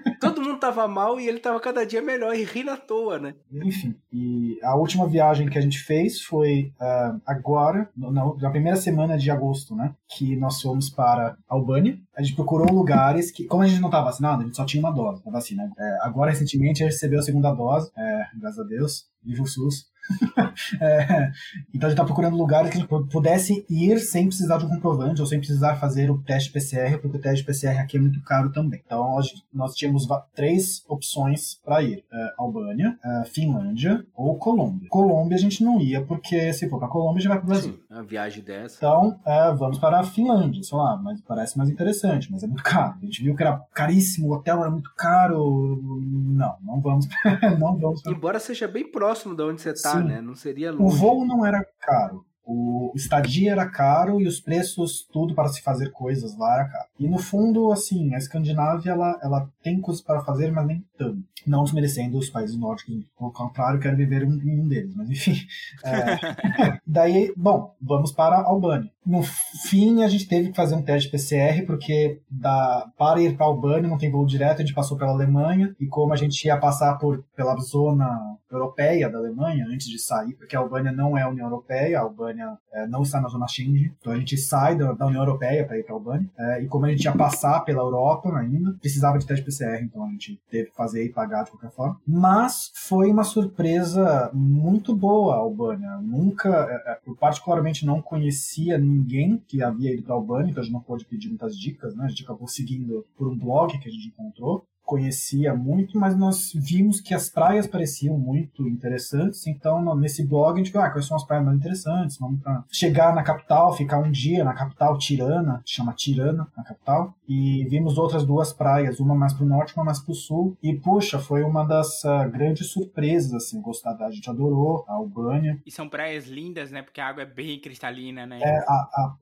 S1: Tava mal e ele tava cada dia melhor e rindo à toa, né?
S3: Enfim, e a última viagem que a gente fez foi uh, agora, na, na, primeira semana de agosto, né? Que nós fomos para Albânia. A gente procurou lugares que, como a gente não estava vacinado, a gente só tinha uma dose da vacina. É, agora, recentemente, a gente recebeu a segunda dose, é, graças a Deus, viva o SUS. é, então a gente está procurando lugares que a gente pudesse ir sem precisar de um comprovante ou sem precisar fazer o teste PCR, porque o teste PCR aqui é muito caro também. Então nós tínhamos três opções para ir: é, Albânia, é, Finlândia ou Colômbia. Colômbia a gente não ia, porque se for para Colômbia já vai para o Brasil. Sim,
S1: uma viagem dessa.
S3: Então é, vamos para a Finlândia, sei lá, mas parece mais interessante, mas é muito caro. A gente viu que era caríssimo, o hotel era muito caro. Não, não vamos, não vamos.
S1: Embora seja bem próximo de onde você está Sim. né? Não seria longe.
S3: O voo não era caro. O estadia era caro e os preços, tudo para se fazer coisas lá era caro. E no fundo, assim, a Escandinávia, ela, ela tem coisas para fazer, mas nem tanto. Não desmerecendo os países nórdicos, ao contrário, quero viver um, um deles, mas enfim. É, daí, bom, vamos para a Albânia. No fim, a gente teve que fazer um teste PCR, porque da, para ir para a Albânia não tem voo direto, a gente passou pela Alemanha, e como a gente ia passar por, pela zona europeia da Alemanha antes de sair, porque a Albânia não é a União Europeia, a Albânia é, não está na zona Schengen, então a gente sai da, da União Europeia para ir para a Albânia, é, e como a gente ia passar pela Europa ainda, precisava de teste PCR, então a gente teve que fazer e pagar de qualquer forma. Mas foi uma surpresa muito boa a Albânia. Nunca, é, é, eu particularmente não conhecia ninguém que havia ido para a Albânia, então a gente não pôde pedir muitas dicas, né? A gente acabou seguindo por um blog que a gente encontrou conhecia muito, mas nós vimos que as praias pareciam muito interessantes, então nesse blog a gente viu, ah, quais são as praias mais interessantes, vamos para chegar na capital, ficar um dia na capital Tirana, chama Tirana, na capital, e vimos outras duas praias, uma mais para o norte, uma mais para o sul, e puxa, foi uma das uh, grandes surpresas, assim, gostar da, a gente adorou a Albânia.
S2: E são praias lindas, né, porque a água é bem cristalina, né?
S3: É, a, a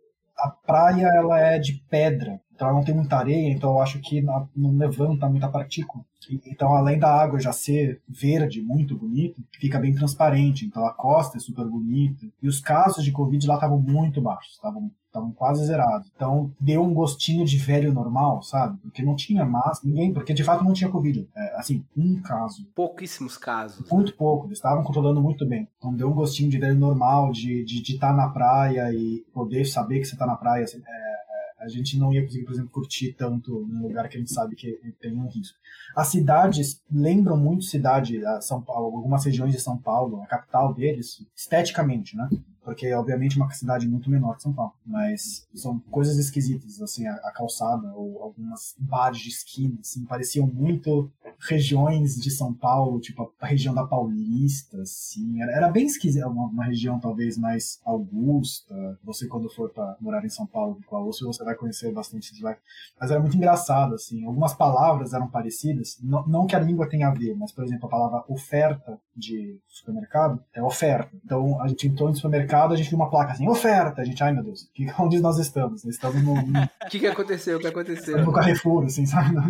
S3: a praia ela é de pedra, então ela não tem muita areia, então eu acho que não levanta muita partícula. Então, além da água já ser verde, muito bonita, fica bem transparente. Então, a costa é super bonita. E os casos de Covid lá estavam muito baixos, estavam estavam quase zerados. Então, deu um gostinho de velho normal, sabe? Porque não tinha mais ninguém, porque de fato não tinha Covid. É, assim, um caso.
S1: Pouquíssimos casos.
S3: Muito pouco, eles estavam controlando muito bem. Então, deu um gostinho de velho normal, de estar de, de tá na praia e poder saber que você está na praia. Assim, é, a gente não ia conseguir, por exemplo, curtir tanto num lugar que a gente sabe que tem um risco. As cidades lembram muito cidade, São Paulo, algumas regiões de São Paulo, a capital deles, esteticamente, né? Porque, obviamente, é uma cidade muito menor que São Paulo. Mas são coisas esquisitas, assim, a, a calçada ou algumas bares de esquina, assim, pareciam muito regiões de São Paulo, tipo a região da Paulista, assim. Era, era bem esquisita, uma, uma, região talvez mais augusta. Você, quando for para morar em São Paulo a USP, você vai conhecer bastante de lá. Mas era muito engraçado, assim. Algumas palavras eram parecidas, não, não que a língua tenha a ver, mas, por exemplo, a palavra oferta de supermercado é oferta. Então, a gente entrou no supermercado, a gente viu uma placa assim, oferta. A gente, ai meu Deus, que, onde nós estamos? Nós estamos no.
S1: O que, que aconteceu? O que aconteceu?
S3: No Carrefour, assim, sabe?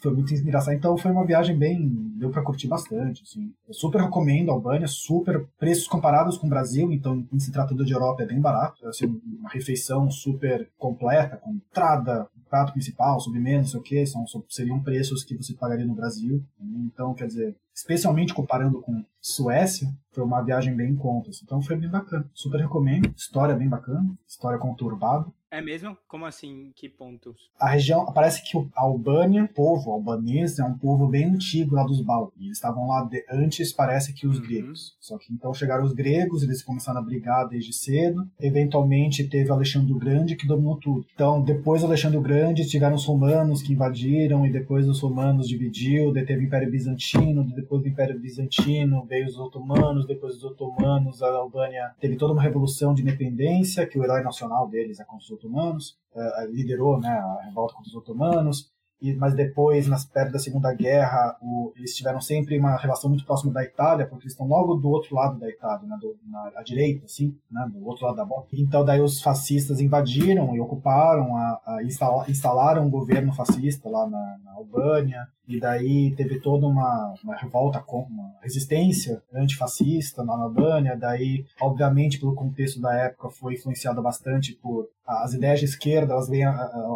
S3: foi muito engraçado. Então foi uma viagem bem. deu para curtir bastante. Assim. Eu super recomendo a Albânia, super. preços comparados com o Brasil, então, se tratando de Europa, é bem barato. Assim, uma refeição super completa, com entrada, prato principal, sobremesa, não sei o que, são, seriam preços que você pagaria no Brasil. Então, quer dizer, especialmente comparando com Suécia, foi uma viagem bem em conta. Assim. Então foi bem bacana. Super recomendo. História bem bacana, história conturbada.
S2: É mesmo? Como assim? Que pontos?
S3: A região, parece que a Albânia, o povo albanês, é um povo bem antigo lá dos Balcãs. Eles estavam lá de, antes, parece que os uhum. gregos. Só que então chegaram os gregos, eles começaram a brigar desde cedo. Eventualmente teve Alexandre o Grande que dominou tudo. Então, depois do Alexandre o Grande, tiveram os romanos que invadiram, e depois os romanos dividiu, daí teve o Império Bizantino, depois do Império Bizantino veio os otomanos, depois dos otomanos a Albânia teve toda uma revolução de independência, que o herói nacional deles é a Consul otomanos, uh, liderou né, a revolta contra os otomanos, e, mas depois, nas perto da Segunda Guerra, o, eles tiveram sempre uma relação muito próxima da Itália, porque eles estão logo do outro lado da Itália, né, do, na à direita, assim, né, do outro lado da bola. Então, daí os fascistas invadiram e ocuparam, a, a instalaram um governo fascista lá na, na Albânia, e daí teve toda uma, uma revolta, uma resistência antifascista na Albânia, daí, obviamente, pelo contexto da época, foi influenciada bastante por as ideias de esquerda, elas vêm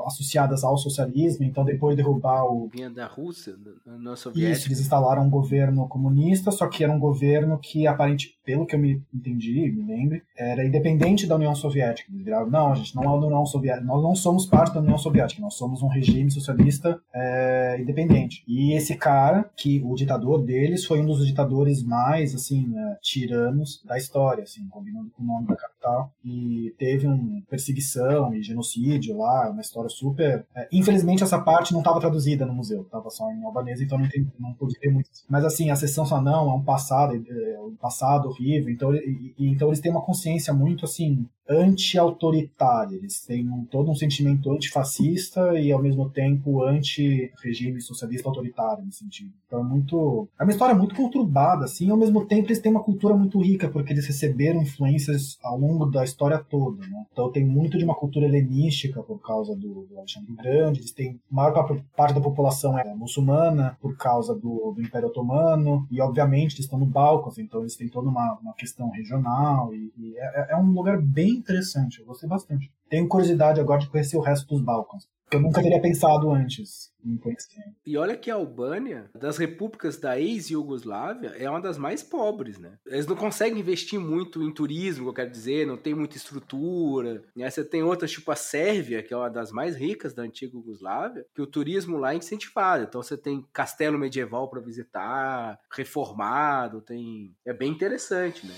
S3: associadas ao socialismo, então depois de derrubar o...
S1: Vinha da Rússia, da União
S3: Soviética. Isso, eles instalaram um governo comunista, só que era um governo que, aparente, pelo que eu me entendi, me lembro, era independente da União Soviética. Não, a gente não é da União Soviética, nós não somos parte da União Soviética, nós somos um regime socialista é, independente. E esse cara, que o ditador deles foi um dos ditadores mais, assim, né, tiranos da história, assim, combinando com o nome da capital. E teve uma perseguição e genocídio lá, uma história super... É, infelizmente essa parte não estava traduzida no museu, estava só em albanês, então não, entendi, não pude ver muito. Mas assim, a sessão só não, é um passado, é um passado horrível, então, e, então eles têm uma consciência muito, assim, anti-autoritária. Eles têm um, todo um sentimento antifascista e, ao mesmo tempo, anti-regime socialista autoritário, nesse sentido. Então é muito. É uma história muito conturbada, assim, e ao mesmo tempo eles têm uma cultura muito rica, porque eles receberam influências ao longo da história toda, né? Então tem muito de uma cultura helenística por causa do, do Alexandre Grande, eles têm. A maior parte da população é muçulmana por causa do, do Império Otomano, e obviamente eles estão no Balcãs, então eles têm toda uma, uma questão regional, e, e é, é um lugar bem interessante, eu gostei bastante. Tenho curiosidade agora de conhecer o resto dos Balcãs. Eu nunca teria pensado antes em conhecer.
S1: E olha que a Albânia, das repúblicas da ex-Yugoslávia, é uma das mais pobres, né? Eles não conseguem investir muito em turismo, eu quero dizer, não tem muita estrutura. Né? Você tem outras, tipo a Sérvia, que é uma das mais ricas da antiga Yugoslávia, que o turismo lá é incentivado. Então você tem castelo medieval para visitar, reformado, tem... É bem interessante, né?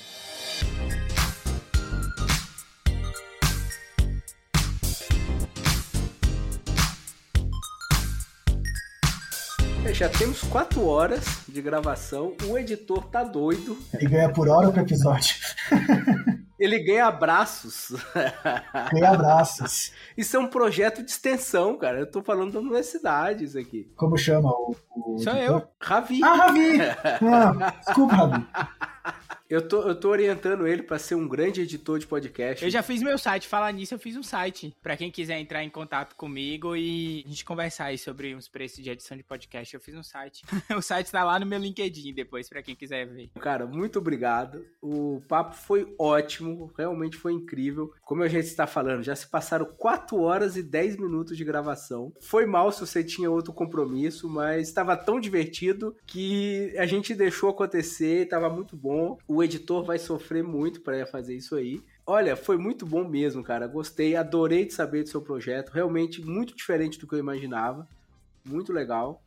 S1: Já temos quatro horas de gravação. O editor tá doido.
S3: Ele ganha por hora pro episódio.
S1: Ele ganha abraços.
S3: Ganha abraços.
S1: Isso é um projeto de extensão, cara. Eu tô falando da universidade, isso aqui.
S3: Como chama o. o
S2: Sou editor? eu.
S1: Ravi.
S3: Ah, Ravi! Ah, desculpa, Ravi.
S1: Eu tô, eu tô orientando ele para ser um grande editor de podcast.
S2: Eu já fiz meu site. Falar nisso, eu fiz um site. para quem quiser entrar em contato comigo e a gente conversar aí sobre os preços de edição de podcast. Eu fiz um site. o site tá lá no meu LinkedIn depois, para quem quiser ver.
S1: Cara, muito obrigado. O papo foi ótimo. Realmente foi incrível. Como a gente está falando, já se passaram 4 horas e 10 minutos de gravação. Foi mal se você tinha outro compromisso, mas estava tão divertido que a gente deixou acontecer. Tava muito bom. O o editor vai sofrer muito para fazer isso aí. Olha, foi muito bom mesmo, cara. Gostei, adorei de saber do seu projeto. Realmente muito diferente do que eu imaginava. Muito legal.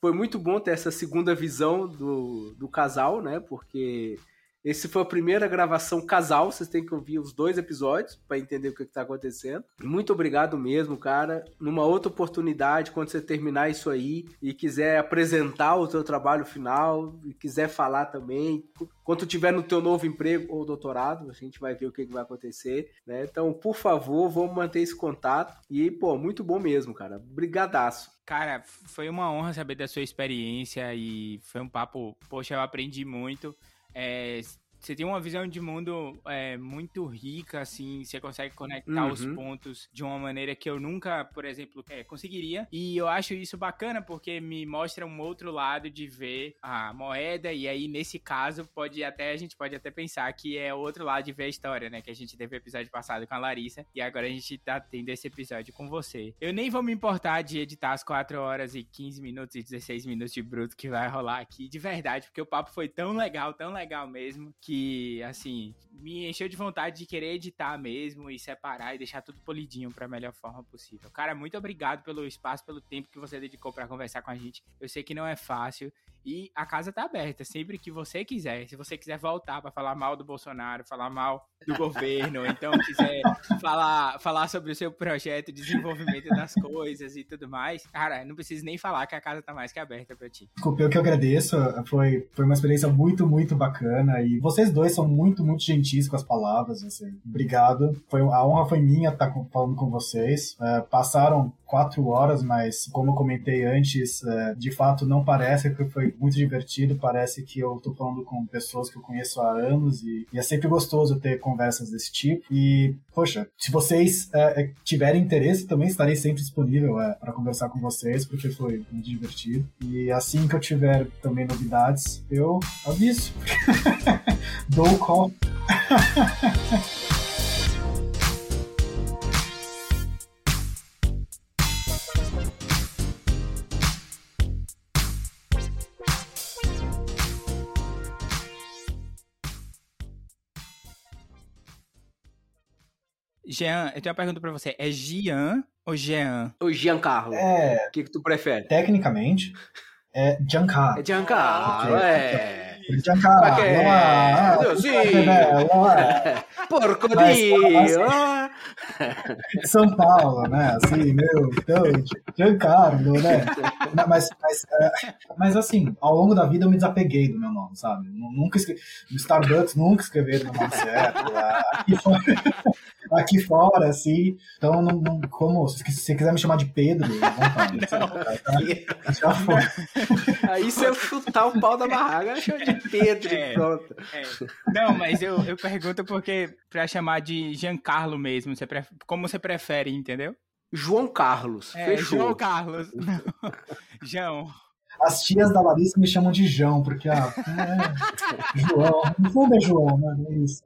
S1: Foi muito bom ter essa segunda visão do, do casal, né? Porque Esse foi a primeira gravação casal, vocês têm que ouvir os dois episódios para entender o que está acontecendo. Muito obrigado mesmo, cara. Numa outra oportunidade, quando você terminar isso aí e quiser apresentar o seu trabalho final e quiser falar também, quando tiver no teu novo emprego ou doutorado, a gente vai ver o que, vai acontecer, né? Então, por favor, vamos manter esse contato e, pô, muito bom mesmo, cara. Brigadaço.
S2: Cara, foi uma honra saber da sua experiência e foi um papo, poxa, eu aprendi muito. É, você tem uma visão de mundo é, muito rica, assim, você consegue conectar uhum. os pontos de uma maneira que eu nunca, por exemplo, é, conseguiria. E eu acho isso bacana porque me mostra um outro lado de ver a moeda, e aí, nesse caso, pode até, a gente pode até pensar que é outro lado de ver a história, né? Que a gente teve o episódio passado com a Larissa, e agora a gente tá tendo esse episódio com você. Eu nem vou me importar de editar as 4 horas e 15 minutos e 16 minutos de bruto que vai rolar aqui, de verdade, porque o papo foi tão legal, tão legal mesmo, que que, assim, me encheu de vontade de querer editar mesmo e separar e deixar tudo polidinho para a melhor forma possível. Cara, muito obrigado pelo espaço, pelo tempo que você dedicou para conversar com a gente. Eu sei que não é fácil e a casa tá aberta, sempre que você quiser. Se você quiser voltar para falar mal do Bolsonaro, falar mal do governo, então quiser falar, falar sobre o seu projeto de desenvolvimento das coisas e tudo mais, cara, não precisa nem falar que a casa tá mais que aberta para ti.
S3: Desculpa, eu que agradeço. Foi, foi uma experiência muito, muito bacana. E vocês dois são muito, muito gentis com as palavras. Assim. Obrigado. Foi, a honra foi minha estar falando com vocês. É, passaram quatro horas, mas como eu comentei antes, é, de fato não parece que foi muito divertido, parece que eu tô falando com pessoas que eu conheço há anos e, e é sempre gostoso ter conversas desse tipo. E, poxa, se vocês é, é tiverem interesse, também estarei sempre disponível é, para conversar com vocês, porque foi muito divertido. E assim que eu tiver também novidades, eu aviso. Dou o call.
S2: Jean, eu tenho uma pergunta pra você. É Gian ou Jean?
S1: Ou Giancarlo?
S3: É.
S1: O que, que tu prefere?
S3: Tecnicamente, é Giancarlo.
S1: É Giancarlo, é.
S3: Giancarlo,
S1: é. Sim. Porco Dio.
S3: São Paulo, né? Assim, meu, então, Giancarlo, né? Mas, mas, é, mas assim, ao longo da vida eu me desapeguei do meu nome, sabe? Nunca escrevi, no Starbucks nunca escreveram meu nome certo. Aqui fora, aqui fora, assim. Então, não, não, como, se você quiser me chamar de Pedro, vontade, não,
S1: tá, já foi. Aí se eu chutar o pau da barraga, chama de Pedro é, pronto.
S2: É. Não, mas eu, eu pergunto porque pra chamar de Giancarlo mesmo, você pref... como você prefere, entendeu?
S1: João Carlos.
S2: É,
S1: Fechou.
S2: João Carlos. João.
S3: As tias da Larissa me chamam de João, porque, ah, é, João. No fundo é João, né? É isso.